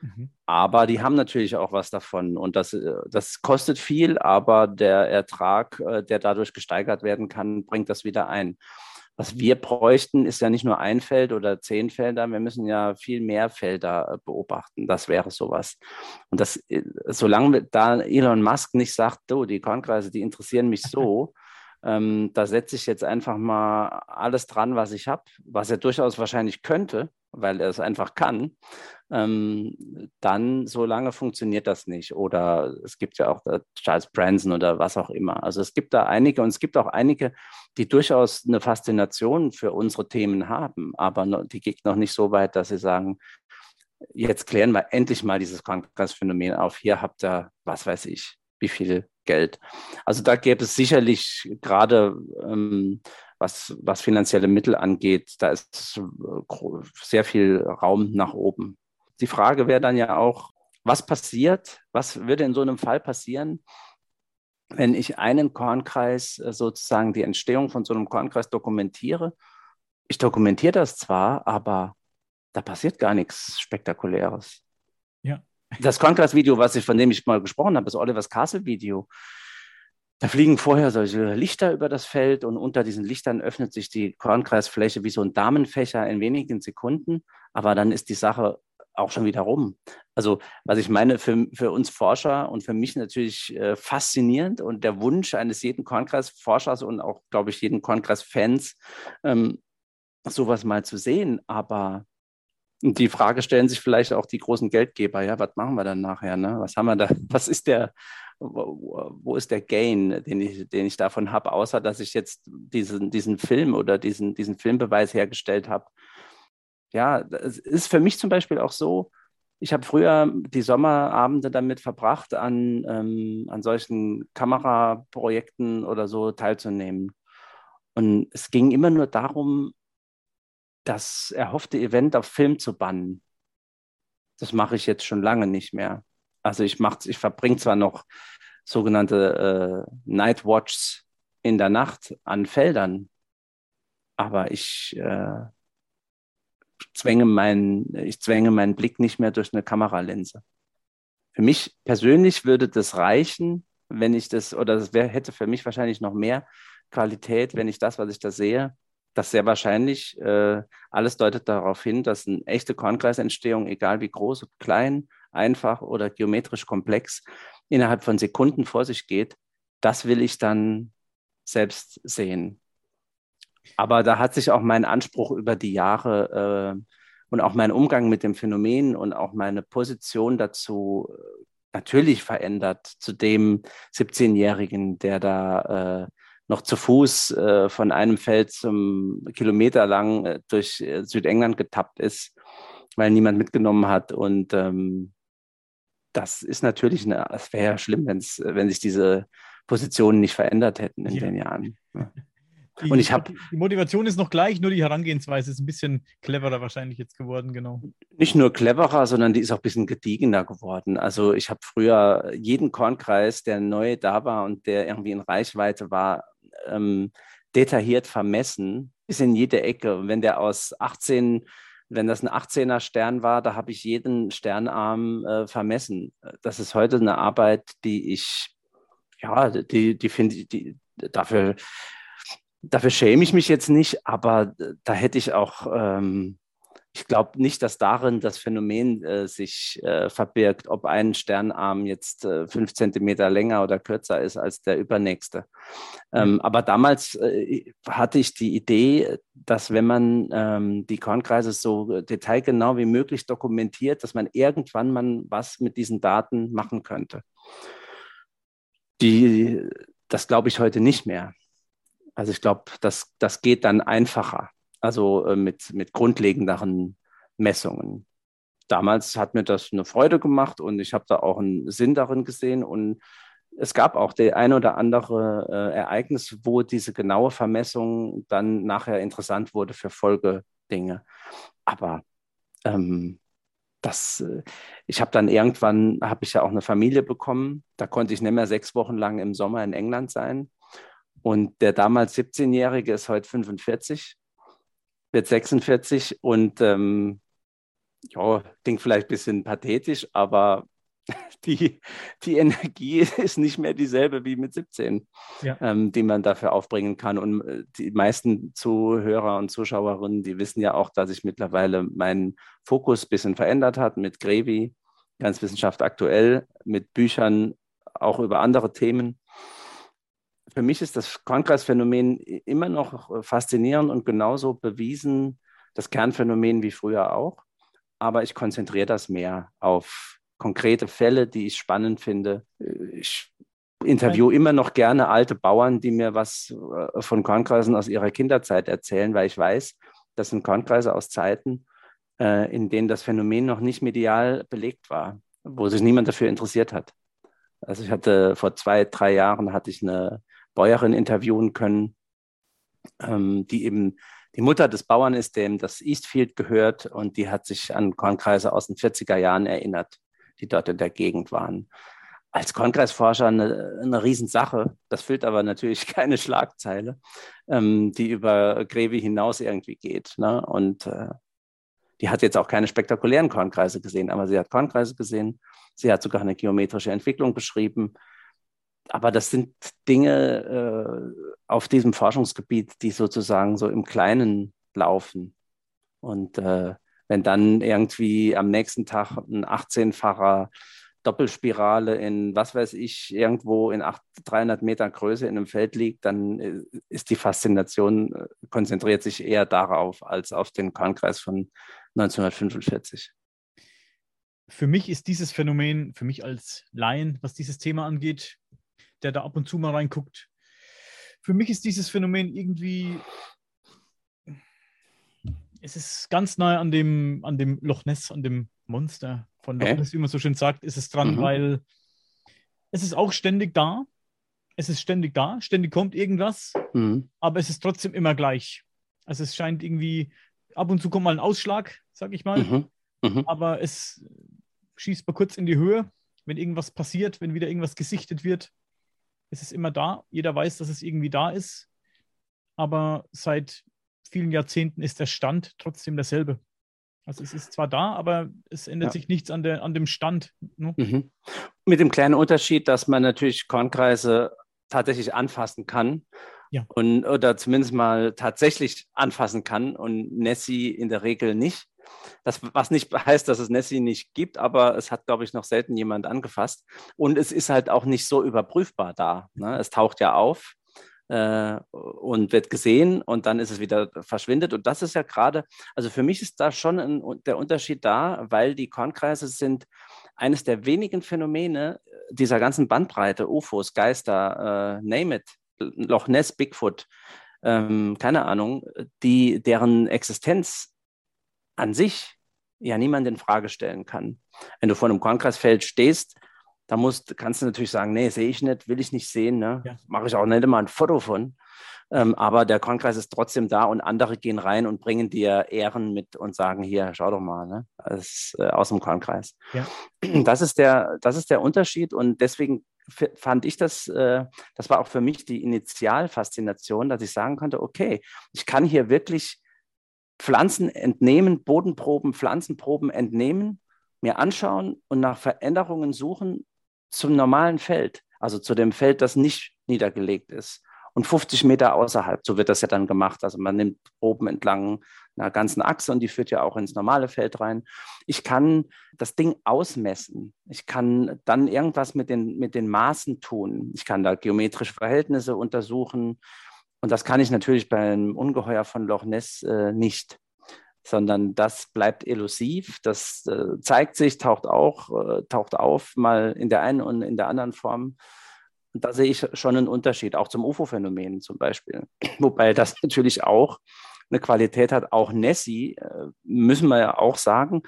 Mhm. Aber die haben natürlich auch was davon. Und das, äh, das kostet viel, aber der Ertrag, äh, der dadurch gesteigert werden kann, bringt das wieder ein. Was wir bräuchten, ist ja nicht nur ein Feld oder zehn Felder, wir müssen ja viel mehr Felder äh, beobachten. Das wäre sowas. Und das, solange da Elon Musk nicht sagt, du, die Kornkreise, die interessieren mich so, ähm, da setze ich jetzt einfach mal alles dran, was ich habe, was er durchaus wahrscheinlich könnte, weil er es einfach kann, ähm, dann so lange funktioniert das nicht. Oder es gibt ja auch Charles Branson oder was auch immer. Also es gibt da einige und es gibt auch einige, die durchaus eine Faszination für unsere Themen haben, aber die geht noch nicht so weit, dass sie sagen, jetzt klären wir endlich mal dieses Krankheitsphänomen auf. Hier habt ihr, was weiß ich, wie viel Geld. Also da gäbe es sicherlich gerade, ähm, was, was finanzielle Mittel angeht, da ist sehr viel Raum nach oben. Die Frage wäre dann ja auch, was passiert, was würde in so einem Fall passieren, wenn ich einen Kornkreis äh, sozusagen die Entstehung von so einem Kornkreis dokumentiere. Ich dokumentiere das zwar, aber da passiert gar nichts Spektakuläres. Ja. Das Kornkreis-Video, was ich, von dem ich mal gesprochen habe, das Olivers Castle-Video, da fliegen vorher solche Lichter über das Feld und unter diesen Lichtern öffnet sich die Kornkreisfläche wie so ein Damenfächer in wenigen Sekunden. Aber dann ist die Sache auch schon wieder rum. Also, was ich meine, für, für uns Forscher und für mich natürlich äh, faszinierend und der Wunsch eines jeden Kornkreisforschers und auch, glaube ich, jeden Kornkreis-Fans, ähm, sowas mal zu sehen. Aber die Frage stellen sich vielleicht auch die großen Geldgeber, ja, was machen wir dann nachher? Ne? Was haben wir da, was ist der, wo ist der Gain, den ich, den ich davon habe, außer dass ich jetzt diesen, diesen Film oder diesen, diesen Filmbeweis hergestellt habe? Ja, es ist für mich zum Beispiel auch so, ich habe früher die Sommerabende damit verbracht, an, ähm, an solchen Kameraprojekten oder so teilzunehmen. Und es ging immer nur darum, das erhoffte Event auf Film zu bannen. Das mache ich jetzt schon lange nicht mehr. Also ich mache, ich verbringe zwar noch sogenannte äh, Night Watches in der Nacht an Feldern, aber ich äh, zwänge meinen, ich zwänge meinen Blick nicht mehr durch eine Kameralinse. Für mich persönlich würde das reichen, wenn ich das, oder das wär, hätte für mich wahrscheinlich noch mehr Qualität, wenn ich das, was ich da sehe, das sehr wahrscheinlich, äh, alles deutet darauf hin, dass eine echte Kornkreisentstehung, egal wie groß klein, einfach oder geometrisch komplex, innerhalb von Sekunden vor sich geht. Das will ich dann selbst sehen. Aber da hat sich auch mein Anspruch über die Jahre äh, und auch mein Umgang mit dem Phänomen und auch meine Position dazu äh, natürlich verändert zu dem 17-Jährigen, der da äh, noch zu Fuß äh, von einem Feld zum Kilometer lang äh, durch äh, Südengland getappt ist, weil niemand mitgenommen hat. Und ähm, das ist natürlich, eine, es wäre ja schlimm, wenn's, wenn sich diese Positionen nicht verändert hätten in ja. den Jahren. Ja. Die, und ich habe die Motivation ist noch gleich, nur die Herangehensweise ist ein bisschen cleverer wahrscheinlich jetzt geworden, genau. Nicht nur cleverer, sondern die ist auch ein bisschen gediegener geworden. Also ich habe früher jeden Kornkreis, der neu da war und der irgendwie in Reichweite war, ähm, detailliert vermessen, ist in jede Ecke. Und wenn der aus 18, wenn das ein 18er Stern war, da habe ich jeden Sternarm äh, vermessen. Das ist heute eine Arbeit, die ich, ja, die, die finde ich, die, dafür, dafür schäme ich mich jetzt nicht, aber da hätte ich auch ähm, ich glaube nicht, dass darin das Phänomen äh, sich äh, verbirgt, ob ein Sternarm jetzt äh, fünf Zentimeter länger oder kürzer ist als der übernächste. Ähm, mhm. Aber damals äh, hatte ich die Idee, dass wenn man ähm, die Kornkreise so detailgenau wie möglich dokumentiert, dass man irgendwann mal was mit diesen Daten machen könnte. Die, das glaube ich heute nicht mehr. Also ich glaube, das, das geht dann einfacher also äh, mit, mit grundlegenderen Messungen. Damals hat mir das eine Freude gemacht und ich habe da auch einen Sinn darin gesehen und es gab auch der ein oder andere äh, Ereignis, wo diese genaue Vermessung dann nachher interessant wurde für Folgedinge. Aber ähm, das, äh, ich habe dann irgendwann, habe ich ja auch eine Familie bekommen. Da konnte ich nicht mehr sechs Wochen lang im Sommer in England sein. Und der damals 17-Jährige ist heute 45, wird 46 und ähm, ja, klingt vielleicht ein bisschen pathetisch, aber die, die Energie ist nicht mehr dieselbe wie mit 17, ja. ähm, die man dafür aufbringen kann. Und äh, die meisten Zuhörer und Zuschauerinnen, die wissen ja auch, dass sich mittlerweile mein Fokus ein bisschen verändert hat mit Grevi, ganz Wissenschaft aktuell, mit Büchern auch über andere Themen. Für mich ist das Kornkreisphänomen immer noch faszinierend und genauso bewiesen, das Kernphänomen wie früher auch. Aber ich konzentriere das mehr auf konkrete Fälle, die ich spannend finde. Ich interview immer noch gerne alte Bauern, die mir was äh, von Kornkreisen aus ihrer Kinderzeit erzählen, weil ich weiß, das sind Kornkreise aus Zeiten, äh, in denen das Phänomen noch nicht medial belegt war, wo sich niemand dafür interessiert hat. Also ich hatte vor zwei, drei Jahren hatte ich eine Bäuerin interviewen können, ähm, die eben die Mutter des Bauern ist, dem das Eastfield gehört und die hat sich an Kornkreise aus den 40er Jahren erinnert die dort in der Gegend waren. Als Kongressforscher eine, eine Riesensache. Das füllt aber natürlich keine Schlagzeile, ähm, die über Grevi hinaus irgendwie geht. Ne? Und äh, die hat jetzt auch keine spektakulären Kornkreise gesehen, aber sie hat Kornkreise gesehen. Sie hat sogar eine geometrische Entwicklung beschrieben. Aber das sind Dinge äh, auf diesem Forschungsgebiet, die sozusagen so im Kleinen laufen. Und äh, wenn dann irgendwie am nächsten Tag ein 18-facher Doppelspirale in, was weiß ich, irgendwo in 8, 300 Meter Größe in einem Feld liegt, dann äh, ist die Faszination, äh, konzentriert sich eher darauf als auf den Kornkreis von 1945. Für mich ist dieses Phänomen, für mich als Laien, was dieses Thema angeht, der da ab und zu mal reinguckt, für mich ist dieses Phänomen irgendwie es ist ganz nahe an dem, an dem Loch Ness, an dem Monster von Loch Ness, wie man so schön sagt, ist es dran, mhm. weil es ist auch ständig da. Es ist ständig da, ständig kommt irgendwas, mhm. aber es ist trotzdem immer gleich. Also es scheint irgendwie, ab und zu kommt mal ein Ausschlag, sag ich mal, mhm. mhm. aber es schießt mal kurz in die Höhe, wenn irgendwas passiert, wenn wieder irgendwas gesichtet wird. Es ist immer da. Jeder weiß, dass es irgendwie da ist. Aber seit vielen Jahrzehnten ist der Stand trotzdem derselbe. Also es ist zwar da, aber es ändert ja. sich nichts an, der, an dem Stand. Ne? Mhm. Mit dem kleinen Unterschied, dass man natürlich Kornkreise tatsächlich anfassen kann. Ja. Und, oder zumindest mal tatsächlich anfassen kann und Nessie in der Regel nicht. Das, was nicht heißt, dass es Nessie nicht gibt, aber es hat, glaube ich, noch selten jemand angefasst. Und es ist halt auch nicht so überprüfbar da. Ne? Es taucht ja auf äh, und wird gesehen und dann ist es wieder verschwindet. Und das ist ja gerade, also für mich ist da schon ein, der Unterschied da, weil die Kornkreise sind eines der wenigen Phänomene dieser ganzen Bandbreite, UFOs, Geister, äh, name it, Loch Ness, Bigfoot, ähm, keine Ahnung, die, deren Existenz an sich ja niemand in Frage stellen kann. Wenn du vor einem Kornkreisfeld stehst, da musst, kannst du natürlich sagen, nee, sehe ich nicht, will ich nicht sehen, ne? Ja. mache ich auch nicht immer ein Foto von. Ähm, aber der Kornkreis ist trotzdem da und andere gehen rein und bringen dir Ehren mit und sagen, hier, schau doch mal, ne? das äh, aus dem Kornkreis. Ja. Das, ist der, das ist der Unterschied und deswegen fand ich das, äh, das war auch für mich die Initialfaszination, dass ich sagen konnte, okay, ich kann hier wirklich Pflanzen entnehmen, Bodenproben, Pflanzenproben entnehmen, mir anschauen und nach Veränderungen suchen zum normalen Feld, also zu dem Feld, das nicht niedergelegt ist. Und 50 Meter außerhalb, so wird das ja dann gemacht. Also man nimmt oben entlang einer ganzen Achse und die führt ja auch ins normale Feld rein. Ich kann das Ding ausmessen. Ich kann dann irgendwas mit den, mit den Maßen tun. Ich kann da geometrische Verhältnisse untersuchen. Und das kann ich natürlich beim Ungeheuer von Loch Ness äh, nicht sondern das bleibt elusiv, das äh, zeigt sich, taucht auch, äh, taucht auf, mal in der einen und in der anderen Form. Und da sehe ich schon einen Unterschied, auch zum UFO-Phänomen zum Beispiel. Wobei das natürlich auch eine Qualität hat. Auch Nessie, äh, müssen wir ja auch sagen,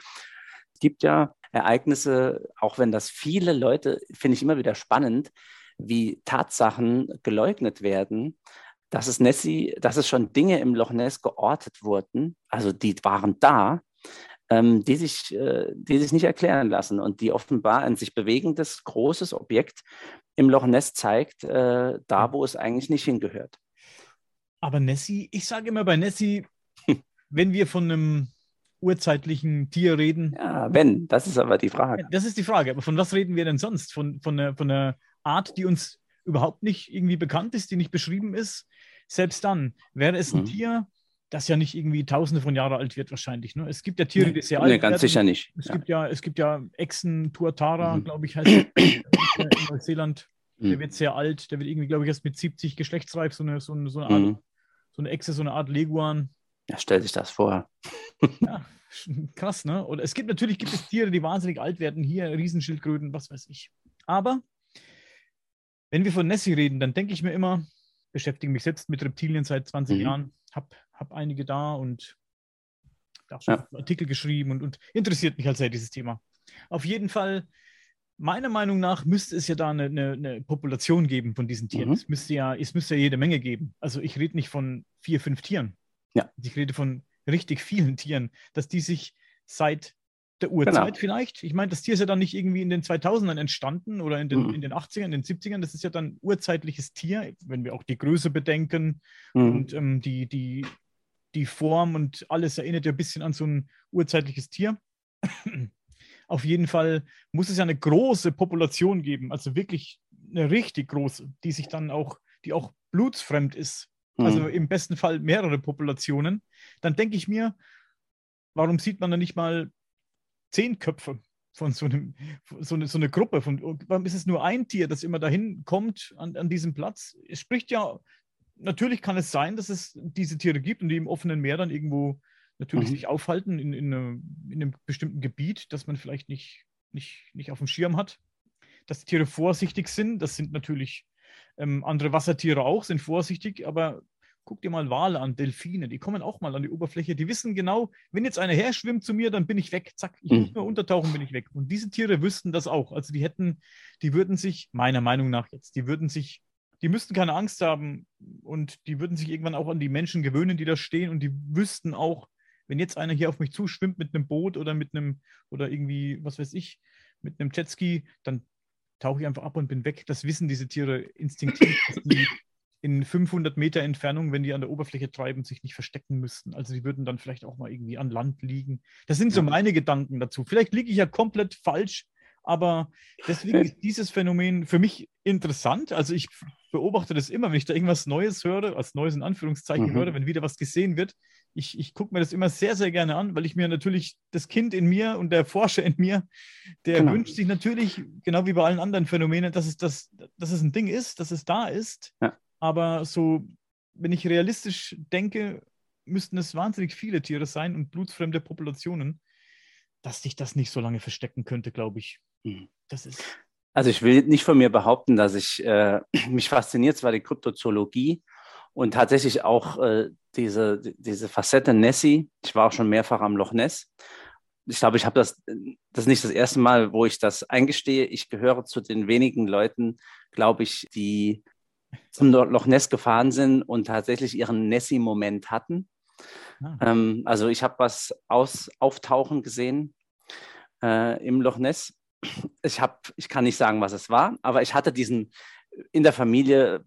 gibt ja Ereignisse, auch wenn das viele Leute, finde ich immer wieder spannend, wie Tatsachen geleugnet werden dass es Nessie, dass es schon Dinge im Loch Ness geortet wurden, also die waren da, ähm, die, sich, äh, die sich nicht erklären lassen und die offenbar ein sich bewegendes, großes Objekt im Loch Ness zeigt, äh, da wo es eigentlich nicht hingehört. Aber Nessie, ich sage immer bei Nessie, wenn wir von einem urzeitlichen Tier reden. Ja, wenn, das ist aber die Frage. Das ist die Frage, aber von was reden wir denn sonst? Von, von, einer, von einer Art, die uns überhaupt nicht irgendwie bekannt ist, die nicht beschrieben ist? Selbst dann wäre es ein mhm. Tier, das ja nicht irgendwie tausende von Jahren alt wird wahrscheinlich. Ne? Es gibt ja Tiere, die sehr nee, alt ganz werden. sicher nicht. Es ja. gibt ja, es gibt ja Echsen, Tuatara, mhm. glaube ich, heißt in Neuseeland. Mhm. Der wird sehr alt, der wird irgendwie, glaube ich, erst mit 70 geschlechtsreif, so eine, so eine, so eine Art, mhm. so eine Echse, so eine Art Leguan. Ja, stell sich das vor. ja, krass, ne? Und es gibt natürlich gibt es Tiere, die wahnsinnig alt werden, hier Riesenschildkröten, was weiß ich. Aber wenn wir von Nessie reden, dann denke ich mir immer, beschäftige mich selbst mit Reptilien seit 20 mhm. Jahren, habe hab einige da und auch schon ja. Artikel geschrieben und, und interessiert mich halt sehr dieses Thema. Auf jeden Fall, meiner Meinung nach, müsste es ja da eine, eine, eine Population geben von diesen Tieren. Mhm. Es, müsste ja, es müsste ja jede Menge geben. Also ich rede nicht von vier, fünf Tieren. Ja. Ich rede von richtig vielen Tieren, dass die sich seit der Urzeit genau. vielleicht. Ich meine, das Tier ist ja dann nicht irgendwie in den 2000ern entstanden oder in den, mhm. in den 80ern, in den 70ern. Das ist ja dann urzeitliches Tier, wenn wir auch die Größe bedenken mhm. und ähm, die, die, die Form und alles erinnert ja ein bisschen an so ein urzeitliches Tier. Auf jeden Fall muss es ja eine große Population geben, also wirklich eine richtig große, die sich dann auch, die auch blutsfremd ist. Also mhm. im besten Fall mehrere Populationen. Dann denke ich mir, warum sieht man da nicht mal zehn Köpfe von so, einem, so, eine, so eine Gruppe. Von, warum ist es nur ein Tier, das immer dahin kommt an, an diesem Platz? Es spricht ja, natürlich kann es sein, dass es diese Tiere gibt und die im offenen Meer dann irgendwo natürlich mhm. sich aufhalten in, in, eine, in, einem bestimmten Gebiet, das man vielleicht nicht, nicht, nicht auf dem Schirm hat. Dass die Tiere vorsichtig sind, das sind natürlich ähm, andere Wassertiere auch, sind vorsichtig, aber Guck dir mal Wale an, Delfine, die kommen auch mal an die Oberfläche. Die wissen genau, wenn jetzt einer her schwimmt zu mir, dann bin ich weg. Zack, ich muss mhm. nur untertauchen, bin ich weg. Und diese Tiere wüssten das auch. Also die hätten, die würden sich, meiner Meinung nach jetzt, die würden sich, die müssten keine Angst haben und die würden sich irgendwann auch an die Menschen gewöhnen, die da stehen und die wüssten auch, wenn jetzt einer hier auf mich zuschwimmt mit einem Boot oder mit einem, oder irgendwie, was weiß ich, mit einem Jetski, dann tauche ich einfach ab und bin weg. Das wissen diese Tiere instinktiv, dass die in 500 Meter Entfernung, wenn die an der Oberfläche treiben, sich nicht verstecken müssten. Also die würden dann vielleicht auch mal irgendwie an Land liegen. Das sind so meine Gedanken dazu. Vielleicht liege ich ja komplett falsch, aber deswegen ist dieses Phänomen für mich interessant. Also ich beobachte das immer, wenn ich da irgendwas Neues höre, als Neues in Anführungszeichen mhm. höre, wenn wieder was gesehen wird. Ich, ich gucke mir das immer sehr, sehr gerne an, weil ich mir natürlich das Kind in mir und der Forscher in mir, der genau. wünscht sich natürlich, genau wie bei allen anderen Phänomenen, dass es, das, dass es ein Ding ist, dass es da ist. Ja. Aber so, wenn ich realistisch denke, müssten es wahnsinnig viele Tiere sein und blutsfremde Populationen, dass sich das nicht so lange verstecken könnte, glaube ich. Hm. Das ist. Also ich will nicht von mir behaupten, dass ich äh, mich fasziniert zwar die Kryptozoologie und tatsächlich auch äh, diese, diese Facette Nessie. Ich war auch schon mehrfach am Loch Ness. Ich glaube, ich habe das, das ist nicht das erste Mal, wo ich das eingestehe. Ich gehöre zu den wenigen Leuten, glaube ich, die zum Loch Ness gefahren sind und tatsächlich ihren Nessie-Moment hatten. Ah. Ähm, also ich habe was aus, auftauchen gesehen äh, im Loch Ness. Ich, hab, ich kann nicht sagen, was es war, aber ich hatte diesen, in der Familie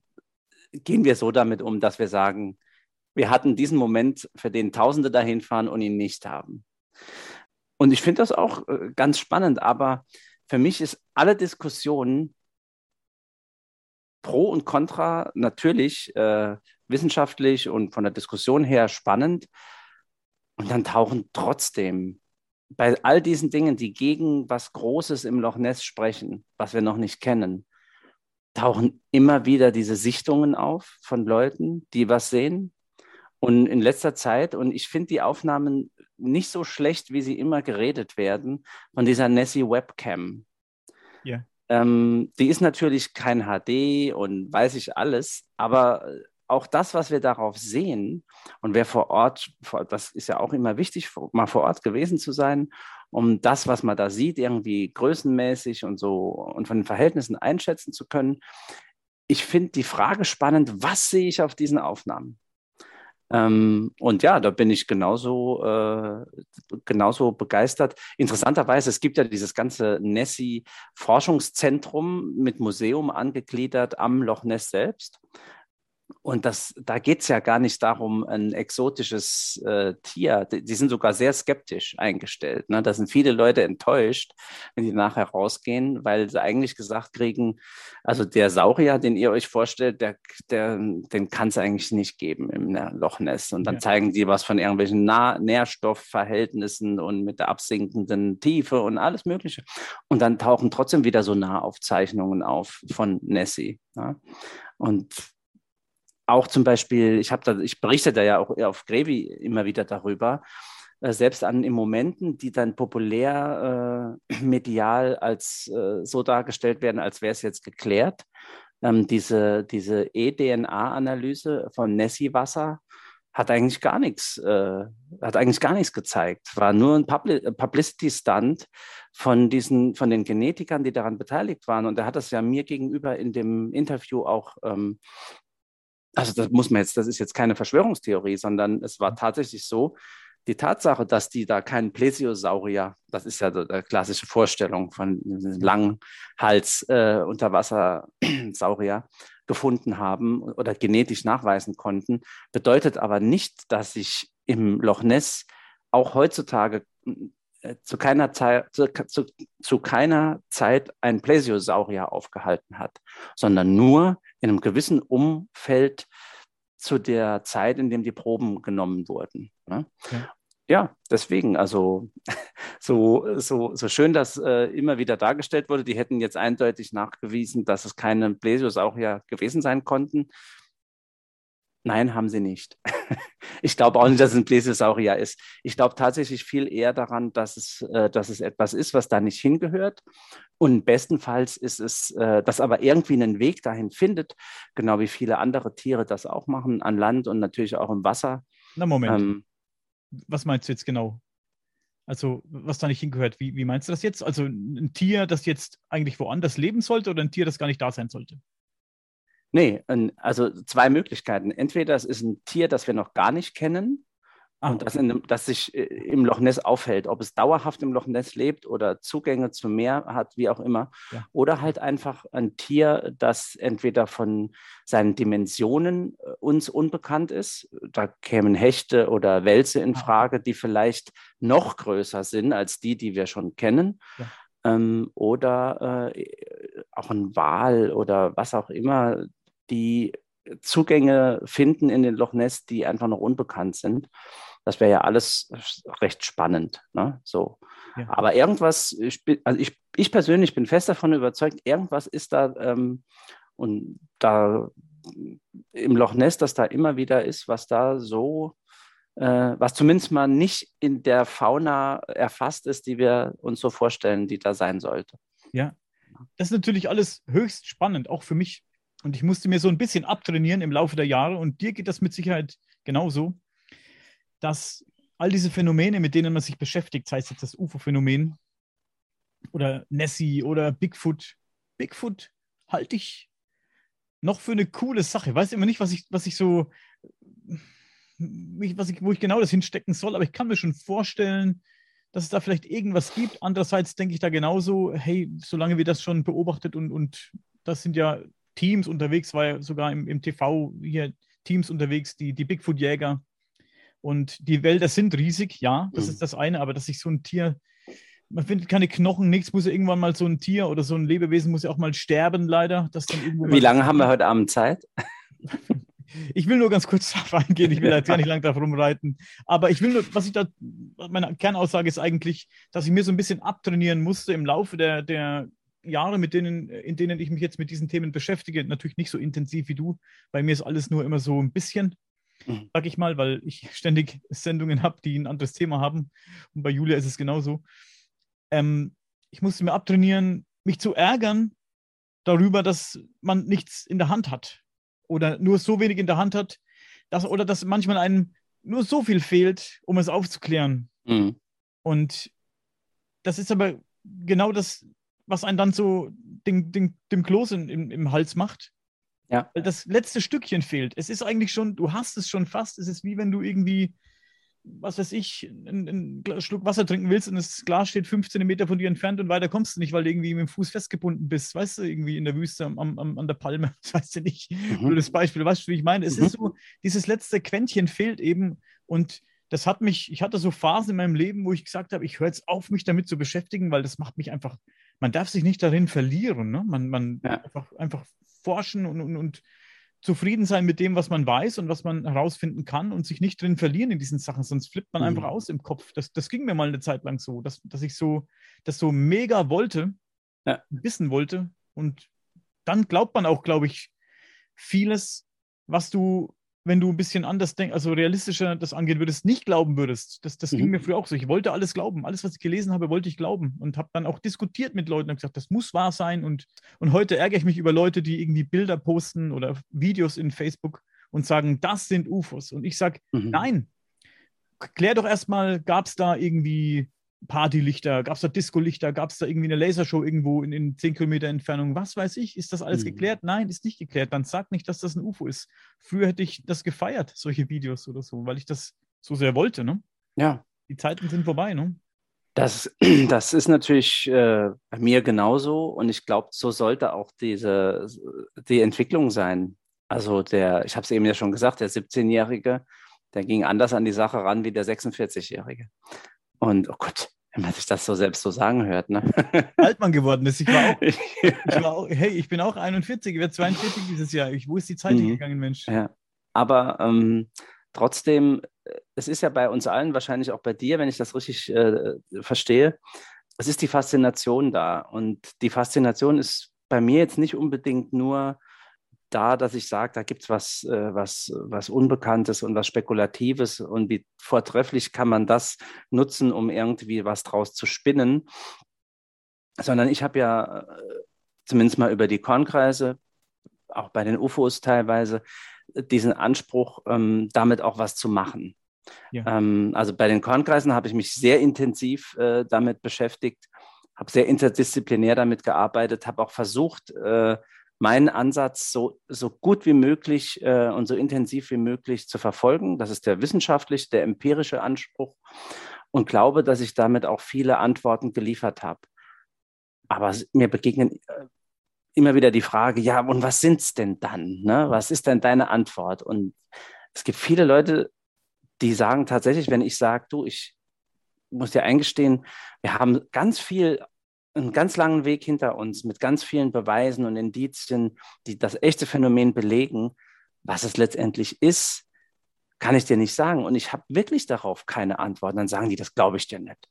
gehen wir so damit um, dass wir sagen, wir hatten diesen Moment, für den Tausende dahin fahren und ihn nicht haben. Und ich finde das auch äh, ganz spannend, aber für mich ist alle Diskussionen Pro und Contra natürlich äh, wissenschaftlich und von der Diskussion her spannend. Und dann tauchen trotzdem bei all diesen Dingen, die gegen was Großes im Loch Ness sprechen, was wir noch nicht kennen, tauchen immer wieder diese Sichtungen auf von Leuten, die was sehen. Und in letzter Zeit, und ich finde die Aufnahmen nicht so schlecht, wie sie immer geredet werden, von dieser Nessie Webcam. Ähm, die ist natürlich kein HD und weiß ich alles, aber auch das, was wir darauf sehen, und wer vor Ort, das ist ja auch immer wichtig, mal vor Ort gewesen zu sein, um das, was man da sieht, irgendwie größenmäßig und so und von den Verhältnissen einschätzen zu können. Ich finde die Frage spannend, was sehe ich auf diesen Aufnahmen? Ähm, und ja, da bin ich genauso, äh, genauso begeistert. Interessanterweise, es gibt ja dieses ganze Nessie-Forschungszentrum mit Museum angegliedert am Loch Ness selbst. Und das, da geht es ja gar nicht darum, ein exotisches äh, Tier. Die, die, sind sogar sehr skeptisch eingestellt. Ne? Da sind viele Leute enttäuscht, wenn die nachher rausgehen, weil sie eigentlich gesagt kriegen, also der Saurier, den ihr euch vorstellt, der, der, den kann es eigentlich nicht geben im Loch Ness. Und dann ja. zeigen die was von irgendwelchen nah Nährstoffverhältnissen und mit der absinkenden Tiefe und alles Mögliche. Und dann tauchen trotzdem wieder so Nahaufzeichnungen auf von Nessie. Ne? Und auch zum Beispiel, ich habe da, ich berichte da ja auch auf Grevi immer wieder darüber, äh, selbst an in Momenten, die dann populär äh, medial als äh, so dargestellt werden, als wäre es jetzt geklärt. Ähm, diese diese eDNA-Analyse von Nessie-Wasser hat eigentlich gar nichts, äh, hat eigentlich gar nichts gezeigt. War nur ein Publi Publicity-Stunt von diesen, von den Genetikern, die daran beteiligt waren. Und er hat das ja mir gegenüber in dem Interview auch ähm, also das muss man jetzt, das ist jetzt keine Verschwörungstheorie, sondern es war tatsächlich so, die Tatsache, dass die da keinen Plesiosaurier, das ist ja die klassische Vorstellung von langen Hals äh, Unterwassersaurier gefunden haben oder genetisch nachweisen konnten, bedeutet aber nicht, dass sich im Loch Ness auch heutzutage zu keiner, Zeit, zu, zu, zu keiner Zeit ein Plesiosaurier aufgehalten hat, sondern nur in einem gewissen Umfeld zu der Zeit, in dem die Proben genommen wurden. Ne? Ja. ja. deswegen, also so, so, so schön das äh, immer wieder dargestellt wurde, die hätten jetzt eindeutig nachgewiesen, dass es keine Plesiosaurier gewesen sein konnten. Nein, haben sie nicht. ich glaube auch nicht, dass es ein Plesiosaurier ist. Ich glaube tatsächlich viel eher daran, dass es, äh, dass es etwas ist, was da nicht hingehört. Und bestenfalls ist es, äh, dass aber irgendwie einen Weg dahin findet, genau wie viele andere Tiere das auch machen, an Land und natürlich auch im Wasser. Na, Moment. Ähm, was meinst du jetzt genau? Also, was da nicht hingehört, wie, wie meinst du das jetzt? Also, ein Tier, das jetzt eigentlich woanders leben sollte oder ein Tier, das gar nicht da sein sollte? Nee, also zwei Möglichkeiten. Entweder es ist ein Tier, das wir noch gar nicht kennen ah, und das, in, das, sich äh, im Loch Ness aufhält, ob es dauerhaft im Loch Ness lebt oder Zugänge zum Meer hat, wie auch immer. Ja. Oder halt einfach ein Tier, das entweder von seinen Dimensionen äh, uns unbekannt ist. Da kämen Hechte oder Wälze in ah. Frage, die vielleicht noch größer sind als die, die wir schon kennen. Ja. Ähm, oder äh, auch ein Wal oder was auch immer, die Zugänge finden in den Loch Ness, die einfach noch unbekannt sind. Das wäre ja alles recht spannend. Ne? So. Ja. Aber irgendwas, ich, also ich, ich, persönlich bin fest davon überzeugt, irgendwas ist da ähm, und da im Loch Ness, das da immer wieder ist, was da so, was zumindest mal nicht in der Fauna erfasst ist, die wir uns so vorstellen, die da sein sollte. Ja, das ist natürlich alles höchst spannend, auch für mich und ich musste mir so ein bisschen abtrainieren im Laufe der Jahre und dir geht das mit Sicherheit genauso, dass all diese Phänomene, mit denen man sich beschäftigt, sei es jetzt das UFO-Phänomen oder Nessie oder Bigfoot, Bigfoot halte ich noch für eine coole Sache. Weiß immer nicht, was ich, was ich so, was ich, wo ich genau das hinstecken soll, aber ich kann mir schon vorstellen, dass es da vielleicht irgendwas gibt. Andererseits denke ich da genauso, hey, solange wir das schon beobachtet und, und das sind ja Teams unterwegs, war ja sogar im, im TV hier Teams unterwegs, die, die Bigfoot-Jäger. Und die Wälder sind riesig, ja, das mhm. ist das eine, aber dass sich so ein Tier, man findet keine Knochen, nichts, muss ja irgendwann mal so ein Tier oder so ein Lebewesen muss ja auch mal sterben, leider. Das dann Wie lange haben wir heute Abend Zeit? Ich will nur ganz kurz darauf eingehen, ich will jetzt gar nicht lange darauf rumreiten. Aber ich will nur, was ich da, meine Kernaussage ist eigentlich, dass ich mir so ein bisschen abtrainieren musste im Laufe der, der Jahre, mit denen, in denen ich mich jetzt mit diesen Themen beschäftige, natürlich nicht so intensiv wie du. Bei mir ist alles nur immer so ein bisschen, mhm. sag ich mal, weil ich ständig Sendungen habe, die ein anderes Thema haben. Und bei Julia ist es genauso. Ähm, ich musste mir abtrainieren, mich zu ärgern darüber, dass man nichts in der Hand hat oder nur so wenig in der Hand hat, dass, oder dass manchmal einem nur so viel fehlt, um es aufzuklären. Mhm. Und das ist aber genau das, was einen dann so den, den, dem Kloß in, im, im Hals macht, Ja. Weil das letzte Stückchen fehlt. Es ist eigentlich schon, du hast es schon fast. Es ist wie wenn du irgendwie, was weiß ich, einen, einen Schluck Wasser trinken willst und das Glas steht 15 Meter von dir entfernt und weiter kommst du nicht, weil du irgendwie mit dem Fuß festgebunden bist. Weißt du, irgendwie in der Wüste am, am, an der Palme. Das weißt du nicht. Mhm. Nur das Beispiel, weißt du, wie ich meine? Es mhm. ist so, dieses letzte Quäntchen fehlt eben und das hat mich, ich hatte so Phasen in meinem Leben, wo ich gesagt habe, ich höre jetzt auf, mich damit zu beschäftigen, weil das macht mich einfach, man darf sich nicht darin verlieren. Ne? Man, man ja. einfach, einfach forschen und, und, und zufrieden sein mit dem, was man weiß und was man herausfinden kann und sich nicht drin verlieren in diesen Sachen, sonst flippt man mhm. einfach aus im Kopf. Das, das ging mir mal eine Zeit lang so, dass, dass ich so, das so mega wollte, ja. wissen wollte. Und dann glaubt man auch, glaube ich, vieles, was du wenn du ein bisschen anders denkst, also realistischer das angehen würdest, nicht glauben würdest. Das, das mhm. ging mir früher auch so. Ich wollte alles glauben. Alles, was ich gelesen habe, wollte ich glauben. Und habe dann auch diskutiert mit Leuten und gesagt, das muss wahr sein. Und, und heute ärgere ich mich über Leute, die irgendwie Bilder posten oder Videos in Facebook und sagen, das sind UFOs. Und ich sage, mhm. nein. Klär doch erstmal, gab es da irgendwie Partylichter, gab es da Disco-Lichter, gab es da irgendwie eine Lasershow irgendwo in, in 10 Kilometer Entfernung, was weiß ich, ist das alles mhm. geklärt? Nein, ist nicht geklärt. Dann sag nicht, dass das ein UFO ist. Früher hätte ich das gefeiert, solche Videos oder so, weil ich das so sehr wollte, ne? Ja. Die Zeiten sind vorbei, ne? Das, das ist natürlich äh, bei mir genauso und ich glaube, so sollte auch diese, die Entwicklung sein. Also der, ich habe es eben ja schon gesagt, der 17-Jährige, der ging anders an die Sache ran wie der 46-Jährige. Und oh Gott, wenn man sich das so selbst so sagen hört, ne? Altmann geworden ist. Ich war auch, ich war auch hey, ich bin auch 41, ich werde 42 dieses Jahr. Ich, wo ist die Zeit mhm. hingegangen, Mensch? Ja. Aber ähm, trotzdem, äh, es ist ja bei uns allen, wahrscheinlich auch bei dir, wenn ich das richtig äh, verstehe, es ist die Faszination da. Und die Faszination ist bei mir jetzt nicht unbedingt nur da, dass ich sage, da gibt es was, äh, was, was Unbekanntes und was Spekulatives und wie vortrefflich kann man das nutzen, um irgendwie was draus zu spinnen, sondern ich habe ja äh, zumindest mal über die Kornkreise, auch bei den UFOs teilweise, diesen Anspruch, ähm, damit auch was zu machen. Ja. Ähm, also bei den Kornkreisen habe ich mich sehr intensiv äh, damit beschäftigt, habe sehr interdisziplinär damit gearbeitet, habe auch versucht, äh, meinen Ansatz so, so gut wie möglich äh, und so intensiv wie möglich zu verfolgen. Das ist der wissenschaftliche, der empirische Anspruch und glaube, dass ich damit auch viele Antworten geliefert habe. Aber mir begegnen äh, immer wieder die Frage, ja, und was sind es denn dann? Ne? Was ist denn deine Antwort? Und es gibt viele Leute, die sagen tatsächlich, wenn ich sage, du, ich muss dir eingestehen, wir haben ganz viel einen ganz langen Weg hinter uns mit ganz vielen Beweisen und Indizien, die das echte Phänomen belegen. Was es letztendlich ist, kann ich dir nicht sagen. Und ich habe wirklich darauf keine Antwort. Dann sagen die, das glaube ich dir nicht,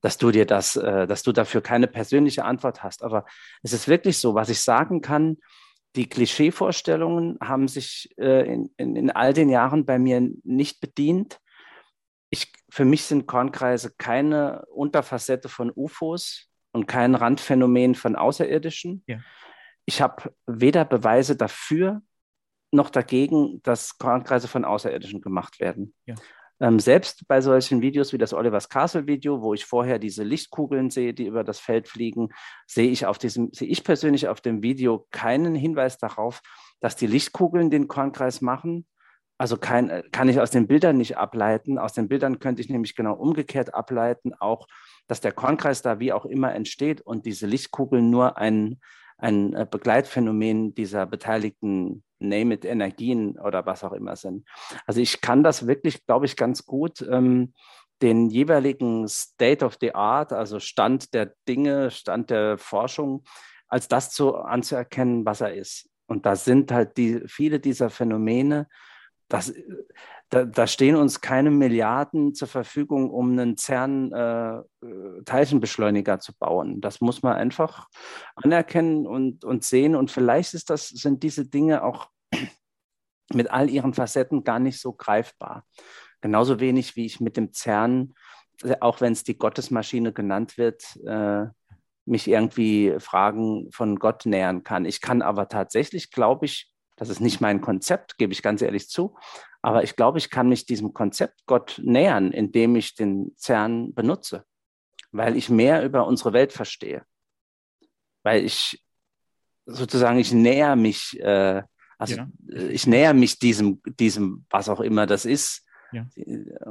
dass du dir das, äh, dass du dafür keine persönliche Antwort hast. Aber es ist wirklich so, was ich sagen kann. Die Klischeevorstellungen haben sich äh, in, in, in all den Jahren bei mir nicht bedient. Ich, für mich sind Kornkreise keine Unterfacette von UFOs, und kein Randphänomen von Außerirdischen. Ja. Ich habe weder Beweise dafür noch dagegen, dass Kornkreise von Außerirdischen gemacht werden. Ja. Ähm, selbst bei solchen Videos wie das Oliver's Castle Video, wo ich vorher diese Lichtkugeln sehe, die über das Feld fliegen, sehe ich auf diesem, sehe ich persönlich auf dem Video keinen Hinweis darauf, dass die Lichtkugeln den Kornkreis machen. Also kein, kann ich aus den Bildern nicht ableiten. Aus den Bildern könnte ich nämlich genau umgekehrt ableiten, auch dass der Kornkreis da wie auch immer entsteht und diese Lichtkugeln nur ein, ein äh, Begleitphänomen dieser beteiligten Name it Energien oder was auch immer sind. Also ich kann das wirklich, glaube ich, ganz gut ähm, den jeweiligen State of the Art, also Stand der Dinge, Stand der Forschung, als das zu anzuerkennen, was er ist. Und da sind halt die, viele dieser Phänomene, das, da, da, stehen uns keine Milliarden zur Verfügung, um einen CERN-Teilchenbeschleuniger äh, zu bauen. Das muss man einfach anerkennen und, und sehen. Und vielleicht ist das, sind diese Dinge auch mit all ihren Facetten gar nicht so greifbar. Genauso wenig wie ich mit dem CERN, auch wenn es die Gottesmaschine genannt wird, äh, mich irgendwie Fragen von Gott nähern kann. Ich kann aber tatsächlich, glaube ich, das ist nicht mein Konzept, gebe ich ganz ehrlich zu. Aber ich glaube, ich kann mich diesem Konzept Gott nähern, indem ich den CERN benutze, weil ich mehr über unsere Welt verstehe. Weil ich sozusagen, ich näher mich äh, Also ja. Äh, ich näher mich diesem, diesem, was auch immer das ist, ja.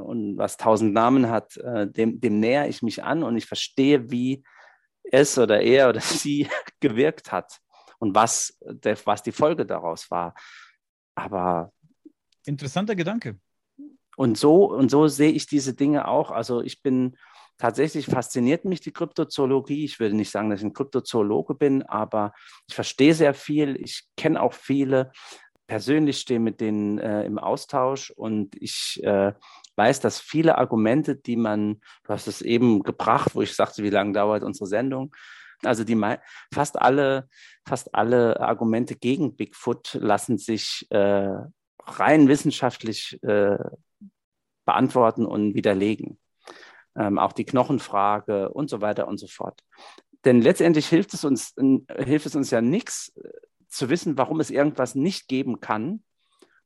und was tausend Namen hat, äh, dem, dem näher ich mich an und ich verstehe, wie es oder er oder sie gewirkt hat und was, der, was die Folge daraus war. Aber interessanter Gedanke. Und so und so sehe ich diese Dinge auch. Also ich bin tatsächlich fasziniert mich die Kryptozoologie. Ich würde nicht sagen, dass ich ein Kryptozoologe bin, aber ich verstehe sehr viel. Ich kenne auch viele. Persönlich stehe mit denen äh, im Austausch und ich äh, weiß, dass viele Argumente, die man, du hast es eben gebracht, wo ich sagte, wie lange dauert unsere Sendung, also die fast alle, fast alle Argumente gegen Bigfoot lassen sich äh, rein wissenschaftlich äh, beantworten und widerlegen. Ähm, auch die Knochenfrage und so weiter und so fort. Denn letztendlich hilft es uns, hilft es uns ja nichts äh, zu wissen, warum es irgendwas nicht geben kann.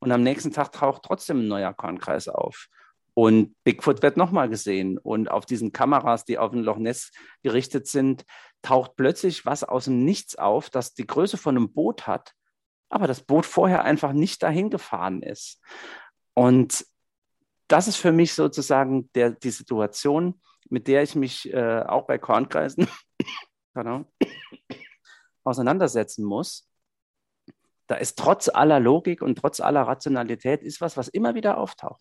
Und am nächsten Tag taucht trotzdem ein neuer Kornkreis auf. Und Bigfoot wird nochmal gesehen. Und auf diesen Kameras, die auf den Loch Ness gerichtet sind, taucht plötzlich was aus dem Nichts auf, das die Größe von einem Boot hat, aber das Boot vorher einfach nicht dahin gefahren ist. Und das ist für mich sozusagen der, die Situation, mit der ich mich äh, auch bei Kornkreisen auseinandersetzen muss. Da ist trotz aller Logik und trotz aller Rationalität ist was, was immer wieder auftaucht.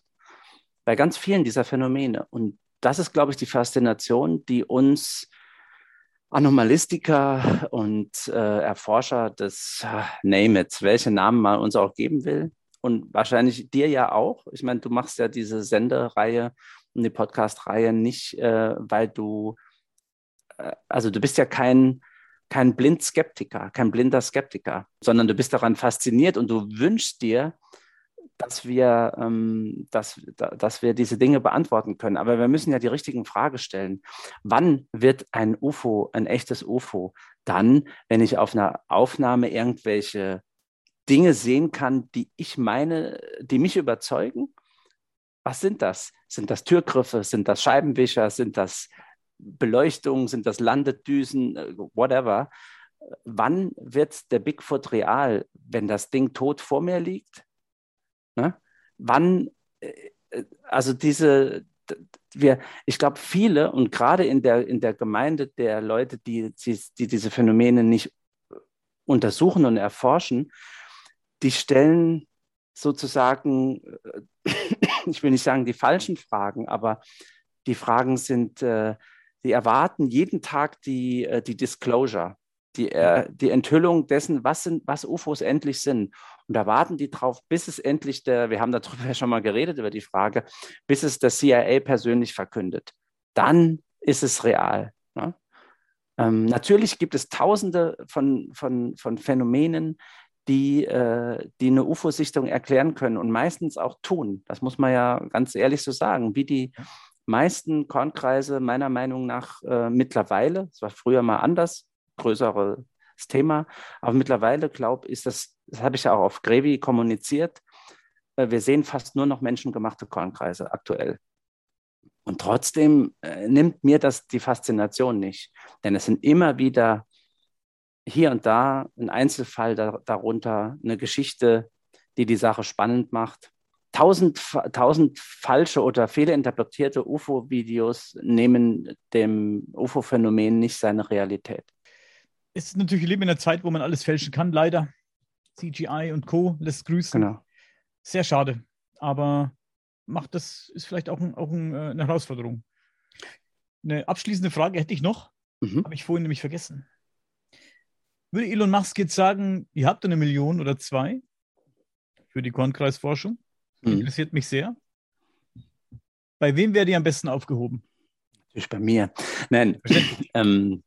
Bei ganz vielen dieser Phänomene. Und das ist, glaube ich, die Faszination, die uns Anomalistiker und äh, Erforscher des äh, Name It, welche Namen man uns auch geben will, und wahrscheinlich dir ja auch. Ich meine, du machst ja diese Sendereihe und die Podcast-Reihe nicht, äh, weil du, äh, also du bist ja kein, kein Blind-Skeptiker, kein blinder Skeptiker, sondern du bist daran fasziniert und du wünschst dir, dass wir, ähm, dass, dass wir diese Dinge beantworten können. Aber wir müssen ja die richtigen Fragen stellen. Wann wird ein UFO ein echtes UFO? Dann, wenn ich auf einer Aufnahme irgendwelche Dinge sehen kann, die ich meine, die mich überzeugen. Was sind das? Sind das Türgriffe? Sind das Scheibenwischer? Sind das Beleuchtungen? Sind das Landedüsen? Whatever. Wann wird der Bigfoot real, wenn das Ding tot vor mir liegt? Ne? Wann, äh, äh, also diese, wir, ich glaube, viele und gerade in der, in der Gemeinde der Leute, die, die, die diese Phänomene nicht untersuchen und erforschen, die stellen sozusagen, äh, ich will nicht sagen die falschen Fragen, aber die Fragen sind, äh, die erwarten jeden Tag die, äh, die Disclosure, die, die Enthüllung dessen, was, sind, was UFOs endlich sind. Und da warten die drauf, bis es endlich der, wir haben darüber ja schon mal geredet, über die Frage, bis es der CIA persönlich verkündet. Dann ist es real. Ne? Ähm, natürlich gibt es tausende von, von, von Phänomenen, die, äh, die eine UFO-Sichtung erklären können und meistens auch tun. Das muss man ja ganz ehrlich so sagen, wie die meisten Kornkreise meiner Meinung nach äh, mittlerweile, es war früher mal anders, größeres Thema, aber mittlerweile glaube ich, ist das, das habe ich ja auch auf Grevi kommuniziert, äh, wir sehen fast nur noch menschengemachte Kornkreise aktuell. Und trotzdem äh, nimmt mir das die Faszination nicht, denn es sind immer wieder hier und da ein Einzelfall da, darunter, eine Geschichte, die die Sache spannend macht. Tausend, tausend falsche oder fehlinterpretierte UFO-Videos nehmen dem UFO-Phänomen nicht seine Realität. Es ist natürlich, wir leben in einer Zeit, wo man alles fälschen kann, leider. CGI und Co. lässt grüßen. Genau. Sehr schade. Aber macht das, ist vielleicht auch, ein, auch ein, äh, eine Herausforderung. Eine abschließende Frage hätte ich noch. Mhm. Habe ich vorhin nämlich vergessen. Würde Elon Musk jetzt sagen, ihr habt eine Million oder zwei für die Kornkreisforschung? Mhm. Interessiert mich sehr. Bei wem wäre die am besten aufgehoben? Natürlich bei mir. Nein, ähm,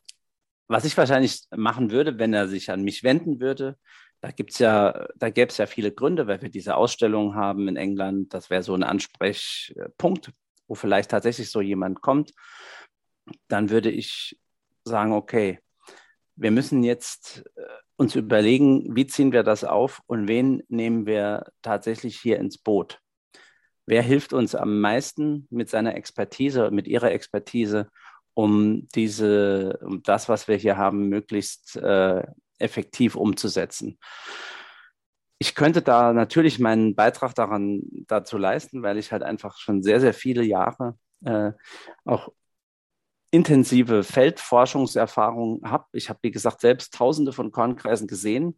was ich wahrscheinlich machen würde, wenn er sich an mich wenden würde, da gibt's ja, da gäbe es ja viele Gründe, weil wir diese Ausstellung haben in England. Das wäre so ein Ansprechpunkt, wo vielleicht tatsächlich so jemand kommt. Dann würde ich sagen, okay, wir müssen jetzt äh, uns überlegen, wie ziehen wir das auf und wen nehmen wir tatsächlich hier ins Boot. Wer hilft uns am meisten mit seiner Expertise, mit ihrer Expertise, um diese, um das, was wir hier haben, möglichst äh, effektiv umzusetzen? ich könnte da natürlich meinen Beitrag daran dazu leisten, weil ich halt einfach schon sehr, sehr viele Jahre äh, auch intensive Feldforschungserfahrung habe. Ich habe, wie gesagt, selbst tausende von Kornkreisen gesehen.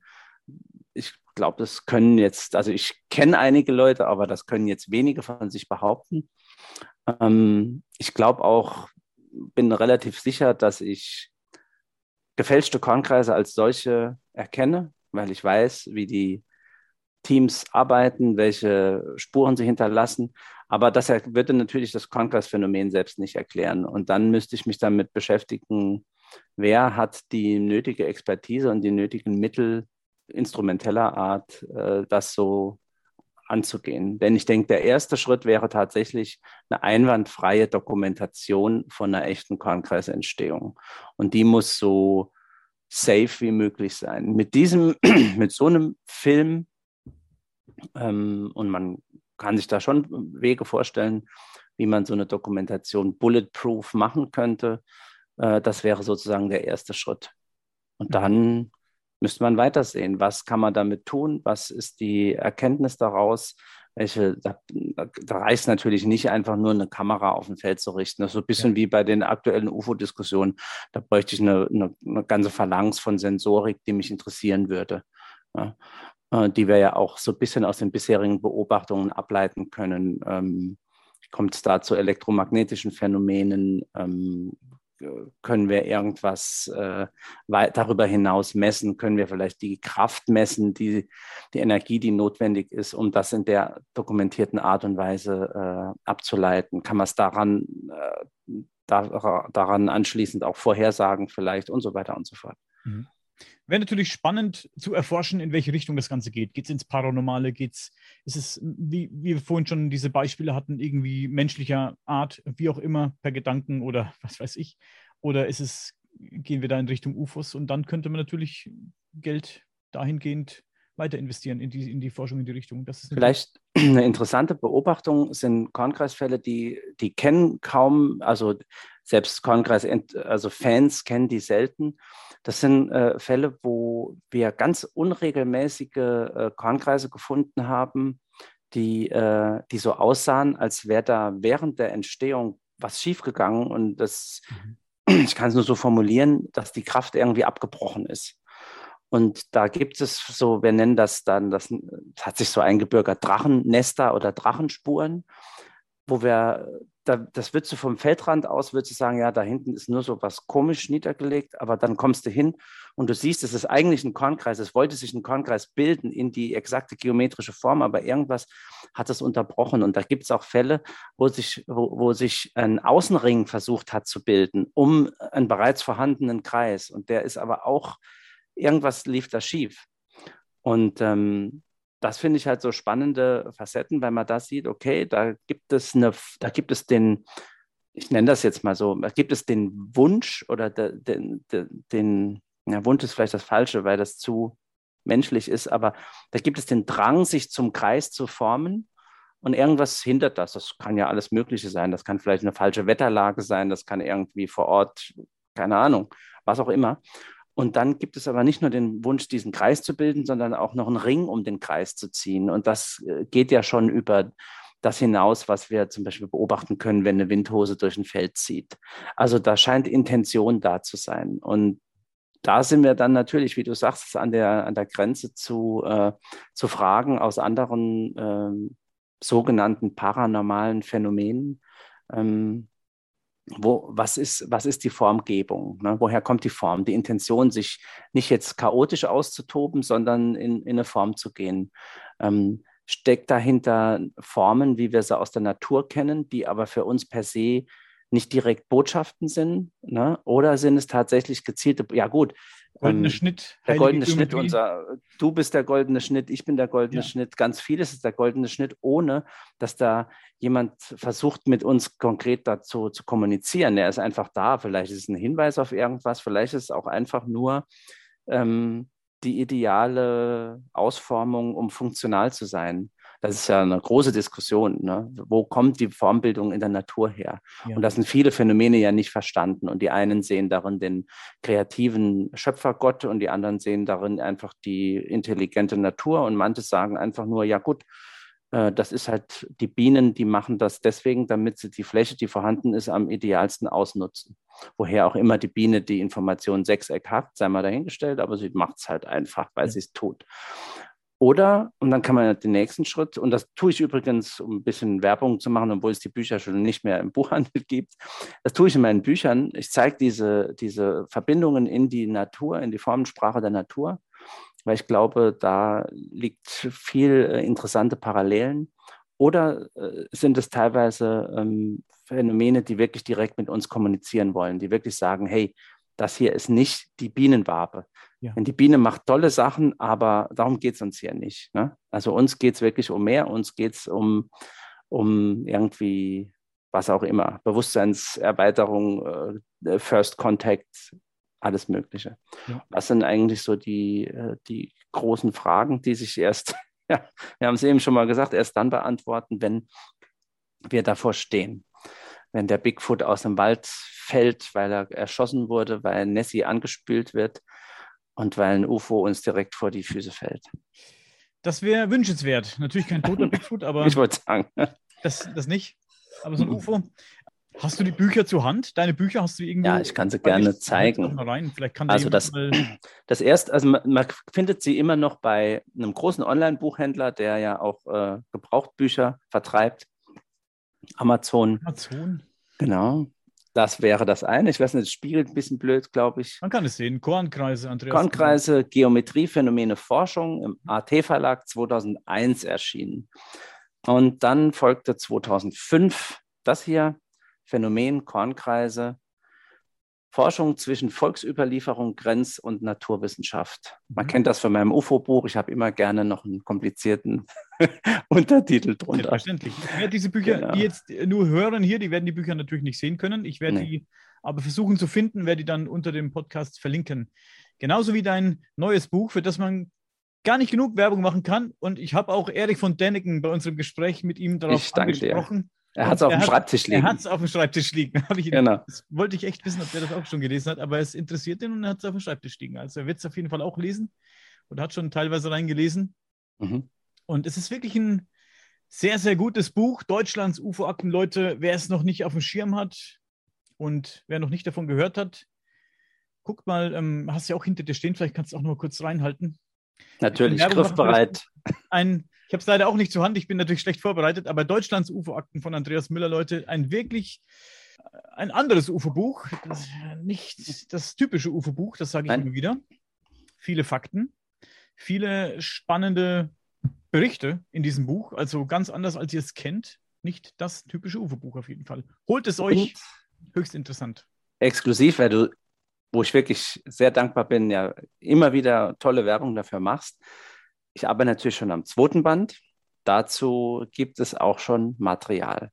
Ich glaube, das können jetzt, also ich kenne einige Leute, aber das können jetzt wenige von sich behaupten. Ähm, ich glaube auch, bin relativ sicher, dass ich gefälschte Kornkreise als solche erkenne, weil ich weiß, wie die Teams arbeiten, welche Spuren sie hinterlassen. Aber das würde natürlich das Kornkreisphänomen selbst nicht erklären. Und dann müsste ich mich damit beschäftigen, wer hat die nötige Expertise und die nötigen Mittel instrumenteller Art, äh, das so anzugehen. Denn ich denke, der erste Schritt wäre tatsächlich eine einwandfreie Dokumentation von einer echten Kornkreisentstehung. Und die muss so safe wie möglich sein. Mit diesem, mit so einem Film, ähm, und man kann sich da schon Wege vorstellen, wie man so eine Dokumentation bulletproof machen könnte. Äh, das wäre sozusagen der erste Schritt. Und dann müsste man weitersehen. Was kann man damit tun? Was ist die Erkenntnis daraus? Welche, da, da reicht natürlich nicht einfach nur eine Kamera auf dem Feld zu richten. Das ist so ein bisschen ja. wie bei den aktuellen UFO-Diskussionen. Da bräuchte ich eine, eine, eine, ganze Phalanx von Sensorik, die mich interessieren würde. Ja, äh, die wir ja auch so ein bisschen aus den bisherigen Beobachtungen ableiten können. Ähm, kommt es da zu elektromagnetischen Phänomenen? Ähm, können wir irgendwas äh, darüber hinaus messen? Können wir vielleicht die Kraft messen, die, die Energie, die notwendig ist, um das in der dokumentierten Art und Weise äh, abzuleiten? Kann man es daran, äh, da, daran anschließend auch vorhersagen vielleicht und so weiter und so fort? Mhm. Wäre natürlich spannend zu erforschen, in welche Richtung das Ganze geht. Geht es ins Paranormale? Geht's, ist es, wie, wie wir vorhin schon diese Beispiele hatten, irgendwie menschlicher Art, wie auch immer, per Gedanken oder was weiß ich? Oder ist es, gehen wir da in Richtung UFOs und dann könnte man natürlich Geld dahingehend weiter investieren in die, in die Forschung in die Richtung. Das ist Vielleicht eine interessante Beobachtung sind Kornkreisfälle, die, die kennen kaum, also selbst Kornkreis, also Fans kennen die selten. Das sind äh, Fälle, wo wir ganz unregelmäßige äh, Kornkreise gefunden haben, die, äh, die so aussahen, als wäre da während der Entstehung was schiefgegangen. Und das, mhm. ich kann es nur so formulieren, dass die Kraft irgendwie abgebrochen ist. Und da gibt es so, wir nennen das dann, das, das hat sich so eingebürgert, Drachennester oder Drachenspuren, wo wir da, das würdest du vom Feldrand aus, würdest du sagen, ja, da hinten ist nur so was komisch niedergelegt, aber dann kommst du hin und du siehst, es ist eigentlich ein Kornkreis. Es wollte sich ein Kornkreis bilden in die exakte geometrische Form, aber irgendwas hat es unterbrochen. Und da gibt es auch Fälle, wo sich, wo, wo sich ein Außenring versucht hat zu bilden, um einen bereits vorhandenen Kreis. Und der ist aber auch, irgendwas lief da schief. Und ähm, das finde ich halt so spannende Facetten, weil man da sieht, okay, da gibt es eine, da gibt es den, ich nenne das jetzt mal so, da gibt es den Wunsch oder den, den, den ja, Wunsch ist vielleicht das Falsche, weil das zu menschlich ist, aber da gibt es den Drang, sich zum Kreis zu formen und irgendwas hindert das. Das kann ja alles Mögliche sein. Das kann vielleicht eine falsche Wetterlage sein, das kann irgendwie vor Ort, keine Ahnung, was auch immer. Und dann gibt es aber nicht nur den Wunsch, diesen Kreis zu bilden, sondern auch noch einen Ring um den Kreis zu ziehen. Und das äh, geht ja schon über das hinaus, was wir zum Beispiel beobachten können, wenn eine Windhose durch ein Feld zieht. Also da scheint Intention da zu sein. Und da sind wir dann natürlich, wie du sagst, an der, an der Grenze zu, äh, zu Fragen aus anderen äh, sogenannten paranormalen Phänomenen. Ähm, wo, was, ist, was ist die Formgebung? Ne? Woher kommt die Form? Die Intention, sich nicht jetzt chaotisch auszutoben, sondern in, in eine Form zu gehen. Ähm, steckt dahinter Formen, wie wir sie aus der Natur kennen, die aber für uns per se nicht direkt Botschaften sind? Ne? Oder sind es tatsächlich gezielte, ja gut, Goldene ähm, Schnitt. Der goldene Schnitt, unser, du bist der goldene Schnitt, ich bin der goldene ja. Schnitt. Ganz vieles ist der goldene Schnitt, ohne dass da jemand versucht, mit uns konkret dazu zu kommunizieren. Er ist einfach da. Vielleicht ist es ein Hinweis auf irgendwas, vielleicht ist es auch einfach nur ähm, die ideale Ausformung, um funktional zu sein. Das ist ja eine große Diskussion. Ne? Wo kommt die Formbildung in der Natur her? Ja. Und da sind viele Phänomene ja nicht verstanden. Und die einen sehen darin den kreativen Schöpfergott und die anderen sehen darin einfach die intelligente Natur. Und manche sagen einfach nur, ja gut, äh, das ist halt, die Bienen, die machen das deswegen, damit sie die Fläche, die vorhanden ist, am idealsten ausnutzen. Woher auch immer die Biene die Information Sechseck hat, sei mal dahingestellt, aber sie macht es halt einfach, weil ja. sie es tut. Oder, und dann kann man den nächsten Schritt, und das tue ich übrigens, um ein bisschen Werbung zu machen, obwohl es die Bücher schon nicht mehr im Buchhandel gibt, das tue ich in meinen Büchern. Ich zeige diese, diese Verbindungen in die Natur, in die Formensprache der Natur weil ich glaube, da liegt viel äh, interessante Parallelen. Oder äh, sind es teilweise ähm, Phänomene, die wirklich direkt mit uns kommunizieren wollen, die wirklich sagen, hey, das hier ist nicht die Bienenwabe. Ja. Denn die Biene macht tolle Sachen, aber darum geht es uns hier nicht. Ne? Also uns geht es wirklich um mehr, uns geht es um, um irgendwie was auch immer, Bewusstseinserweiterung, äh, First Contact, alles Mögliche. Ja. Was sind eigentlich so die, äh, die großen Fragen, die sich erst, ja, wir haben es eben schon mal gesagt, erst dann beantworten, wenn wir davor stehen. Wenn der Bigfoot aus dem Wald fällt, weil er erschossen wurde, weil Nessie angespült wird und weil ein UFO uns direkt vor die Füße fällt. Das wäre wünschenswert. Natürlich kein toter Bigfoot, aber. Ich wollte sagen. Das, das nicht. Aber so ein UFO. Hast du die Bücher zur Hand? Deine Bücher hast du irgendwo? Ja, ich kann sie gerne zeigen. Kann also das, das erste, also man, man, findet sie immer noch bei einem großen Online-Buchhändler, der ja auch äh, Gebrauchtbücher vertreibt. Amazon. Amazon. Genau. Das wäre das eine. Ich weiß nicht, es spiegelt ein bisschen blöd, glaube ich. Man kann es sehen. Kornkreise, Andreas. Kornkreise, Geometrie, Phänomene, Forschung im AT-Verlag 2001 erschienen. Und dann folgte 2005 das hier, Phänomen, Kornkreise, Forschung zwischen Volksüberlieferung, Grenz- und Naturwissenschaft. Man mhm. kennt das von meinem UFO-Buch. Ich habe immer gerne noch einen komplizierten Untertitel drunter. Selbstverständlich. Ich werde diese Bücher, genau. die jetzt nur hören hier, die werden die Bücher natürlich nicht sehen können. Ich werde nee. die aber versuchen zu finden, werde die dann unter dem Podcast verlinken. Genauso wie dein neues Buch, für das man gar nicht genug Werbung machen kann. Und ich habe auch Erich von Däniken bei unserem Gespräch mit ihm darauf angesprochen. Dir. Er hat es auf dem Schreibtisch liegen. Er hat es auf dem Schreibtisch liegen. Ich genau. Das wollte ich echt wissen, ob der das auch schon gelesen hat, aber es interessiert ihn und er hat es auf dem Schreibtisch liegen. Also er wird es auf jeden Fall auch lesen und hat schon teilweise reingelesen. Mhm. Und es ist wirklich ein sehr, sehr gutes Buch. Deutschlands UFO-Akten, Leute, wer es noch nicht auf dem Schirm hat und wer noch nicht davon gehört hat, guck mal, ähm, hast ja auch hinter dir stehen, vielleicht kannst du auch noch mal kurz reinhalten. Natürlich, griffbereit. Ein ich habe es leider auch nicht zur Hand, ich bin natürlich schlecht vorbereitet, aber Deutschlands UFO-Akten von Andreas Müller, Leute, ein wirklich äh, ein anderes UFO-Buch, nicht das typische UFO-Buch, das sage ich Nein. immer wieder. Viele Fakten, viele spannende Berichte in diesem Buch, also ganz anders, als ihr es kennt. Nicht das typische UFO-Buch auf jeden Fall. Holt es euch, Und höchst interessant. Exklusiv, weil du, wo ich wirklich sehr dankbar bin, ja immer wieder tolle Werbung dafür machst. Ich arbeite natürlich schon am zweiten Band. Dazu gibt es auch schon Material.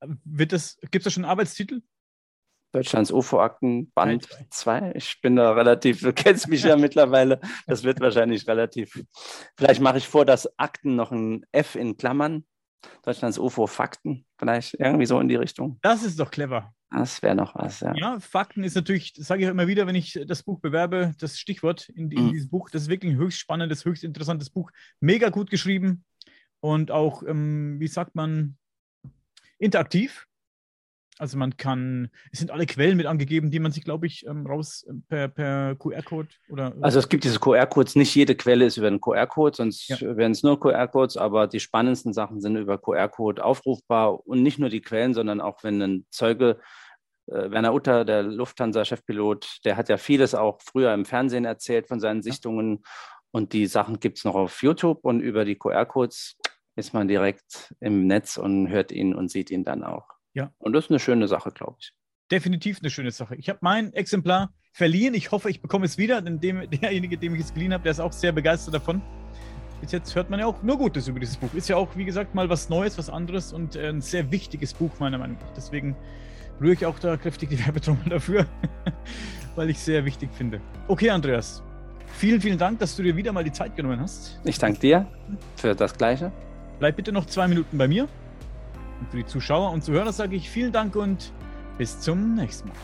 Wird das, gibt es da schon einen Arbeitstitel? Deutschlands UFO-Akten, Band 2. Ich bin da relativ, du kennst mich ja mittlerweile. Das wird wahrscheinlich relativ. Vielleicht mache ich vor, dass Akten noch ein F in Klammern. Deutschlands UFO-Fakten, vielleicht irgendwie so in die Richtung. Das ist doch clever. Das wäre noch was, ja. Ja, Fakten ist natürlich, sage ich immer wieder, wenn ich das Buch bewerbe, das Stichwort in, in mhm. dieses Buch. Das ist wirklich ein höchst spannendes, höchst interessantes Buch. Mega gut geschrieben und auch, ähm, wie sagt man, interaktiv. Also man kann, es sind alle Quellen mit angegeben, die man sich, glaube ich, ähm, raus äh, per, per QR-Code oder. Also es gibt diese QR-Codes, nicht jede Quelle ist über einen QR-Code, sonst ja. wären es nur QR-Codes, aber die spannendsten Sachen sind über QR-Code aufrufbar und nicht nur die Quellen, sondern auch wenn ein Zeuge, äh, Werner Utter, der Lufthansa-Chefpilot, der hat ja vieles auch früher im Fernsehen erzählt von seinen Sichtungen und die Sachen gibt es noch auf YouTube und über die QR-Codes ist man direkt im Netz und hört ihn und sieht ihn dann auch. Ja. Und das ist eine schöne Sache, glaube ich. Definitiv eine schöne Sache. Ich habe mein Exemplar verliehen. Ich hoffe, ich bekomme es wieder, denn dem, derjenige, dem ich es geliehen habe, der ist auch sehr begeistert davon. Bis jetzt hört man ja auch nur Gutes über dieses Buch. Ist ja auch, wie gesagt, mal was Neues, was anderes und äh, ein sehr wichtiges Buch, meiner Meinung nach. Deswegen rühre ich auch da kräftig die Werbetrommel dafür, weil ich es sehr wichtig finde. Okay, Andreas. Vielen, vielen Dank, dass du dir wieder mal die Zeit genommen hast. Ich danke dir für das Gleiche. Bleib bitte noch zwei Minuten bei mir. Und für die Zuschauer und Zuhörer sage ich vielen Dank und bis zum nächsten Mal.